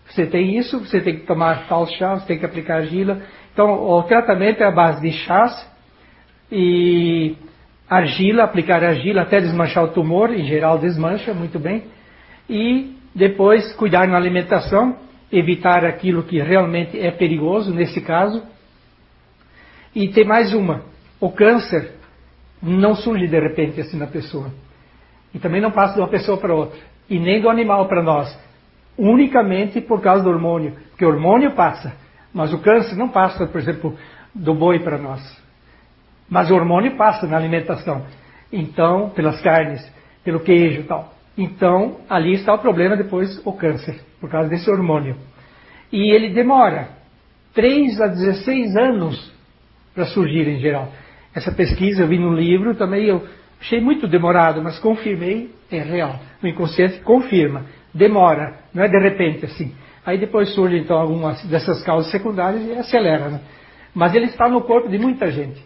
S21: você tem isso, você tem que tomar tal chá, você tem que aplicar argila. Então, o tratamento é a base de chás e argila, aplicar argila até desmanchar o tumor, em geral desmancha muito bem. E depois cuidar na alimentação, evitar aquilo que realmente é perigoso, nesse caso, e tem mais uma: o câncer não surge de repente assim na pessoa. E também não passa de uma pessoa para outra. E nem do animal para nós. Unicamente por causa do hormônio. Porque o hormônio passa. Mas o câncer não passa, por exemplo, do boi para nós. Mas o hormônio passa na alimentação. Então, pelas carnes, pelo queijo e tal. Então, ali está o problema depois, o câncer, por causa desse hormônio. E ele demora 3 a 16 anos para surgir em geral. Essa pesquisa eu vi no livro, também eu achei muito demorado, mas confirmei, é real. O inconsciente confirma, demora, não é de repente assim. Aí depois surge então algumas dessas causas secundárias e acelera, né? Mas ele está no corpo de muita gente.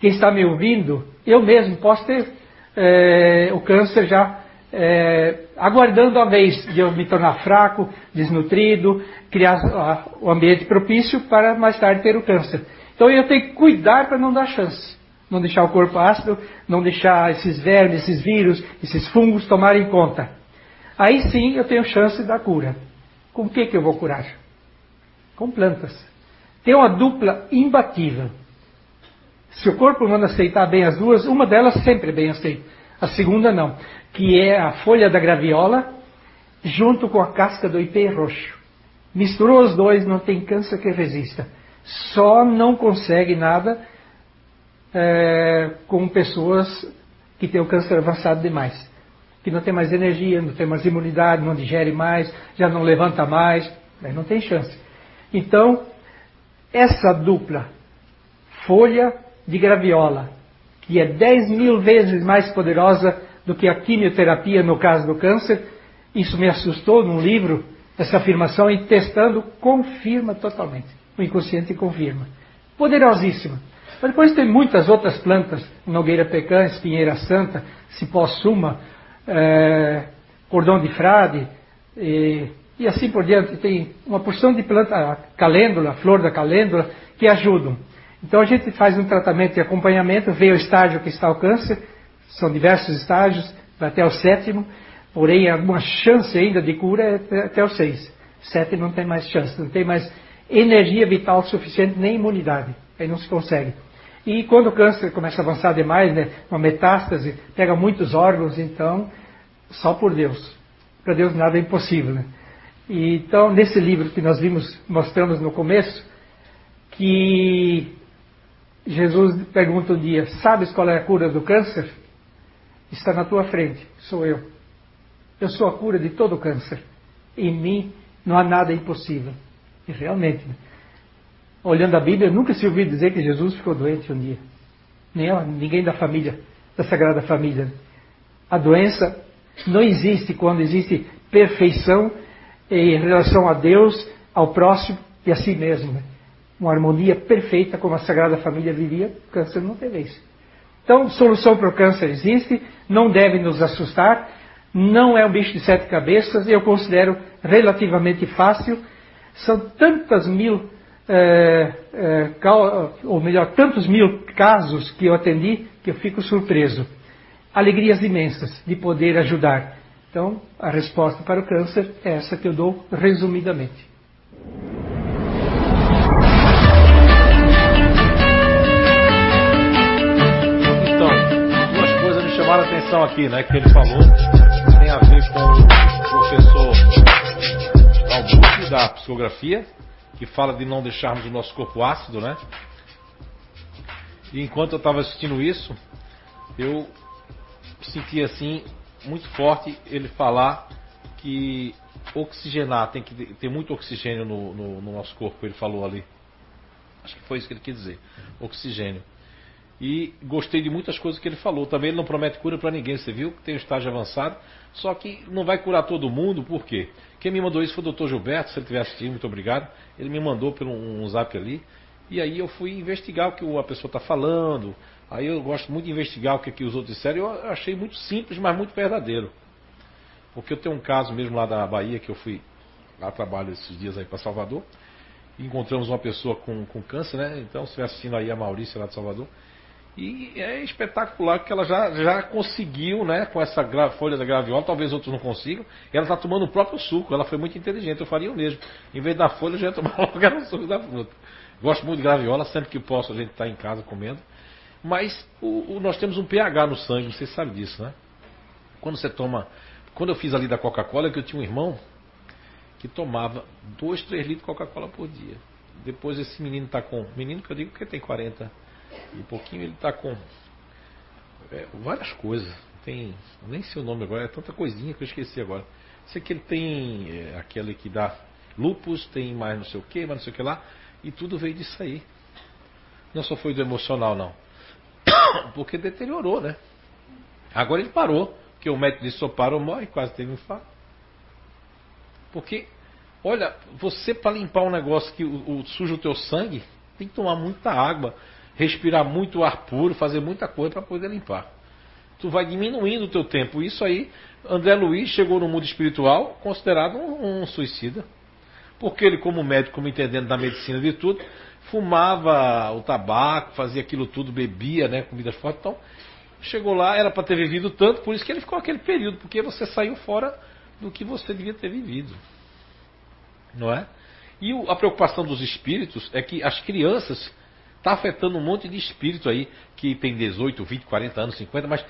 S21: Quem está me ouvindo, eu mesmo posso ter é, o câncer já é, aguardando a vez de eu me tornar fraco, desnutrido, criar o ambiente propício para mais tarde ter o câncer. Então eu tenho que cuidar para não dar chance. Não deixar o corpo ácido, não deixar esses vermes, esses vírus, esses fungos tomarem conta. Aí sim eu tenho chance da cura. Com o que, que eu vou curar? Com plantas. Tem uma dupla imbatível. Se o corpo humano aceitar bem as duas, uma delas sempre é bem aceita. A segunda não. Que é a folha da graviola junto com a casca do ipê roxo. Misturou os dois, não tem câncer que resista só não consegue nada é, com pessoas que têm o câncer avançado demais. Que não tem mais energia, não tem mais imunidade, não digere mais, já não levanta mais. Aí não tem chance. Então, essa dupla folha de graviola, que é 10 mil vezes mais poderosa do que a quimioterapia no caso do câncer, isso me assustou num livro, essa afirmação, e testando, confirma totalmente. O inconsciente confirma. Poderosíssima. Mas depois tem muitas outras plantas, Nogueira Pecan, Espinheira Santa, Cipó Suma, é, Cordão de Frade, e, e, assim por diante. Tem uma porção de planta, calêndula, flor da calêndula, que ajudam. Então a gente faz um tratamento de acompanhamento, vê o estágio que está o câncer, são diversos estágios, vai até o sétimo, porém alguma chance ainda de cura é até o seis. Sete não tem mais chance, não tem mais energia vital suficiente nem imunidade. Aí não se consegue. E quando o câncer começa a avançar demais, né, uma metástase, pega muitos órgãos, então, só por Deus. Para Deus nada é impossível. Né? E, então, nesse livro que nós vimos, mostramos no começo, que Jesus pergunta um dia: Sabes qual é a cura do câncer? Está na tua frente, sou eu. Eu sou a cura de todo câncer. Em mim não há nada impossível. E realmente, né? olhando a Bíblia, nunca se ouviu dizer que Jesus ficou doente um dia. Nem ninguém da família, da Sagrada Família. Né? A doença não existe quando existe perfeição em relação a Deus, ao próximo e a si mesmo. Né? uma harmonia perfeita como a Sagrada Família vivia, o câncer não teve isso. Então, solução para o câncer existe, não deve nos assustar, não é um bicho de sete cabeças, eu considero relativamente fácil. São tantas mil, é, é, ou melhor, tantos mil casos que eu atendi que eu fico surpreso. Alegrias imensas de poder ajudar. Então, a resposta para o câncer é essa que eu dou resumidamente.
S3: chamaram a atenção aqui, né? Que ele falou tem a ver com o professor Da psicografia, que fala de não deixarmos o nosso corpo ácido, né? E enquanto eu estava assistindo isso, eu senti assim muito forte ele falar que oxigenar, tem que ter muito oxigênio no, no, no nosso corpo, ele falou ali. Acho que foi isso que ele quis dizer. Oxigênio. E gostei de muitas coisas que ele falou. Também ele não promete cura para ninguém, você viu? Tem um estágio avançado. Só que não vai curar todo mundo, por quê? Quem me mandou isso foi o Dr. Gilberto, se ele estiver assistindo, muito obrigado. Ele me mandou por um, um zap ali. E aí eu fui investigar o que a pessoa está falando. Aí eu gosto muito de investigar o que, que os outros disseram. Eu achei muito simples, mas muito verdadeiro. Porque eu tenho um caso mesmo lá da Bahia que eu fui lá trabalho esses dias aí para Salvador. Encontramos uma pessoa com, com câncer, né? Então, se estiver assistindo aí a Maurícia lá de Salvador. E é espetacular que ela já, já conseguiu, né, com essa folha da graviola, talvez outros não consigam. Ela está tomando o próprio suco, ela foi muito inteligente, eu faria o mesmo. Em vez da folha, eu já ia tomar *laughs* logo o suco da fruta. Gosto muito de graviola, sempre que posso a gente está em casa comendo. Mas o, o, nós temos um pH no sangue, você sabe disso, né? Quando você toma. Quando eu fiz ali da Coca-Cola, que eu tinha um irmão que tomava 2, 3 litros de Coca-Cola por dia. Depois esse menino está com. Menino que eu digo que tem 40 e pouquinho ele está com é, várias coisas. Tem, nem sei o nome agora, é tanta coisinha que eu esqueci agora. Sei que ele tem é, aquele que dá lupus, tem mais não sei o que, mais não sei o que lá, e tudo veio disso aí. Não só foi do emocional, não. *coughs* Porque deteriorou, né? Agora ele parou, porque o médico disse só parou, morre, quase teve um infarto. Porque, olha, você para limpar um negócio que o, o, suja o teu sangue, tem que tomar muita água respirar muito ar puro, fazer muita coisa para poder limpar. Tu vai diminuindo o teu tempo. Isso aí, André Luiz chegou no mundo espiritual considerado um, um suicida. Porque ele, como médico, como entendendo da medicina de tudo, fumava o tabaco, fazia aquilo tudo, bebia, né, comidas fortes. Então, chegou lá, era para ter vivido tanto, por isso que ele ficou aquele período, porque você saiu fora do que você devia ter vivido. Não é? E a preocupação dos espíritos é que as crianças Está afetando um monte de espírito aí que tem 18, 20, 40 anos, 50, mas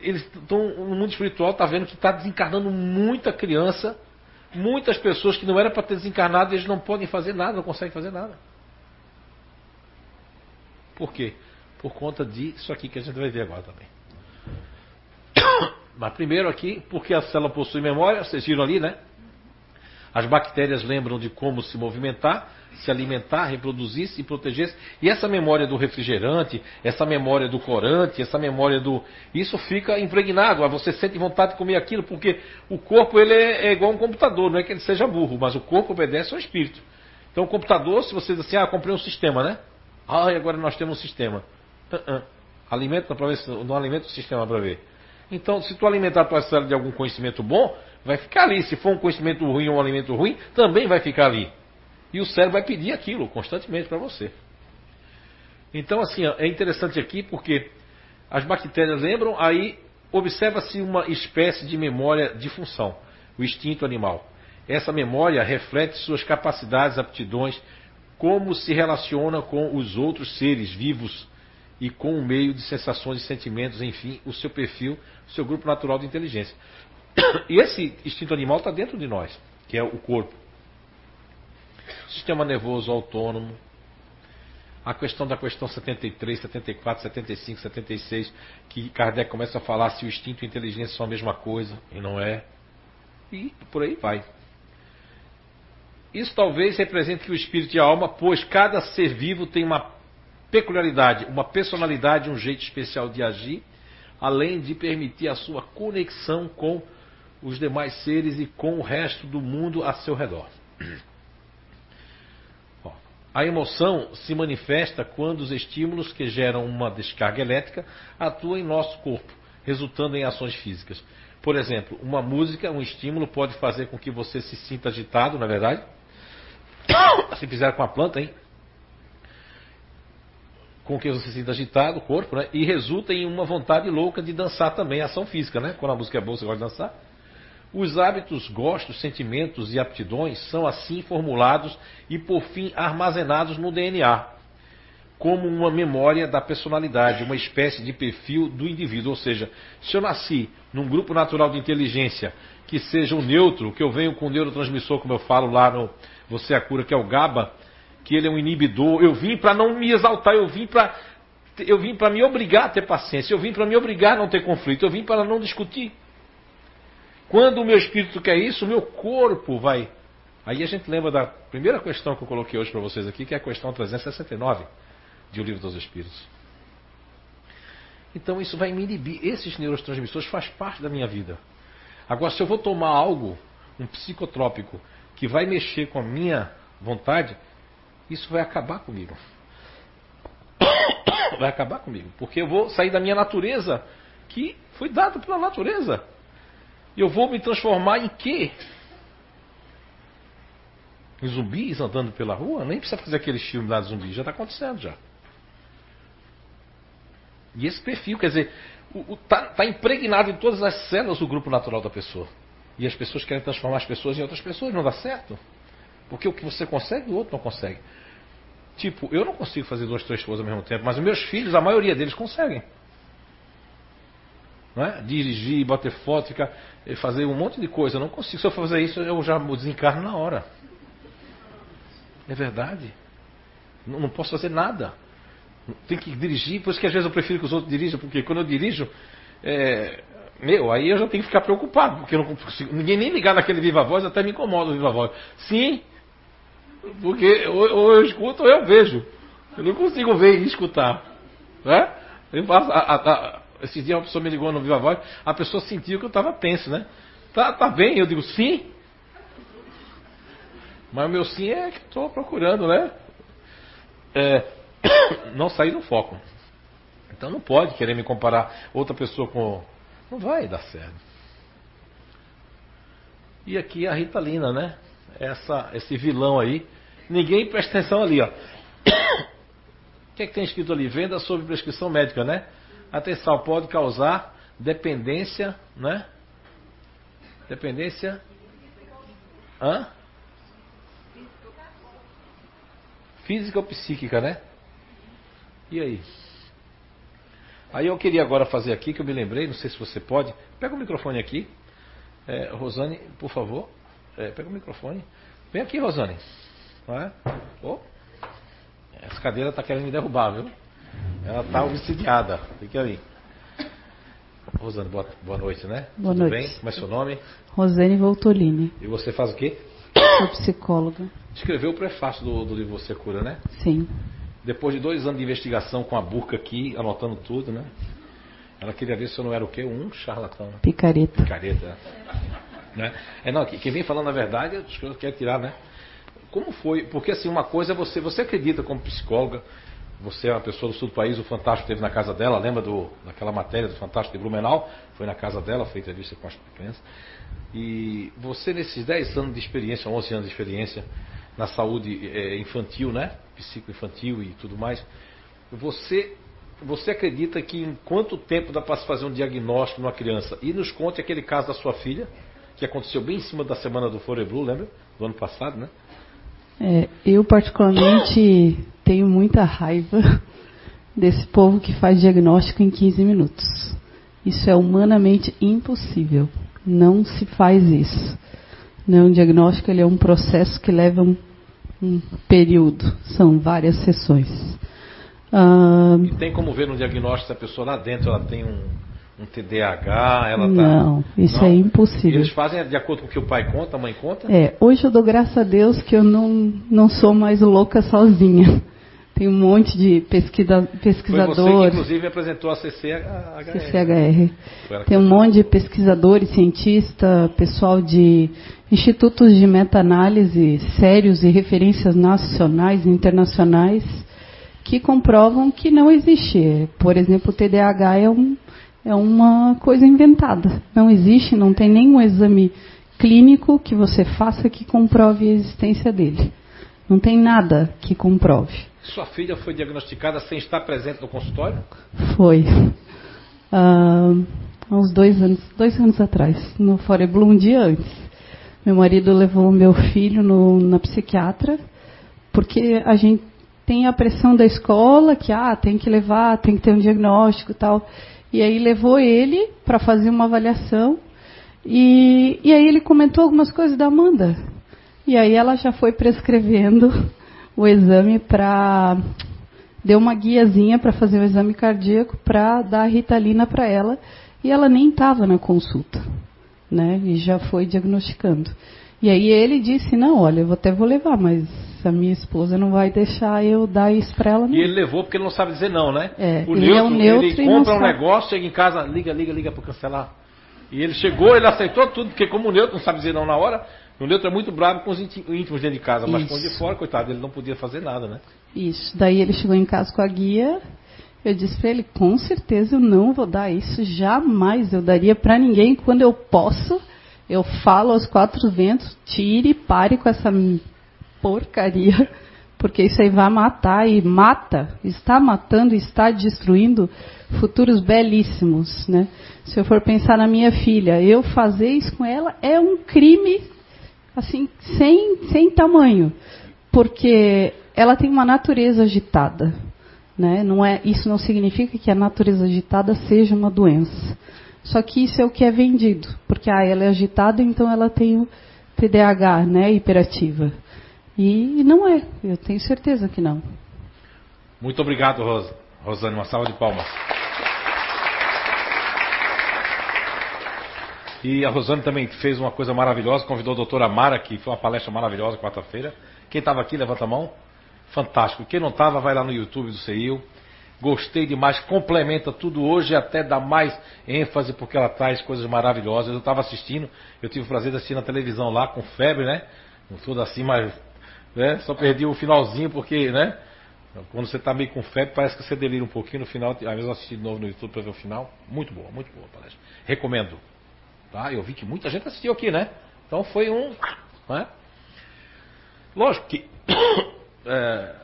S3: eles estão no mundo espiritual está vendo que está desencarnando muita criança, muitas pessoas que não era para ter desencarnado, eles não podem fazer nada, não conseguem fazer nada. Por quê? Por conta disso aqui que a gente vai ver agora também. *coughs* Mas primeiro aqui, porque a célula possui memória, vocês viram ali, né? As bactérias lembram de como se movimentar, se alimentar, reproduzir-se e proteger-se. E essa memória do refrigerante, essa memória do corante, essa memória do. Isso fica impregnado. Você sente vontade de comer aquilo, porque o corpo ele é, é igual um computador, não é que ele seja burro, mas o corpo obedece ao espírito. Então o computador, se você diz assim, ah, comprei um sistema, né? Ah, e agora nós temos um sistema. Uh -uh. Alimenta para ver se não alimenta o sistema para ver. Então, se tu alimentar a tua célula de algum conhecimento bom, vai ficar ali. Se for um conhecimento ruim ou um alimento ruim, também vai ficar ali. E o cérebro vai pedir aquilo constantemente para você. Então, assim, é interessante aqui porque as bactérias lembram, aí observa-se uma espécie de memória de função, o instinto animal. Essa memória reflete suas capacidades, aptidões, como se relaciona com os outros seres vivos e com o meio de sensações e sentimentos, enfim, o seu perfil, seu grupo natural de inteligência. *coughs* E esse instinto animal está dentro de nós, que é o corpo. Sistema nervoso autônomo. A questão da questão 73, 74, 75, 76, que Kardec começa a falar se o instinto e a inteligência são a mesma coisa, e não é. E por aí vai. Isso talvez represente que o espírito e a alma, pois cada ser vivo tem uma peculiaridade, uma personalidade, um jeito especial de agir, além de permitir a sua conexão com os demais seres e com o resto do mundo a seu redor. *clears throat* A emoção se manifesta quando os estímulos que geram uma descarga elétrica atuam em nosso corpo, resultando em ações físicas. Por exemplo, uma música, um estímulo pode fazer com que você se sinta agitado, na é verdade? *coughs* Se fizer com a planta, hein? Com que você se sinta agitado, o corpo, né? E resulta em uma vontade louca de dançar também, ação física, né? Quando a música é boa, você gosta de dançar. Os hábitos, gostos, sentimentos e aptidões são assim formulados e, por fim, armazenados no DNA, como uma memória da personalidade, uma espécie de perfil do indivíduo. Ou seja, se eu nasci num grupo natural de inteligência que seja o neutro, que eu venho com o neurotransmissor, como eu falo lá no Você é a Cura, que é o GABA, que ele é um inibidor, eu vim para não me exaltar, eu vim para eu vim para me obrigar a ter paciência, eu vim para me obrigar a não ter conflito, eu vim para não discutir. Quando o meu espírito quer isso, o meu corpo vai. Aí a gente lembra da primeira questão que eu coloquei hoje para vocês aqui, que é a questão 369 de O Livro dos Espíritos. Então isso vai me inibir. Esses neurotransmissores faz parte da minha vida. Agora, se eu vou tomar algo, um psicotrópico, que vai mexer com a minha vontade, isso vai acabar comigo. *coughs* Vai acabar comigo. Porque eu vou sair da minha natureza, que foi dada pela natureza. Eu vou me transformar em quê? Em zumbis andando pela rua? Nem precisa fazer aquele filme lá de zumbis, já está acontecendo já. E esse perfil, quer dizer, está tá impregnado em todas as células do grupo natural da pessoa. E as pessoas querem transformar as pessoas em outras pessoas, não dá certo. Porque o que você consegue, o outro não consegue. Tipo, eu não consigo fazer duas, três coisas ao mesmo tempo, mas os meus filhos, a maioria deles conseguem. É? Dirigir, bater foto, ficar, eh, fazer um monte de coisa. Eu não consigo. Se eu fazer isso, eu já desencarno na hora. É verdade. Não, não posso fazer nada. Tem que dirigir, por isso que às vezes eu prefiro que os outros dirijam, porque quando eu dirijo, é, meu, aí eu já tenho que ficar preocupado, porque não consigo, ninguém nem ligar naquele viva voz até me incomoda o viva voz. Sim, porque ou, ou, eu escuto ou eu vejo. Eu não consigo ver e escutar. Né? Eu faço, a, a, a, esses dias uma pessoa me ligou no Viva Voz, a pessoa sentiu que eu estava tenso, né? Tá, tá bem? Eu digo, sim. Mas o meu sim é que estou procurando, né? É, *coughs* não sair do foco. Então não pode querer me comparar outra pessoa com. Não vai dar certo. E aqui a Ritalina, né? Essa, esse vilão aí. Ninguém presta atenção ali, ó. *coughs* O que é que tem escrito ali? Venda sob prescrição médica, né? Atenção, pode causar dependência, né? Dependência. Hã? Física ou psíquica, né? E aí? Aí eu queria agora fazer aqui, que eu me lembrei, não sei se você pode. Pega o microfone aqui. É, Rosane, por favor. É, pega o microfone. Vem aqui, Rosane. É? Oh. Essa cadeira está querendo me derrubar, viu? Ela está obsidiada. Fica aí. Rosane, boa, boa noite, né?
S22: Boa
S3: Tudo
S22: noite.
S3: bem? Como é seu nome?
S22: Rosane Voltolini.
S3: E você faz o quê?
S22: sou psicóloga.
S3: Escreveu o prefácio do, do livro Você Cura, né?
S22: Sim.
S3: Depois de dois anos de investigação com a burca aqui, anotando tudo, né? Ela queria ver se eu não era o quê? Um charlatão.
S22: Picareta.
S3: Picareta. Né? É, não, quem vem falando a verdade, eu quero tirar, né? Como foi? Porque assim, uma coisa é você, você acredita como psicóloga, você é uma pessoa do sul do país, o Fantástico teve na casa dela, lembra do, daquela matéria do Fantástico de Blumenau? Foi na casa dela, foi entrevista com as crianças. E você, nesses 10 anos de experiência, 11 anos de experiência na saúde é, infantil, né? Psicoinfantil e tudo mais, você, você acredita que em quanto tempo dá para se fazer um diagnóstico numa criança? E nos conte aquele caso da sua filha, que aconteceu bem em cima da semana do Foreblu, lembra? Do ano passado, né?
S22: É, eu, particularmente, tenho muita raiva *laughs* desse povo que faz diagnóstico em 15 minutos. Isso é humanamente impossível. Não se faz isso. Não, o diagnóstico ele é um processo que leva um, um período, são várias sessões.
S3: Ah, e tem como ver no diagnóstico se a pessoa lá dentro ela tem um, um TDAH, ela
S22: Não,
S3: tá...
S22: isso não? é impossível.
S3: Eles fazem de acordo com o que o pai conta, a mãe conta?
S22: É, hoje eu dou graças a Deus que eu não, não sou mais louca sozinha. *laughs* Tem um monte de pesquisa, pesquisadores. Foi você que,
S3: inclusive, apresentou a CCHR.
S22: CCHR. Tem um monte de pesquisadores, cientistas, pessoal de institutos de meta-análise sérios e referências nacionais e internacionais que comprovam que não existe. Por exemplo, o TDAH é um é uma coisa inventada. Não existe, não tem nenhum exame clínico que você faça que comprove a existência dele. Não tem nada que comprove.
S3: Sua filha foi diagnosticada sem estar presente no consultório?
S22: Foi. Uh, há uns dois anos, dois anos atrás, no Foreblu, um dia antes. Meu marido levou meu filho no, na psiquiatra, porque a gente tem a pressão da escola que ah, tem que levar, tem que ter um diagnóstico e tal. E aí levou ele para fazer uma avaliação. E, e aí ele comentou algumas coisas da Amanda. E aí ela já foi prescrevendo o exame para. Deu uma guiazinha para fazer o exame cardíaco para dar a ritalina para ela. E ela nem estava na consulta. Né? E já foi diagnosticando. E aí ele disse: Não, olha, eu até vou levar, mas a minha esposa não vai deixar eu dar isso para ela. Não.
S3: E ele levou porque ele não sabe dizer não, né?
S22: É,
S3: o
S22: ele
S3: neutro,
S22: é um neutro
S3: ele compra um negócio, chega em casa, liga, liga, liga para cancelar. E ele chegou, ele aceitou tudo, porque como o neutro não sabe dizer não na hora, o neutro é muito bravo com os íntimos dentro de casa, mas com os de fora, coitado, ele não podia fazer nada, né?
S22: Isso. Daí ele chegou em casa com a guia. Eu disse para ele, com certeza eu não vou dar isso, jamais eu daria para ninguém quando eu posso. Eu falo aos quatro ventos, tire, pare com essa porcaria porque isso aí vai matar e mata, está matando, está destruindo futuros belíssimos, né? Se eu for pensar na minha filha, eu fazer isso com ela é um crime assim sem sem tamanho, porque ela tem uma natureza agitada, né? Não é isso não significa que a natureza agitada seja uma doença. Só que isso é o que é vendido, porque ah, ela é agitada, então ela tem o TDAH, né, hiperativa. E não é, eu tenho certeza que não.
S3: Muito obrigado, Rosa. Rosane, uma salva de palmas. E a Rosane também fez uma coisa maravilhosa, convidou a doutora Mara, que foi uma palestra maravilhosa quarta-feira. Quem estava aqui, levanta a mão. Fantástico. Quem não estava, vai lá no YouTube do CEIU. Gostei demais, complementa tudo hoje, até dá mais ênfase, porque ela traz coisas maravilhosas. Eu estava assistindo, eu tive o prazer de assistir na televisão lá, com febre, né? Tudo assim, mas né? Só perdi o finalzinho porque, né? Quando você está meio com febre, parece que você delira um pouquinho no final. Às vezes eu assisti de novo no YouTube para ver o final. Muito boa, muito boa a palestra. Recomendo. Tá? Eu vi que muita gente assistiu aqui, né? Então foi um. Né? Lógico que *coughs* é,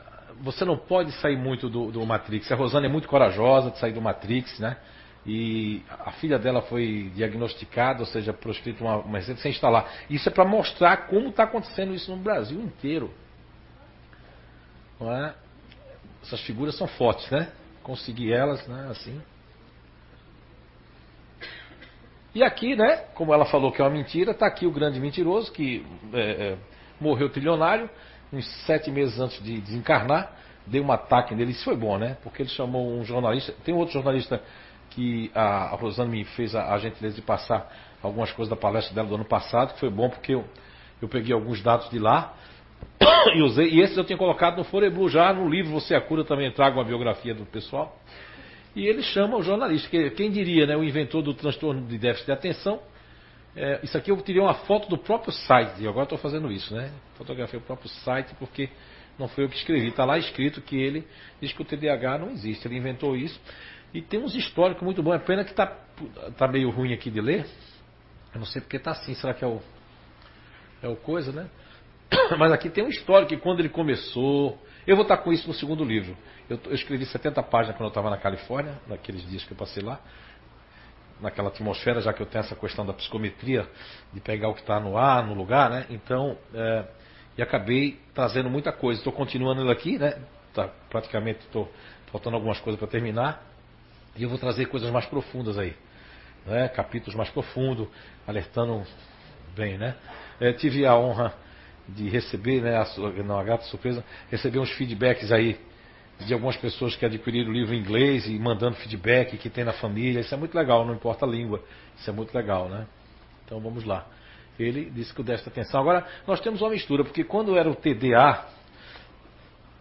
S3: você não pode sair muito do, do, Matrix. A Rosana é muito corajosa de sair do Matrix, né? E a filha dela foi diagnosticada, ou seja, proscrita uma, uma receita sem instalar. Isso é para mostrar como está acontecendo isso no Brasil inteiro. É? Essas figuras são fortes, né? Conseguir elas, né? Assim. E aqui, né? Como ela falou que é uma mentira, está aqui o grande mentiroso que é, é, morreu trilionário, uns sete meses antes de desencarnar, deu um ataque nele. Isso foi bom, né? Porque ele chamou um jornalista. Tem outro jornalista que a, Rosane me fez a, a gentileza de passar algumas coisas da palestra dela do ano passado, que foi bom porque eu, Eu peguei alguns dados de lá e usei. E esses eu tinha colocado no Foreblu já no livro Você é a Cura também trago uma biografia do pessoal. E ele chama o jornalista, que quem diria, né, o inventor do transtorno de déficit de atenção. É, isso aqui eu tirei uma foto do próprio site, e agora estou fazendo isso, né? Fotografei o próprio site porque não foi eu que escrevi. Está lá escrito que ele diz que o TDAH não existe, ele inventou isso. E tem uns históricos muito bons. É pena que está tá meio ruim aqui de ler. Eu não sei porque está assim, será que é o, é o coisa, né? *coughs* Mas aqui tem um histórico que quando ele começou. Eu vou estar com isso no segundo livro. Eu, eu escrevi 70 páginas quando eu estava na Califórnia, naqueles dias que eu passei lá. Naquela atmosfera, já que eu tenho essa questão da psicometria, de pegar o que está no ar, no lugar, né? Então, é, e acabei trazendo muita coisa. Estou continuando ele aqui, né? Tá, praticamente estou faltando algumas coisas para terminar. E eu vou trazer coisas mais profundas aí. Né? Capítulos mais profundos, alertando bem, né? É, tive a honra de receber, né, a, não, a grata surpresa, receber uns feedbacks aí de algumas pessoas que adquiriram o livro em inglês e mandando feedback que tem na família. Isso é muito legal, não importa a língua. Isso é muito legal, né? Então vamos lá. Ele disse que o déficit de atenção. Agora, nós temos uma mistura, porque quando era o TDA,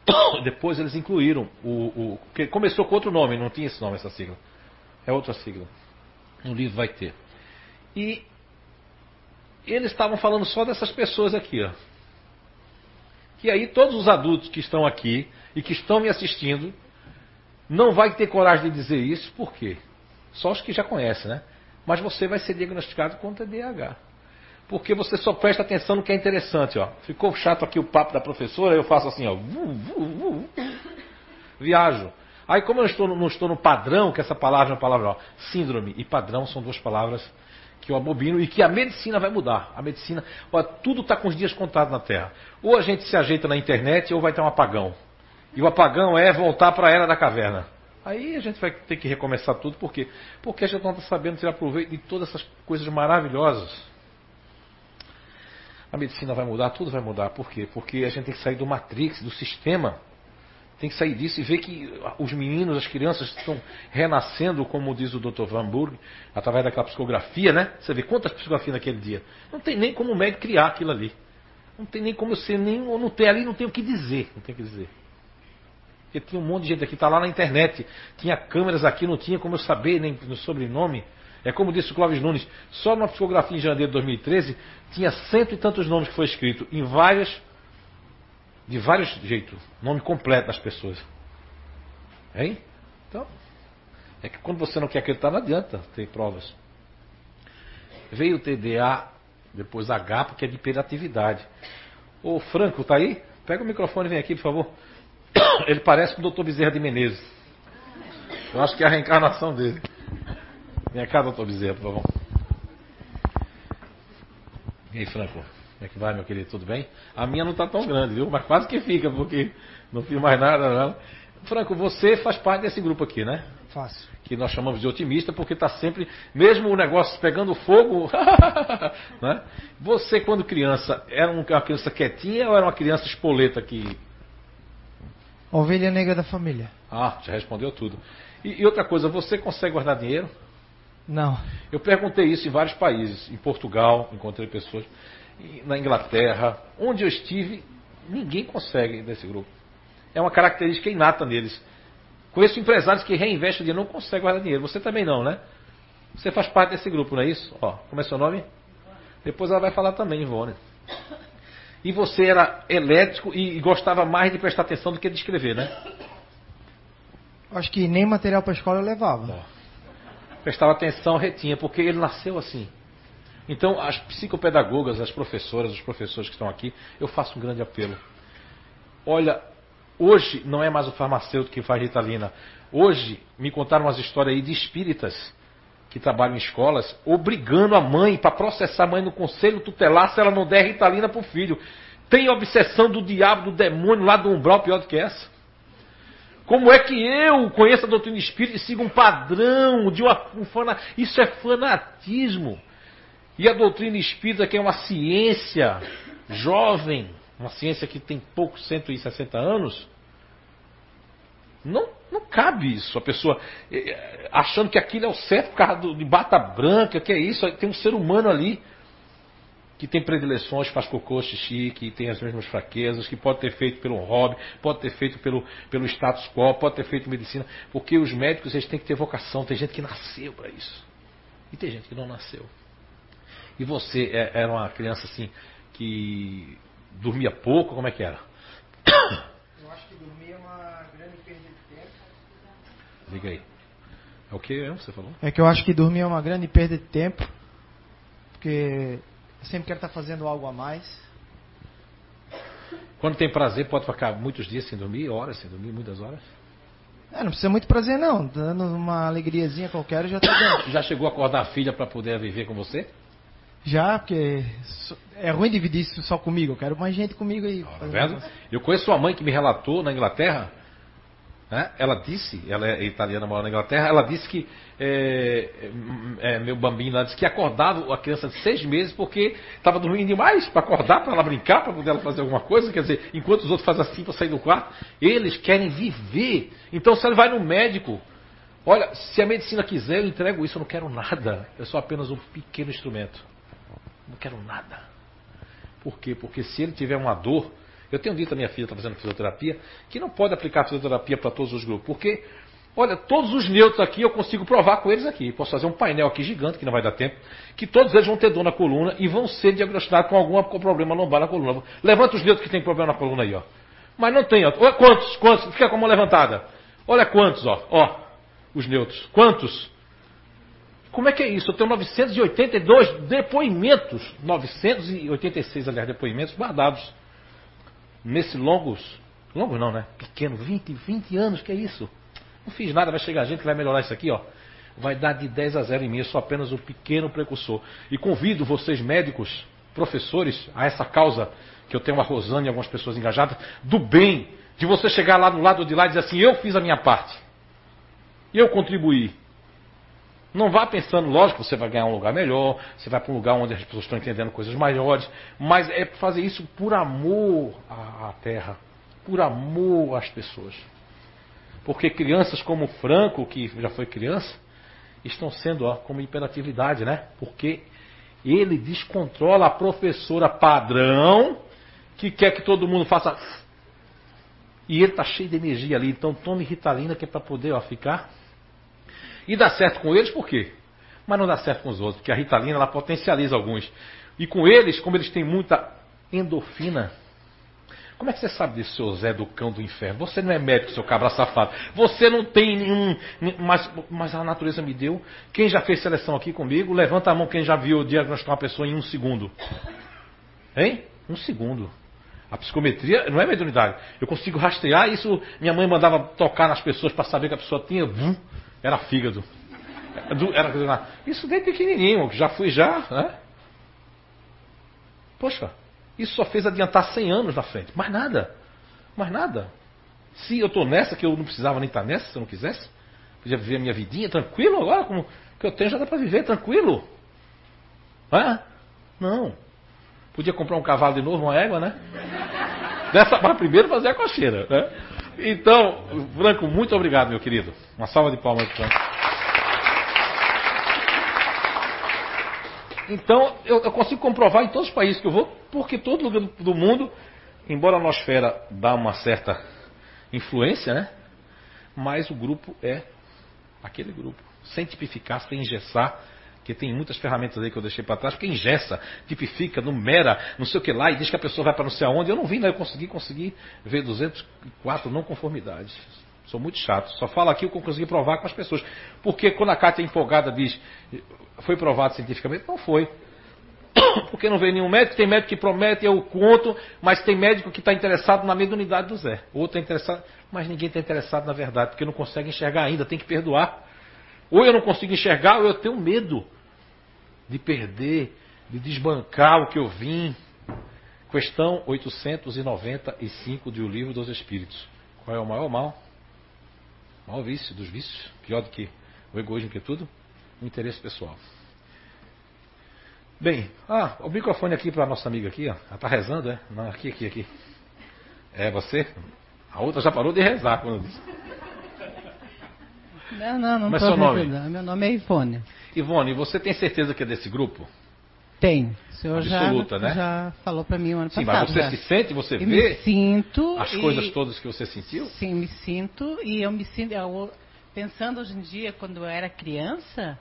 S3: *coughs* depois eles incluíram o, o. começou com outro nome, não tinha esse nome, essa sigla. É outra sigla. No livro vai ter. E eles estavam falando só dessas pessoas aqui, ó. Que aí todos os adultos que estão aqui e que estão me assistindo não vai ter coragem de dizer isso, por quê? Só os que já conhecem, né? Mas você vai ser diagnosticado com TDAH. Porque você só presta atenção no que é interessante, ó. Ficou chato aqui o papo da professora, eu faço assim, ó. Viajo. Aí como eu estou, não estou no padrão, que essa palavra é uma palavra, ó, síndrome e padrão são duas palavras que eu abobino e que a medicina vai mudar. A medicina, ó, tudo está com os dias contados na Terra. Ou a gente se ajeita na internet ou vai ter um apagão. E o apagão é voltar para a era da caverna. Aí a gente vai ter que recomeçar tudo, por quê? Porque a gente não está sabendo tirar proveito de todas essas coisas maravilhosas. A medicina vai mudar, tudo vai mudar. Por quê? Porque a gente tem que sair do matrix, do sistema. Tem que sair disso e ver que os meninos, as crianças estão renascendo, como diz o Dr. Van Burg, através daquela psicografia, né? Você vê quantas psicografias naquele dia. Não tem nem como o médico criar aquilo ali. Não tem nem como eu ser, nem, não tem ali, não tem o que dizer. Não tem o que dizer. Porque tinha um monte de gente aqui, está lá na internet. Tinha câmeras aqui, não tinha como eu saber nem no sobrenome. É como disse o Clóvis Nunes, só numa psicografia em janeiro de 2013 tinha cento e tantos nomes que foi escrito em várias, de vários jeitos, nome completo das pessoas. Hein? Então, é que quando você não quer acreditar, não adianta ter provas. Veio o TDA, depois H, porque é de hiperatividade. Ô Franco, tá aí? Pega o microfone e vem aqui, por favor. *coughs* Ele parece com o Dr. Bezerra de Menezes. Eu acho que é a reencarnação dele. Vem cá, doutor Bezerra, por favor. E aí, Franco? Como é que vai, meu querido? Tudo bem? A minha não está tão grande, viu? Mas quase que fica, porque não fiz mais nada. Não. Franco, você faz parte desse grupo aqui, né?
S23: Faço.
S3: Que nós chamamos de otimista, porque está sempre, mesmo o negócio pegando fogo, *laughs* né? Você, quando criança, era uma criança quietinha ou era uma criança espoleta que.
S23: Ovelha negra da família.
S3: Ah, já respondeu tudo. E, e outra coisa, você consegue guardar dinheiro?
S23: Não.
S3: Eu perguntei isso em vários países. Em Portugal, encontrei pessoas. Na Inglaterra, onde eu estive, ninguém consegue desse grupo. É uma característica inata neles. Conheço empresários que reinvestem dinheiro, não conseguem guardar dinheiro. Você também não, né? Você faz parte desse grupo, não é isso? Ó, como é seu nome? Depois ela vai falar também, Ivone. E você era elétrico e gostava mais de prestar atenção do que de escrever, né?
S23: Acho que nem material para escola eu levava.
S3: Ó prestava atenção, retinha, porque ele nasceu assim. Então, as psicopedagogas, as professoras, os professores que estão aqui, eu faço um grande apelo. Olha, hoje não é mais o farmacêutico que faz ritalina. Hoje me contaram umas histórias aí de espíritas que trabalham em escolas, obrigando a mãe para processar a mãe no conselho tutelar se ela não der ritalina para o filho. Tem obsessão do diabo, do demônio lá do umbral pior do que essa. Como é que eu conheço a doutrina espírita e sigo um padrão de uma, um fanatismo? Isso é fanatismo. E a doutrina espírita, que é uma ciência jovem, uma ciência que tem poucos 160 anos, não, não cabe isso. A pessoa eh, eh, achando que aquilo é o certo por causa de bata branca, que é isso, tem um ser humano ali que tem predileções, faz cocô, xixi, que tem as mesmas fraquezas, que pode ter feito pelo hobby, pode ter feito pelo, pelo status quo, pode ter feito medicina, porque os médicos eles têm que ter vocação, tem gente que nasceu para isso. E tem gente que não nasceu. E você é, era uma criança assim que dormia pouco, como é que era?
S23: Eu acho que dormir é uma grande perda de tempo.
S3: Diga aí. É o que você falou?
S23: É que eu acho que dormir é uma grande perda de tempo, porque eu sempre quero estar fazendo algo a mais.
S3: Quando tem prazer, pode ficar muitos dias sem dormir, horas sem dormir, muitas horas?
S23: É, não precisa muito prazer não, dando uma alegriazinha qualquer já tá dando. *coughs*
S3: Já chegou a acordar a filha para poder viver com você?
S23: Já, porque é ruim dividir isso só comigo, eu quero mais gente comigo aí.
S3: Tá vendo? Eu conheço uma mãe que me relatou na Inglaterra né? Ela disse, ela é italiana, mora na Inglaterra, ela disse que é, é, meu bambino ela disse que acordava a criança de seis meses porque estava dormindo demais para acordar, para ela brincar, para poder ela fazer alguma coisa. Quer dizer, enquanto os outros fazem assim para sair do quarto, eles querem viver. Então, se ele vai no médico, olha, se a medicina quiser, eu entrego isso, eu não quero nada. Eu sou apenas um pequeno instrumento. Não quero nada. Por quê? Porque se ele tiver uma dor, eu tenho dito à minha filha, está fazendo fisioterapia, que não pode aplicar fisioterapia para todos os grupos, porque, olha, todos os neutros aqui eu consigo provar com eles aqui. Posso fazer um painel aqui gigante, que não vai dar tempo, que todos eles vão ter dor na coluna e vão ser diagnosticados com algum problema lombar na coluna. Levanta os neutros que tem problema na coluna aí, ó. Mas não tem, ó. Quantos, quantos, fica com a mão levantada. Olha quantos, ó, ó, os neutros. Quantos? Como é que é isso? Eu tenho 982 depoimentos, 986, aliás, depoimentos guardados nesse longos, longos não, né? Pequeno, 20, 20 anos, que é isso? Não fiz nada, vai chegar gente que vai melhorar isso aqui, ó. Vai dar de 10 a 0 em mim, eu sou apenas um pequeno precursor. E convido vocês, médicos, professores, a essa causa, que eu tenho a Rosane e algumas pessoas engajadas, do bem, de você chegar lá do lado de lá e dizer assim, eu fiz a minha parte. Eu contribuí. Não vá pensando, lógico, você vai ganhar um lugar melhor, você vai para um lugar onde as pessoas estão entendendo coisas maiores, mas é fazer isso por amor à terra, por amor às pessoas. Porque crianças como Franco, que já foi criança, estão sendo ó, como hiperatividade, né? Porque ele descontrola a professora padrão que quer que todo mundo faça. E ele está cheio de energia ali, então tome Ritalina que é para poder ó, ficar e dá certo com eles por quê? Mas não dá certo com os outros, porque a Ritalina ela potencializa alguns. E com eles, como eles têm muita endorfina, como é que você sabe disso, seu Zé do cão do inferno? Você não é médico, seu cabra safado. Você não tem nenhum. Mas, mas a natureza me deu. Quem já fez seleção aqui comigo, levanta a mão quem já viu diagnosticar uma pessoa em um segundo. Hein? Um segundo. A psicometria não é mediunidade. Eu consigo rastrear isso. Minha mãe mandava tocar nas pessoas para saber que a pessoa tinha. Era fígado. Era, isso desde pequenininho, já fui já, né? Poxa, isso só fez adiantar 100 anos na frente. Mais nada. Mais nada. Se eu estou nessa, que eu não precisava nem estar tá nessa, se eu não quisesse. Podia viver a minha vidinha tranquilo agora, como que eu tenho já dá para viver tranquilo. É? Não. Podia comprar um cavalo de novo, uma égua, né? *laughs* Dessa, mas primeiro fazer a cocheira, né? Então, Franco, muito obrigado, meu querido. Uma salva de palmas para Franco. Então, eu, eu, consigo comprovar em todos os países que eu vou, porque todo lugar do mundo, embora a nosfera dá uma certa influência, né? Mas o grupo é aquele grupo. Sem tipificar, sem engessar, que tem muitas ferramentas aí que eu deixei para trás, porque engessa, tipifica, numera, não sei o que lá, e diz que a pessoa vai para não sei aonde. Eu não vi, né? Eu consegui, consegui ver 204 não conformidades. Sou muito chato. Só falo aqui o que eu consegui provar com as pessoas. Porque quando a Cátia empolgada diz, foi provado cientificamente, não foi. *coughs* Porque não veio nenhum médico, tem médico que promete, eu conto, mas tem médico que está interessado na mediunidade do Zé. Outro está interessado, mas ninguém está interessado na verdade, porque não consegue enxergar ainda, tem que perdoar. Ou eu não consigo enxergar, ou eu tenho medo de perder, de desbancar o que eu vim. Questão 895 de O Livro dos Espíritos. Qual é o maior mal? O maior vício dos vícios, pior do que o egoísmo que é tudo, o interesse pessoal. Bem, ah, o microfone aqui para a nossa amiga aqui, ó. Ela está rezando, é? Não, aqui, aqui, aqui. É você? A outra já parou de rezar quando disse.
S22: Não, não, não
S3: Mas seu nome?
S22: Meu nome é Ivone.
S3: Ivone, você tem certeza que é desse grupo?
S24: Tem. O senhor
S3: Absoluta,
S24: já,
S3: né?
S24: já falou para mim o ano
S3: Sim,
S24: passado.
S3: mas você
S24: já.
S3: se sente, você
S24: Eu
S3: vê
S24: me sinto
S3: as
S24: e-
S3: coisas todas que você sentiu?
S24: Sim, me sinto e eu me sinto. eu- pensando hoje em dia, quando eu era criança,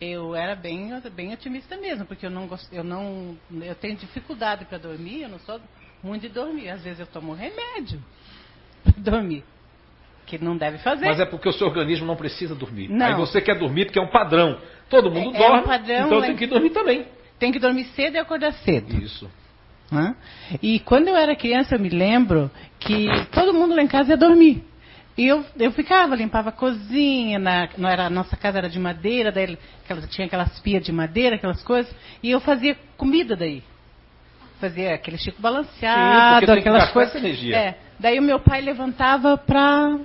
S24: eu era bem, bem otimista mesmo, porque eu não gosto, eu não, eu tenho dificuldade para dormir, eu não sou muito de dormir. Às vezes eu tomo remédio *laughs* para dormir, que não deve fazer.
S3: Mas é porque o seu organismo não precisa dormir.
S24: Não.
S3: Aí você quer dormir porque é um padrão. Todo mundo
S24: É- é
S3: dorme,
S24: um padrão,
S3: então
S24: é-
S3: tem que dormir também.
S24: Tem que dormir cedo e acordar cedo.
S3: Isso.
S24: Hã? E quando eu era criança, eu me lembro que todo mundo lá em casa ia dormir. E eu, eu ficava, limpava a cozinha, na, não era, a nossa casa era de madeira, daí aquelas, tinha aquelas pias de madeira, aquelas coisas, e eu fazia comida daí. Fazia aquele chico
S3: Sim,
S24: balanceado,
S3: que
S24: aquelas coisas.
S3: essa energia.
S24: É, daí o meu pai levantava pra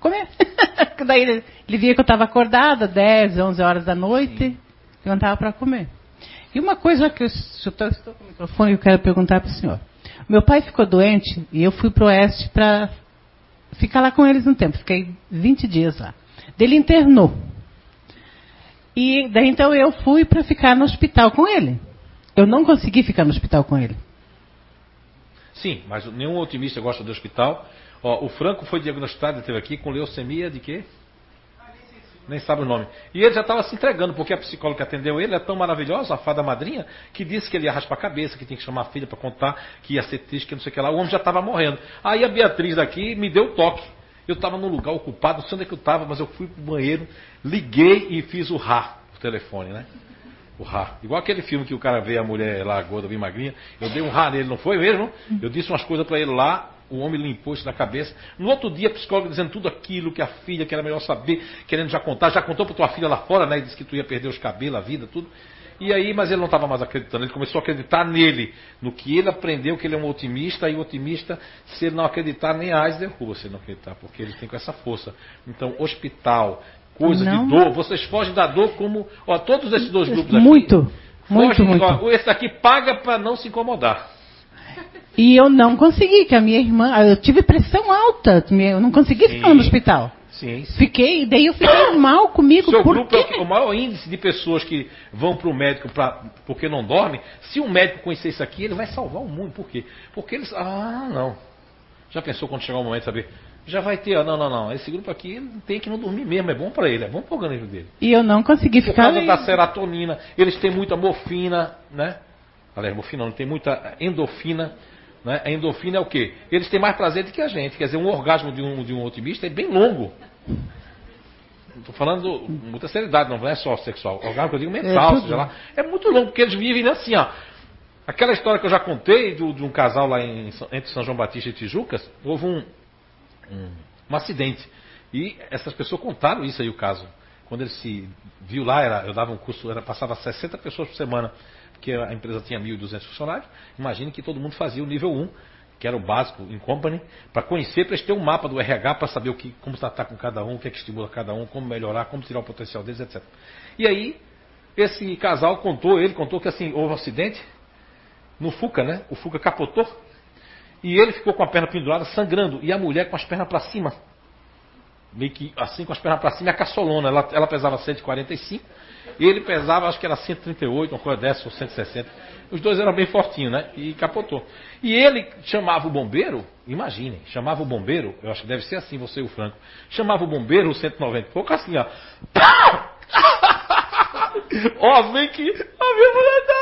S24: comer. *laughs* daí ele, ele via que eu estava acordada, 10, 11 horas da noite, levantava para comer. E uma coisa que eu estou, estou com o microfone e eu quero perguntar para o senhor. Meu pai ficou doente e eu fui para o oeste para ficar lá com eles um tempo. Fiquei 20 dias lá. Ele internou. E daí então eu fui para ficar no hospital com ele. Eu não consegui ficar no hospital com ele.
S3: Sim, mas nenhum otimista gosta do hospital. Ó, o Franco foi diagnosticado, ele teve aqui, com leucemia de quê? Nem sabe o nome. E ele já estava se entregando, porque a psicóloga que atendeu ele é tão maravilhosa, a fada madrinha, que disse que ele ia raspar a cabeça, que tinha que chamar a filha para contar, que ia ser triste, que não sei o que lá. O homem já estava morrendo. Aí a Beatriz aqui me deu o toque. Eu estava num lugar ocupado, não sei onde é que eu estava, mas eu fui pro banheiro, liguei e fiz o rá, o telefone, né? O rá. Igual aquele filme que o cara vê a mulher lá gorda, bem magrinha. Eu dei um rá nele, não foi mesmo? Eu disse umas coisas para ele lá, o homem limpou isso da cabeça. No outro dia, a psicóloga dizendo tudo aquilo que a filha, que era melhor saber, querendo já contar. Já contou para tua filha lá fora, né? E disse que tu ia perder os cabelos, a vida, tudo. E aí, mas ele não estava mais acreditando. Ele começou a acreditar nele, no que ele aprendeu, que ele é um otimista. E o otimista, se ele não acreditar, nem a AIDS derruba se ele não acreditar, porque ele tem com essa força. Então, hospital, coisa
S24: Não.
S3: de dor, vocês fogem da dor como. Ó, todos esses dois grupos aqui.
S24: Muito, muito,
S3: fogem,
S24: muito.
S3: ó, esse aqui paga para não se incomodar.
S24: E eu não consegui, que a minha irmã, eu tive pressão alta, eu não consegui ficar
S3: Sim.
S24: no hospital.
S3: Sim, sim.
S24: Fiquei, daí eu fiquei *coughs* mal comigo.
S3: Seu
S24: por
S3: grupo é o, que- o maior índice de pessoas que vão para o médico pra, porque não dormem. Se um médico conhecer isso aqui, ele vai salvar o mundo. Por quê? Porque eles. Ah, não. Já pensou quando chegar o momento de saber? Já vai ter, ó, não, não, não. Esse grupo aqui tem que não dormir mesmo. É bom para ele, é bom para o organismo dele.
S24: E eu não consegui
S3: Por
S24: ficar.
S3: causa da serotonina, eles têm muita morfina, né? Aliás, morfina não, tem muita endorfina. Né? A endorfina é o quê? Eles têm mais prazer do que a gente. Quer dizer, um orgasmo de um, de um otimista é bem longo. Estou falando com muita seriedade, não é só sexual. Orgasmo que eu digo mental,
S24: tudo.
S3: seja lá. É muito longo, porque eles vivem assim, ó. Aquela história que eu já contei do- de um casal lá em, entre São João Batista e Tijucas, houve um, um, um acidente. E essas pessoas contaram isso aí, o caso. Quando ele se viu lá, era, eu dava um curso, era, passava 60 pessoas por semana, porque a empresa tinha 1.200 funcionários. Imagine que todo mundo fazia o nível 1, que era o básico em company, para conhecer, para eles um mapa do RH, para saber o que, como tratar com cada um, o que é que estimula cada um, como melhorar, como tirar o potencial deles, etc. E aí, esse casal contou, ele contou que assim, houve um acidente no Fuca, né? O Fuca capotou. E ele ficou com a perna pendurada, sangrando. E a mulher com as pernas para cima. Meio que assim com as pernas para cima, e a caçolona. Ela, ela pesava 145. E ele pesava, acho que era 138, uma coisa dessa, ou 160. Os dois eram bem fortinhos, né? E capotou. E ele chamava o bombeiro, imaginem, chamava o bombeiro, eu acho que deve ser assim, você e o Franco. Chamava o bombeiro, o 190 e pouco, assim, ó. Ó, vem que. A minha mulher tá.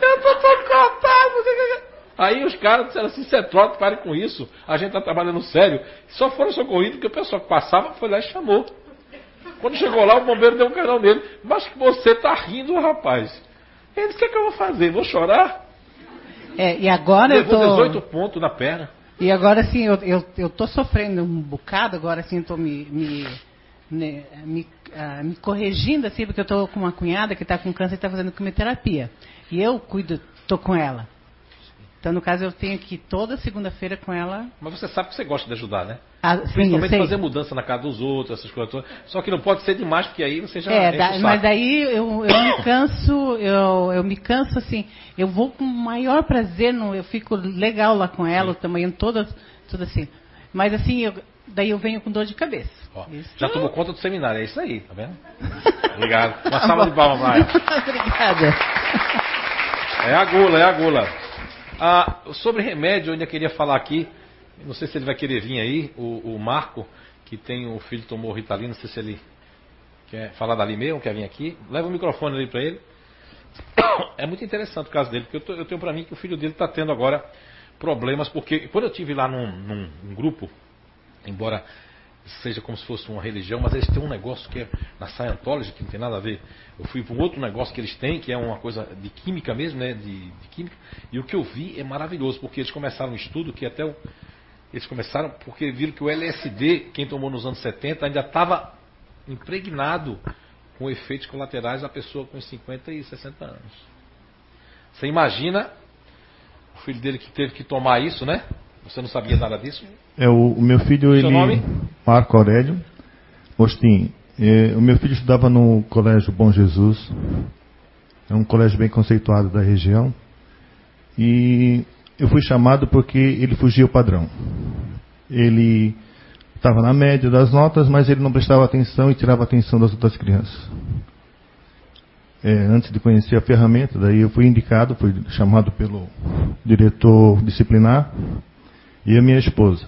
S3: Eu tô todo cortado. Aí os caras disseram assim, Cetrote, pare com isso. A gente tá trabalhando sério. Só foram socorridos porque o pessoal que passava foi lá e chamou. Quando chegou lá, o bombeiro deu um canal nele. Mas que você tá rindo, rapaz. Ele disse, o que, é que eu vou fazer? Vou chorar?
S24: É, e agora eu
S3: Levou
S24: tô.
S3: 18 pontos na perna.
S24: E agora assim, eu, eu, eu tô sofrendo um bocado, agora eu tô me, me, né, me, ah, me corrigindo, assim, porque eu tô com uma cunhada que está com câncer e está fazendo quimioterapia. E eu cuido, tô com ela. Então, no caso, eu tenho que ir toda segunda-feira com ela.
S3: Mas você sabe que você gosta de ajudar, né?
S24: Ah, sim,
S3: Principalmente fazer mudança na casa dos outros, essas coisas todas. Só que não pode ser demais, porque aí você já.
S24: É, da- mas daí eu, eu me canso, eu, eu me canso assim, eu vou com o maior prazer, no, eu fico legal lá com ela, o tamanho todo, tudo assim. Mas assim, eu,
S22: daí eu venho com dor de cabeça.
S3: Ó, já tomou conta do seminário, é isso aí, tá vendo? *laughs* Obrigado. Uma salva de palmas, Maia. *laughs*
S22: Obrigada.
S3: É a gula, é a gula. Ah, sobre remédio, eu ainda queria falar aqui. Não sei se ele vai querer vir aí, o, o Marco, que tem o filho tomou Ritalina, não sei se ele quer falar dali mesmo, quer vir aqui. Leva o microfone ali para ele. É muito interessante o caso dele, porque eu, tô, eu tenho para mim que o filho dele está tendo agora problemas, porque quando eu tive lá num, num, num grupo, embora seja como se fosse uma religião, mas eles têm um negócio que é na Scientology, que não tem nada a ver. Eu fui para um outro negócio que eles têm, que é uma coisa de química mesmo, né? De, de química. E o que eu vi é maravilhoso, porque eles começaram um estudo que até o, eles começaram porque viram que o LSD, quem tomou nos anos 70, ainda estava impregnado com efeitos colaterais da pessoa com 50 e 60 anos. Você imagina o filho dele que teve que tomar isso, né? Você não sabia nada disso?
S25: É o, o meu filho,
S3: Seu
S25: ele.
S3: nome?
S25: Marco Aurélio Ostin. É, o meu filho estudava no Colégio Bom Jesus. É um colégio bem conceituado da região. E eu fui chamado porque ele fugia o padrão. Ele estava na média das notas, mas ele não prestava atenção e tirava atenção das outras crianças. É, antes de conhecer a ferramenta, daí eu fui indicado, fui chamado pelo diretor disciplinar e a minha esposa.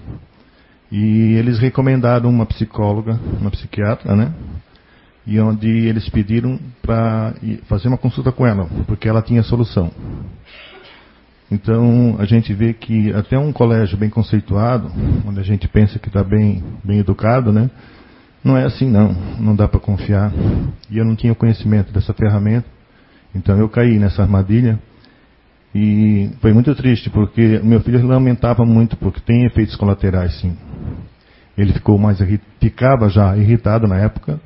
S25: E eles recomendaram uma psicóloga, uma psiquiatra, né? E onde eles pediram para fazer uma consulta com ela, porque ela tinha solução. Então a gente vê que até um colégio bem conceituado, onde a gente pensa que está bem, bem educado, né? Não é assim não, não dá para confiar. E eu não tinha conhecimento dessa ferramenta, então eu caí nessa armadilha. E foi muito triste, porque meu filho lamentava muito, porque tem efeitos colaterais, sim. Ele ficou mais ficava já irritado na época,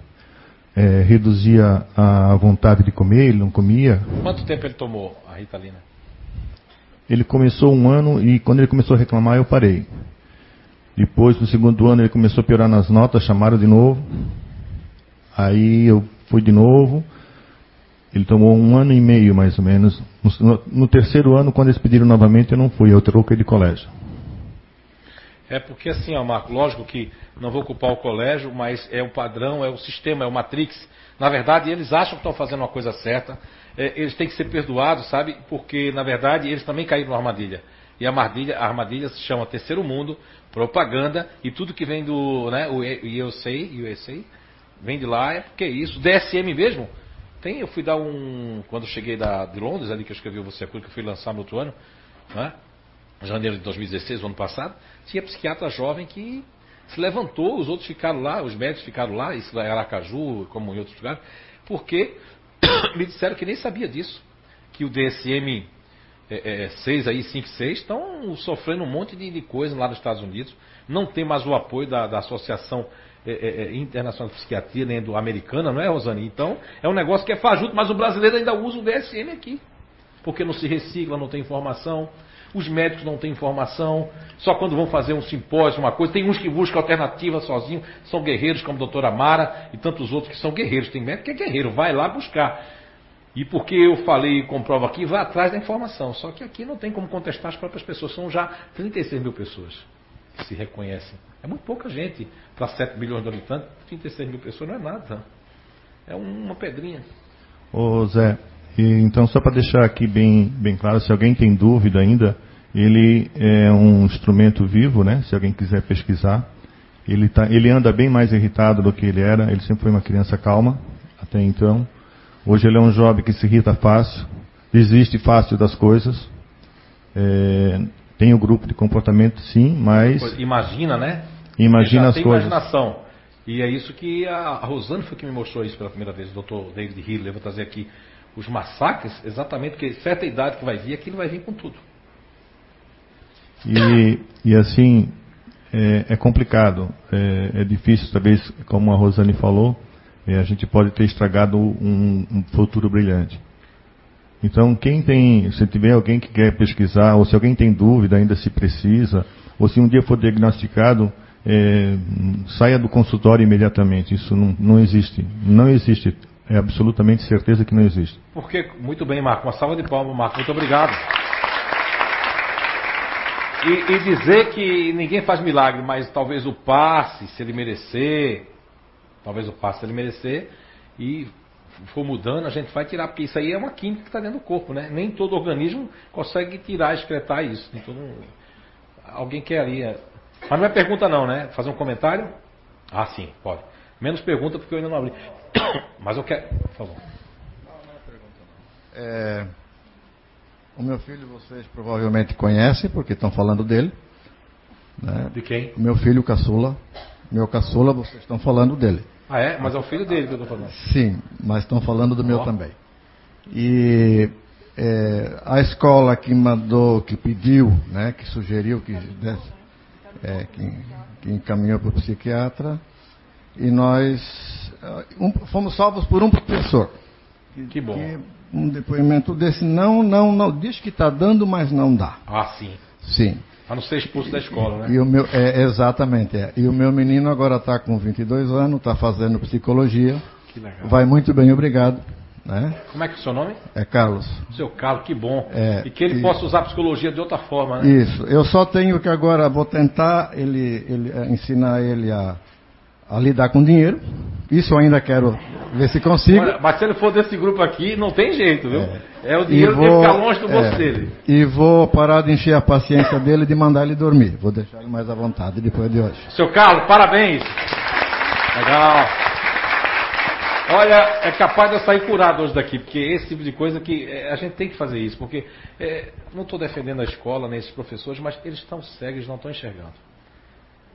S25: é, reduzia a vontade de comer, ele não comia.
S3: Quanto tempo ele tomou a Ritalina?
S25: Ele começou um ano e quando ele começou a reclamar eu parei. Depois, no segundo ano, ele começou a piorar nas notas, chamaram de novo. Aí eu fui de novo. Ele tomou um ano e meio, mais ou menos. No, no terceiro ano, quando eles pediram novamente, eu não fui, eu troquei de colégio.
S3: É porque assim, ó, Marco, lógico que não vou culpar o colégio, mas é o padrão, é o sistema, é o Matrix. Na verdade, eles acham que estão fazendo uma coisa certa. É, eles têm que ser perdoados, sabe? Porque, na verdade, eles também caíram na armadilha. E a armadilha, a armadilha se chama Terceiro Mundo, propaganda, e tudo que vem do, né, o USA, USA, vem de lá, é porque é isso. DSM mesmo, tem, eu fui dar um, quando cheguei da, de Londres, ali que eu escrevi Você é que eu fui lançar no outro ano, né, janeiro de 2016, o ano passado, tinha psiquiatra jovem que se levantou, os outros ficaram lá, os médicos ficaram lá, isso em Aracaju, como em outros lugares, porque *coughs* me disseram que nem sabia disso, que o DSM é, é, 6 aí, 5 6, estão sofrendo um monte de, de, coisa lá nos Estados Unidos. Não tem mais o apoio da, da Associação é, é, é Internacional de Psiquiatria, nem do americana, não é, Rosane? Então, é um negócio que é fajuto, mas o brasileiro ainda usa o DSM aqui. Porque não se recicla, não tem informação. Os médicos não têm informação. Só quando vão fazer um simpósio, uma coisa. Tem uns que buscam alternativa sozinho. São guerreiros, como a doutora Mara e tantos outros que são guerreiros. Tem médico que é guerreiro, vai lá buscar. E porque eu falei e comprovo aqui, vai atrás da informação. Só que aqui não tem como contestar as próprias pessoas. São já 36 mil pessoas que se reconhecem. É muito pouca gente para 7 milhões de habitantes. 36 mil pessoas não é nada. É uma pedrinha.
S25: Ô Zé, então só para deixar aqui bem, bem claro, se alguém tem dúvida ainda, ele é um instrumento vivo, né? Se alguém quiser pesquisar. Ele, tá, ele anda bem mais irritado do que ele era. Ele sempre foi uma criança calma até então. Hoje ele é um jovem que se irrita fácil, desiste fácil das coisas. É, tem o grupo de comportamento, sim, mas.
S3: Imagina, né?
S25: Imagina as coisas.
S3: imaginação. E é isso que a, Rosane foi que me mostrou isso pela primeira vez, o Dr. David Hill. Eu vou trazer aqui os massacres, exatamente porque certa idade que vai vir, aquilo vai vir com tudo.
S25: E, e assim, é, é complicado, é, é, difícil, talvez, como a Rosane falou, a gente pode ter estragado um, um, futuro brilhante. Então, quem tem, se tiver alguém que quer pesquisar, ou se alguém tem dúvida ainda se precisa, ou se um dia for diagnosticado, é, saia do consultório imediatamente. Isso não, não existe. Não existe. É absolutamente certeza que não existe.
S3: Porque, muito bem, Marco. Uma salva de palmas, Marco. Muito obrigado. E, e dizer que ninguém faz milagre, mas talvez o passe, se ele merecer, talvez o passe, se ele merecer, e for mudando, a gente vai tirar, porque isso aí é uma química que está dentro do corpo, né? Nem todo organismo consegue tirar, excretar isso. Então, alguém queria. Mas não é pergunta não, né? Fazer um comentário? Ah, sim, pode. Menos pergunta porque eu ainda não abri. *coughs* Mas eu quero. Por favor.
S26: É, o meu filho vocês provavelmente conhecem, porque estão falando dele. Né?
S3: De quem?
S26: O meu filho caçula. Meu caçula, vocês estão falando dele.
S3: Ah, é? Mas é o filho dele que eu estou falando.
S26: Sim, mas estão falando do meu também. E é, a escola que mandou, que pediu, né, que sugeriu, que, desse, é, que, que encaminhou para o psiquiatra, e nós um, fomos salvos por um professor.
S3: Que bom. Que,
S26: um depoimento desse, não, não, não, diz que está dando, mas não dá.
S3: Ah, sim.
S26: Sim.
S3: Para não ser expulso da escola, né?
S26: E o meu, é, exatamente. É. E o meu menino agora está com 22 anos, está fazendo psicologia.
S3: Que legal.
S26: Vai muito bem, obrigado. Né?
S3: Como é que é o seu nome?
S26: É Carlos.
S3: Seu Carlos, que bom.
S26: É,
S3: e que ele
S26: e...
S3: possa usar a psicologia de outra forma, né?
S26: Isso. Eu só tenho que agora vou tentar ele, ele é, ensinar ele a, a lidar com dinheiro. Isso eu ainda quero ver se consigo.
S3: Mas se ele for desse grupo aqui, não tem jeito, viu? É, é o dinheiro vou, que ficar longe do bolso é, dele.
S26: E vou parar de encher a paciência dele de mandar ele dormir. Vou deixar ele mais à vontade depois de hoje.
S3: Seu Carlos, parabéns. Legal. Olha, é capaz de eu sair curado hoje daqui, porque esse tipo de coisa que é, a gente tem que fazer isso, porque é, não estou defendendo a escola, nem esses professores, mas eles estão cegos, não estão enxergando.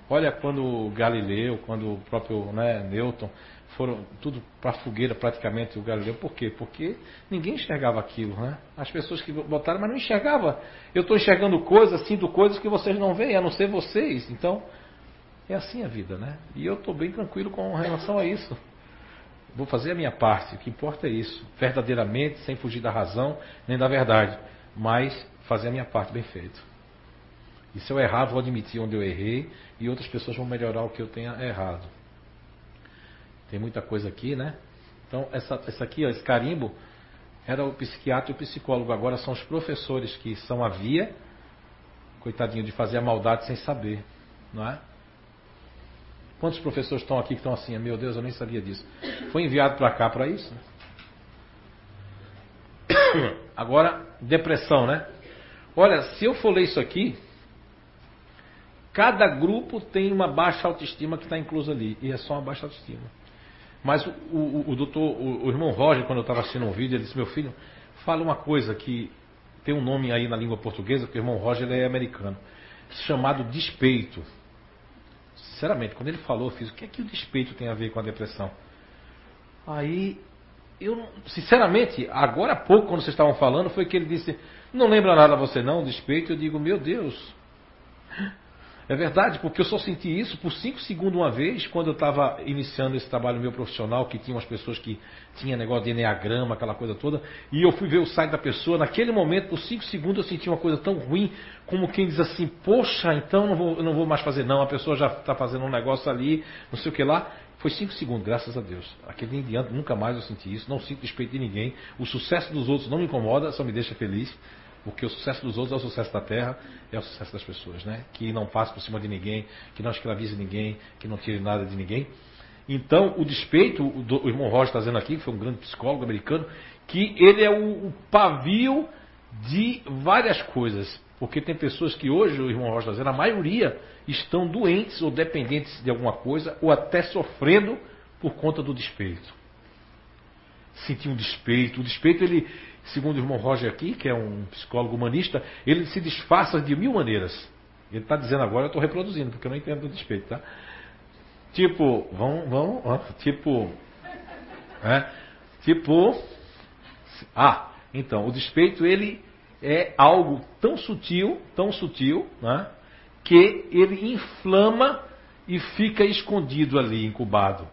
S3: Olha quando Galileu, quando o próprio né, Newton foram tudo para fogueira praticamente o Galileu. Por quê? Porque ninguém enxergava aquilo, né? As pessoas que botaram, mas não enxergava. Eu estou enxergando coisas, sinto coisas que vocês não veem, a não ser vocês. Então, é assim a vida, né? E eu estou bem tranquilo com relação a isso. Vou fazer a minha parte, o que importa é isso. Verdadeiramente, sem fugir da razão nem da verdade. Mas fazer a minha parte bem feito. E se eu errar, vou admitir onde eu errei e outras pessoas vão melhorar o que eu tenha errado. Tem muita coisa aqui, né? Então, essa, essa aqui, ó, esse carimbo, era o psiquiatra e o psicólogo. Agora são os professores que são a via, coitadinho, de fazer a maldade sem saber, não é? Quantos professores estão aqui que estão assim? Meu Deus, eu nem sabia disso. Foi enviado para cá para isso? Né? *coughs* Agora, depressão, né? Olha, se eu for ler isso aqui, Cada grupo tem uma baixa autoestima que está inclusa ali. E é só uma baixa autoestima. Mas o, o, o doutor, o, o, irmão Roger, quando eu estava assistindo um vídeo, ele disse: Meu filho, fala uma coisa que tem um nome aí na língua portuguesa, porque o irmão Roger é americano, chamado despeito. Sinceramente, quando ele falou, eu fiz: O que é que o despeito tem a ver com a depressão? Aí, eu, sinceramente, agora há pouco, quando vocês estavam falando, foi que ele disse: Não lembra nada você não, despeito. Eu digo: Meu Deus. É verdade, porque eu só senti isso por cinco segundos uma vez, quando eu estava iniciando esse trabalho meu profissional, que tinha umas pessoas que tinha negócio de enneagrama, aquela coisa toda, e eu fui ver o site da pessoa, naquele momento, por cinco segundos, eu senti uma coisa tão ruim, como quem diz assim, poxa, então não vou, não vou mais fazer não, a pessoa já está fazendo um negócio ali, não sei o que lá. Foi cinco segundos, graças a Deus. Aquele em diante, nunca mais eu senti isso, não sinto respeito de ninguém. O sucesso dos outros não me incomoda, só me deixa feliz. Porque o sucesso dos outros é o sucesso da terra, é o sucesso das pessoas, né? Que não passe por cima de ninguém, que não escravize ninguém, que não tire nada de ninguém. Então, o despeito, o, do, o irmão Roger está dizendo aqui, que foi um grande psicólogo americano, que ele é o, o pavio de várias coisas. Porque tem pessoas que hoje, o irmão Roger está dizendo, a maioria estão doentes ou dependentes de alguma coisa, ou até sofrendo por conta do despeito. Sentir um despeito. O despeito, ele, segundo o irmão Roger aqui, que é um psicólogo humanista, ele se disfarça de mil maneiras. Ele está dizendo agora, eu estou reproduzindo, porque eu não entendo do despeito, tá? Tipo, vão, vão, tipo, é, tipo, ah, então, o despeito ele é algo tão sutil, tão sutil, né, que ele inflama e fica escondido ali, incubado.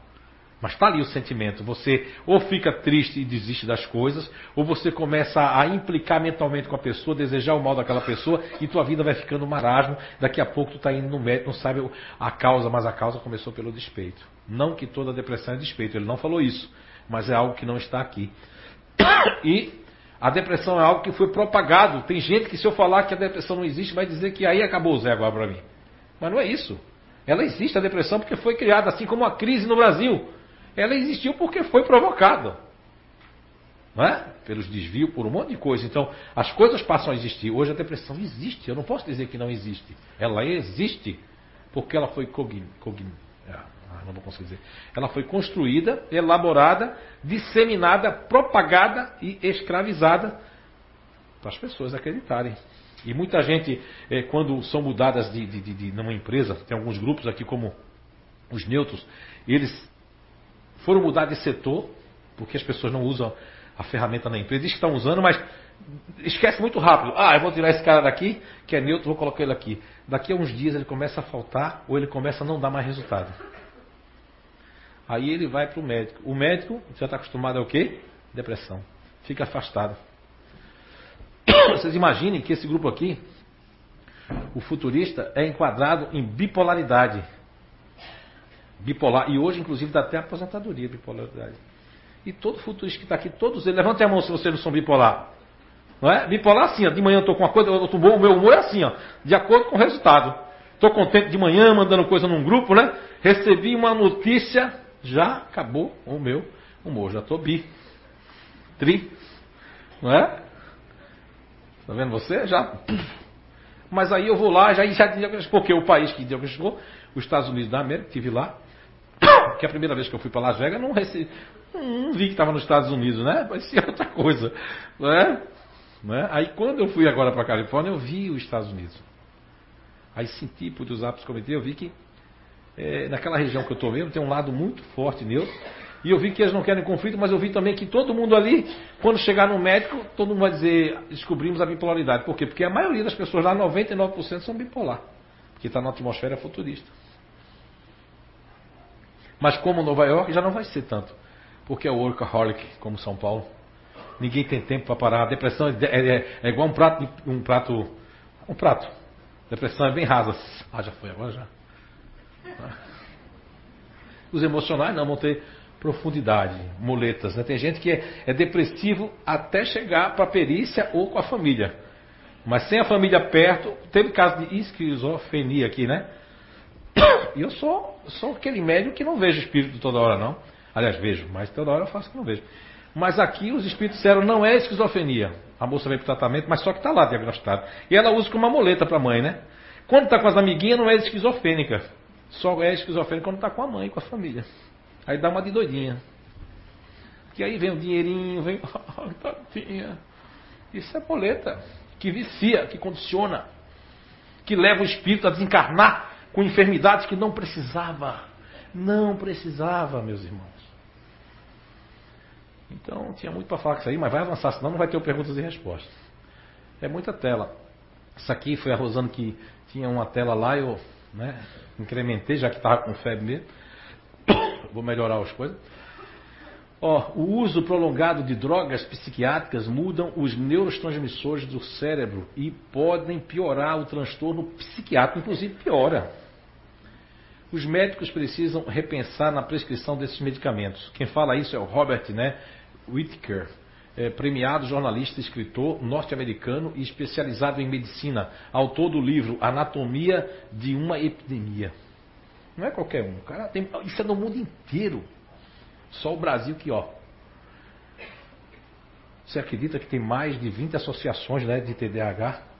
S3: Mas está ali o sentimento. Você ou fica triste e desiste das coisas, ou você começa a implicar mentalmente com a pessoa, desejar o mal daquela pessoa, e tua vida vai ficando um marasmo. Daqui a pouco tu está indo no médico, não sabe a causa, mas a causa começou pelo despeito. Não que toda depressão é despeito, ele não falou isso, mas é algo que não está aqui. E A depressão é algo que foi propagado. Tem gente que, se eu falar que a depressão não existe, vai dizer que aí acabou o Zé agora para mim. Mas não é isso. Ela existe, a depressão, porque foi criada, assim como a crise no Brasil. Ela existiu porque foi provocada. É? Pelos desvios, por um monte de coisa. Então, as coisas passam a existir. Hoje a depressão existe. Eu não posso dizer que não existe. Ela existe porque ela foi cogn... cogn é, ah, não vou conseguir dizer. Ela foi construída, elaborada, disseminada, propagada e escravizada para as pessoas acreditarem. E muita gente, é, quando são mudadas de, de, de, de numa empresa, tem alguns grupos aqui como os neutros, eles foram mudar de setor, porque as pessoas não usam a ferramenta na empresa, diz que estão usando, mas esquece muito rápido. Ah, eu vou tirar esse cara daqui, que é neutro, vou colocar ele aqui. Daqui a uns dias ele começa a faltar ou ele começa a não dar mais resultado. Aí ele vai para o médico. O médico já está acostumado ao quê? Depressão. Fica afastado. *coughs* Vocês imaginem que esse grupo aqui, o futurista, é enquadrado em bipolaridade. Bipolar. E hoje, inclusive, dá até aposentadoria bipolaridade. E todo futurista que está aqui, todos eles, levante a mão se vocês não são bipolar. Não é? Bipolar assim, ó, de manhã eu estou com uma coisa, eu bom, o meu humor é assim, ó, de acordo com o resultado. Estou contente de manhã, mandando coisa num grupo, né? Recebi uma notícia, já acabou o meu humor, já estou bi. Tri. Não é? Está vendo você? Já. Mas aí eu vou lá, já, já porque o país que diagnosticou, os Estados Unidos da América, estive lá, que é a primeira vez que eu fui para Las Vegas, não, recebi, não vi que estava nos Estados Unidos, né? Parecia outra coisa. Não é? Não é? Aí quando eu fui agora para a Califórnia, eu vi os Estados Unidos. Aí senti por os atos que eu vi que é, naquela região que eu estou mesmo tem um lado muito forte neutro. E eu vi que eles não querem conflito, mas eu vi também que todo mundo ali, quando chegar no médico, todo mundo vai dizer, descobrimos a bipolaridade. Por quê? Porque a maioria das pessoas lá, 99% são bipolar. Que está na atmosfera futurista. Mas como Nova York já não vai ser tanto. Porque é workaholic, como São Paulo. Ninguém tem tempo para parar. A depressão é, é, é, igual um prato, um prato. Um prato. Depressão é bem rasa. Ah, já foi agora já. Os emocionais não vão ter profundidade, muletas. Né? Tem gente que é, é depressivo até chegar para a perícia ou com a família. Mas sem a família perto, teve caso de esquizofrenia aqui, né? E eu sou, sou aquele médium que não vejo espírito toda hora, não. Aliás, vejo, mas toda hora eu faço que não vejo. Mas aqui os espíritos disseram não é esquizofrenia. A moça veio para o tratamento, mas só que está lá diagnosticado. E ela usa como uma muleta para a mãe, né? Quando está com as amiguinhas, não é esquizofrênica. Só é esquizofrênica quando está com a mãe, com a família. Aí dá uma de doidinha. Que aí vem o dinheirinho, vem. *laughs* Isso é boleta. Que vicia, que condiciona. Que leva o espírito a desencarnar com enfermidades que não precisava. Não precisava, meus irmãos. Então tinha muito para falar com isso aí, mas vai avançar, senão não vai ter perguntas e respostas. É muita tela. Isso aqui foi a Rosana que tinha uma tela lá, eu né, incrementei, já que estava com febre mesmo. *coughs* Vou melhorar as coisas. O uso prolongado de drogas psiquiátricas mudam os neurotransmissores do cérebro e podem piorar o transtorno psiquiátrico, inclusive piora. Os médicos precisam repensar na prescrição desses medicamentos. Quem fala isso é o Robert né, Whittaker, é, premiado jornalista escritor norte-americano e especializado em medicina, autor do livro Anatomia de uma Epidemia. Não é qualquer um. Cara, tem, isso é no mundo inteiro. Só o Brasil que, ó. Você acredita que tem mais de 20 associações né, de TDAH?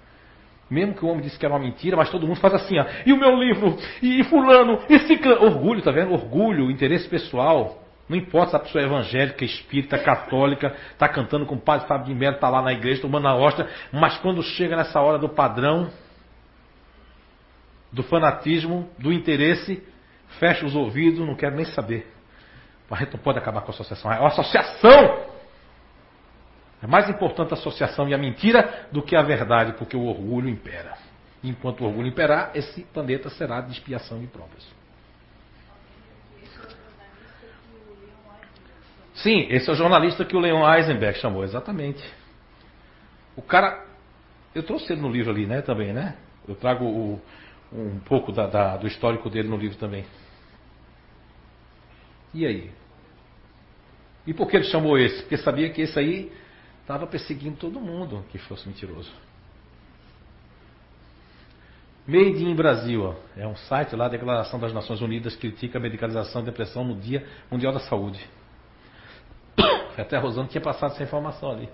S3: Mesmo que o homem disse que era uma mentira, mas todo mundo faz assim, ó. E o meu livro? E fulano? E ciclano? Orgulho, tá vendo? Orgulho, interesse pessoal. Não importa se a pessoa é evangélica, espírita, católica, está cantando com o padre Fábio de Mello, está lá na igreja tomando a hóstia, mas quando chega nessa hora do padrão, do fanatismo, do interesse, fecha os ouvidos, não quer nem saber. A gente não pode acabar com a associação. Uma associação! É mais importante a associação e a mentira do que a verdade, porque o orgulho impera. Enquanto o orgulho imperar, esse planeta será de expiação e provas. Sim, esse é o jornalista que o Leon Eisenberg chamou, exatamente. O cara. Eu trouxe ele no livro ali, né, também, né? Eu trago o, um pouco da, da, do histórico dele no livro também. E aí? E por que ele chamou esse? Porque sabia que esse aí estava perseguindo todo mundo que fosse mentiroso. Made in Brasil, ó, é um site lá, a Declaração das Nações Unidas critica a medicalização da depressão no Dia Mundial da Saúde. *coughs* Até a Rosana tinha passado essa informação ali.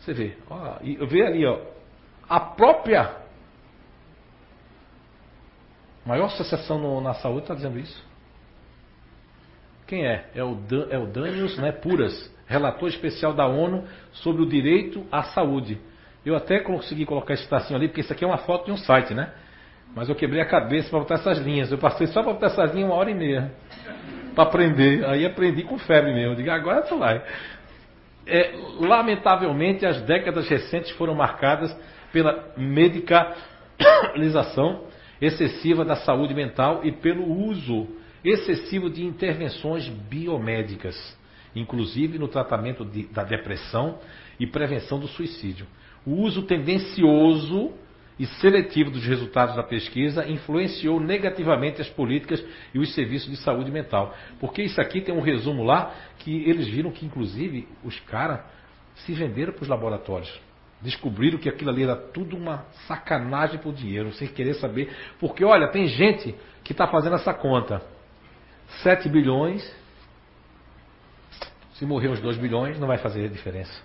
S3: Você vê, ó, e vê ali, ó, a própria maior associação no, na saúde está dizendo isso. Quem é? É o, é o né, Puras, relator especial da ONU sobre o direito à saúde. Eu até consegui colocar esse tracinho ali, porque isso aqui é uma foto de um site, né? Mas eu quebrei a cabeça para botar essas linhas. Eu passei só para botar essas linhas uma hora e meia. Para aprender. Aí aprendi com febre mesmo. Eu digo, agora tu vai. É, lamentavelmente, as décadas recentes foram marcadas pela medicalização excessiva da saúde mental e pelo uso excessivo de intervenções biomédicas, inclusive no tratamento de, da depressão e prevenção do suicídio. O uso tendencioso e seletivo dos resultados da pesquisa influenciou negativamente as políticas e os serviços de saúde mental. Porque isso aqui tem um resumo lá que eles viram que, inclusive, os caras se venderam para os laboratórios. Descobriram que aquilo ali era tudo uma sacanagem por dinheiro, sem querer saber. Porque, olha, tem gente que está fazendo essa conta. 7 bilhões, se morrer os 2 bilhões, não vai fazer diferença.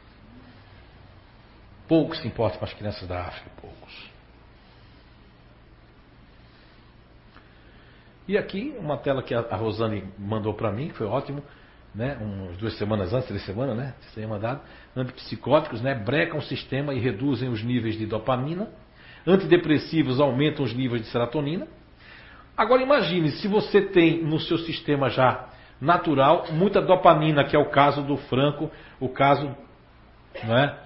S3: Poucos se importam com as crianças da África, poucos. E aqui, uma tela que a Rosane mandou para mim, que foi ótimo, né, umas duas semanas antes, três semanas, né, tinha mandado, antipsicóticos, né, brecam o sistema e reduzem os níveis de dopamina, antidepressivos aumentam os níveis de serotonina. Agora imagine, se você tem no seu sistema já natural muita dopamina, que é o caso do Franco, o caso, não é?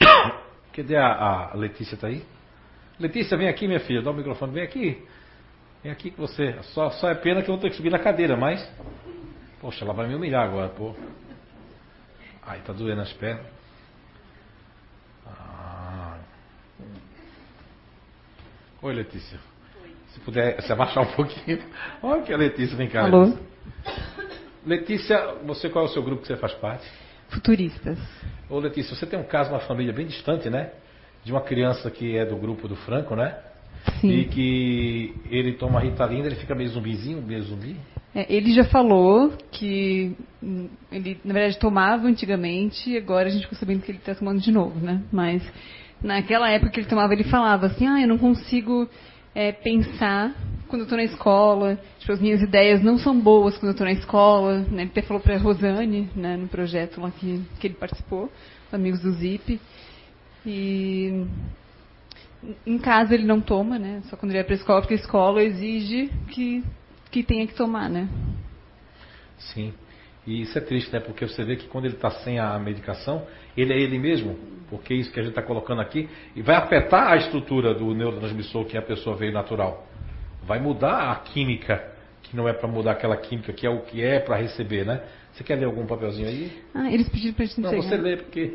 S3: *coughs* Cadê a, a Letícia tá aí? Letícia, vem aqui, minha filha, dá o microfone, vem aqui. Vem aqui que você. Só, só é pena que eu vou ter que subir na cadeira, mas. Poxa, ela vai me humilhar agora, pô. Ai, tá doendo as pernas. Ah. Oi, Letícia. Se puder se abaixar um pouquinho. Olha que a Letícia vem cá.
S2: Alô?
S3: Letícia, você qual é o seu grupo que você faz parte?
S2: Futuristas.
S3: Ô Letícia, você tem um caso, uma família bem distante, né? De uma criança que é do grupo do Franco, né?
S2: Sim.
S3: E que ele toma Ritalina, ele fica meio zumbizinho, meio zumbi.
S2: É, ele já falou que hum, ele, na verdade, tomava antigamente e agora a gente ficou sabendo que ele está tomando de novo, né? Mas naquela época que ele tomava, ele falava assim, ah, eu não consigo é, pensar quando eu estou na escola, tipo, as minhas ideias não são boas quando eu estou na escola. Né? Ele até falou para a Rosane, né, no projeto lá que, que ele participou, amigos do ZIP. E em casa ele não toma, né? Só quando ele vai para a escola, porque a escola exige que, que tenha que tomar, né?
S3: Sim. E isso é triste, né? Porque você vê que quando ele está sem a medicação, ele é ele mesmo. Porque é isso que a gente está colocando aqui e vai afetar a estrutura do neurotransmissor que a pessoa veio natural. Vai mudar a química, que não é para mudar aquela química, que é o que é para receber, né? Você quer ler algum papelzinho aí?
S2: Ah, eles pediram para a gente
S3: Não, você lê, porque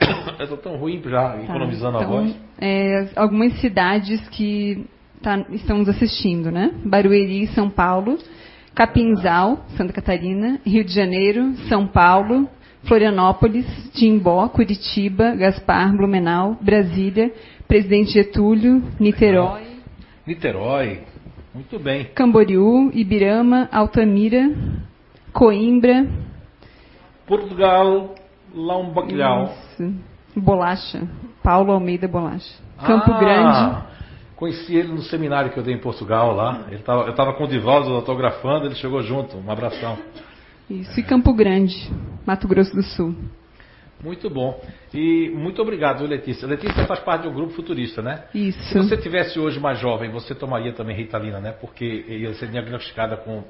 S3: *coughs* eu estou tão ruim já, economizando
S2: Tá,
S3: a voz.
S2: é, algumas cidades que tá, estão nos assistindo, né? Barueri, São Paulo, Capinzal, Santa Catarina, Rio de Janeiro, São Paulo, Florianópolis, Timbó, Curitiba, Gaspar, Blumenau, Brasília, Presidente Getúlio, Niterói,
S3: Niterói, muito bem.
S2: Camboriú, Ibirama, Altamira, Coimbra,
S3: Portugal, lá um bacalhau.
S2: Isso. Bolacha, Paulo Almeida Bolacha. Campo
S3: Ah,
S2: Grande,
S3: Conheci ele no seminário que eu dei em Portugal lá. Ele tava, eu estava com o Divaldo autografando, ele chegou junto. Um abração.
S2: isso, e Campo Grande, Mato Grosso do Sul.
S3: Muito bom. E muito obrigado, Letícia. Letícia faz parte de um grupo futurista, né?
S2: Isso.
S3: Se você tivesse hoje mais jovem, você tomaria também Ritalina, né? Porque ia ser diagnosticada com.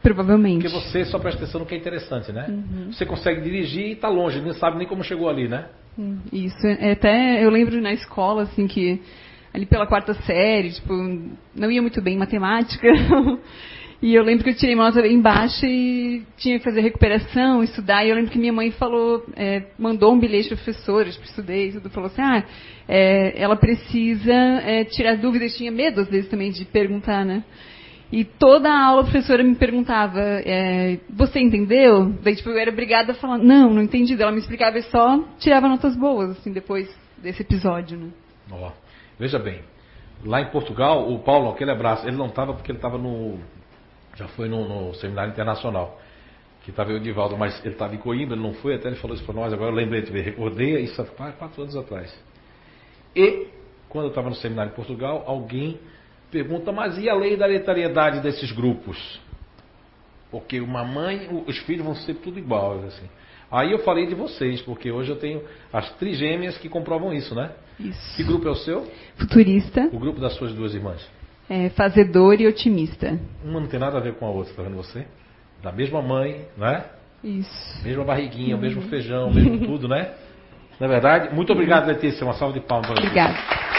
S2: Provavelmente.
S3: Porque você só presta atenção no que é interessante, né?
S2: Uhum.
S3: Você consegue dirigir e está longe, nem sabe nem como chegou ali, né?
S2: Isso, é, até eu lembro na escola, assim, que ali pela quarta série, tipo, não ia muito bem em matemática. *laughs* e eu lembro que eu tirei uma nota bem baixa e tinha que fazer recuperação, estudar. E eu lembro que minha mãe falou, é, mandou um bilhete para professora, tipo, estudei, tudo, falou assim, ah, é, ela precisa é, tirar dúvidas, tinha medo às vezes também de perguntar, né? E toda a aula a professora me perguntava, é, você entendeu? Daí tipo, eu era obrigada a falar, não, não entendi. Ela me explicava e só tirava notas boas, assim, depois desse episódio, né?
S3: Ó, veja bem, lá em Portugal, o Paulo, aquele abraço, ele não estava porque ele estava no. Já foi no, no seminário internacional. Que estava o Edivaldo, mas ele estava em Coimbra, ele não foi, até ele falou isso para nós, agora eu lembrei de ver, recordei isso há quatro anos atrás. E, quando eu estava no seminário em Portugal, alguém pergunta, mas e a lei da hereditariedade desses grupos? Porque uma mãe, os filhos vão ser tudo iguais, assim. Aí eu falei de vocês, porque hoje eu tenho as trigêmeas que comprovam isso, né?
S2: Isso.
S3: Que grupo é o seu?
S2: Futurista.
S3: O grupo das suas duas irmãs?
S2: É, fazedor e otimista.
S3: Uma não tem nada a ver com a outra, tá vendo você? Da mesma mãe, né?
S2: Isso.
S3: Mesma barriguinha, o mesmo feijão, mesmo tudo, né? Na é verdade? Muito obrigado, Letícia. Uma salva de palmas para
S2: Obrigada.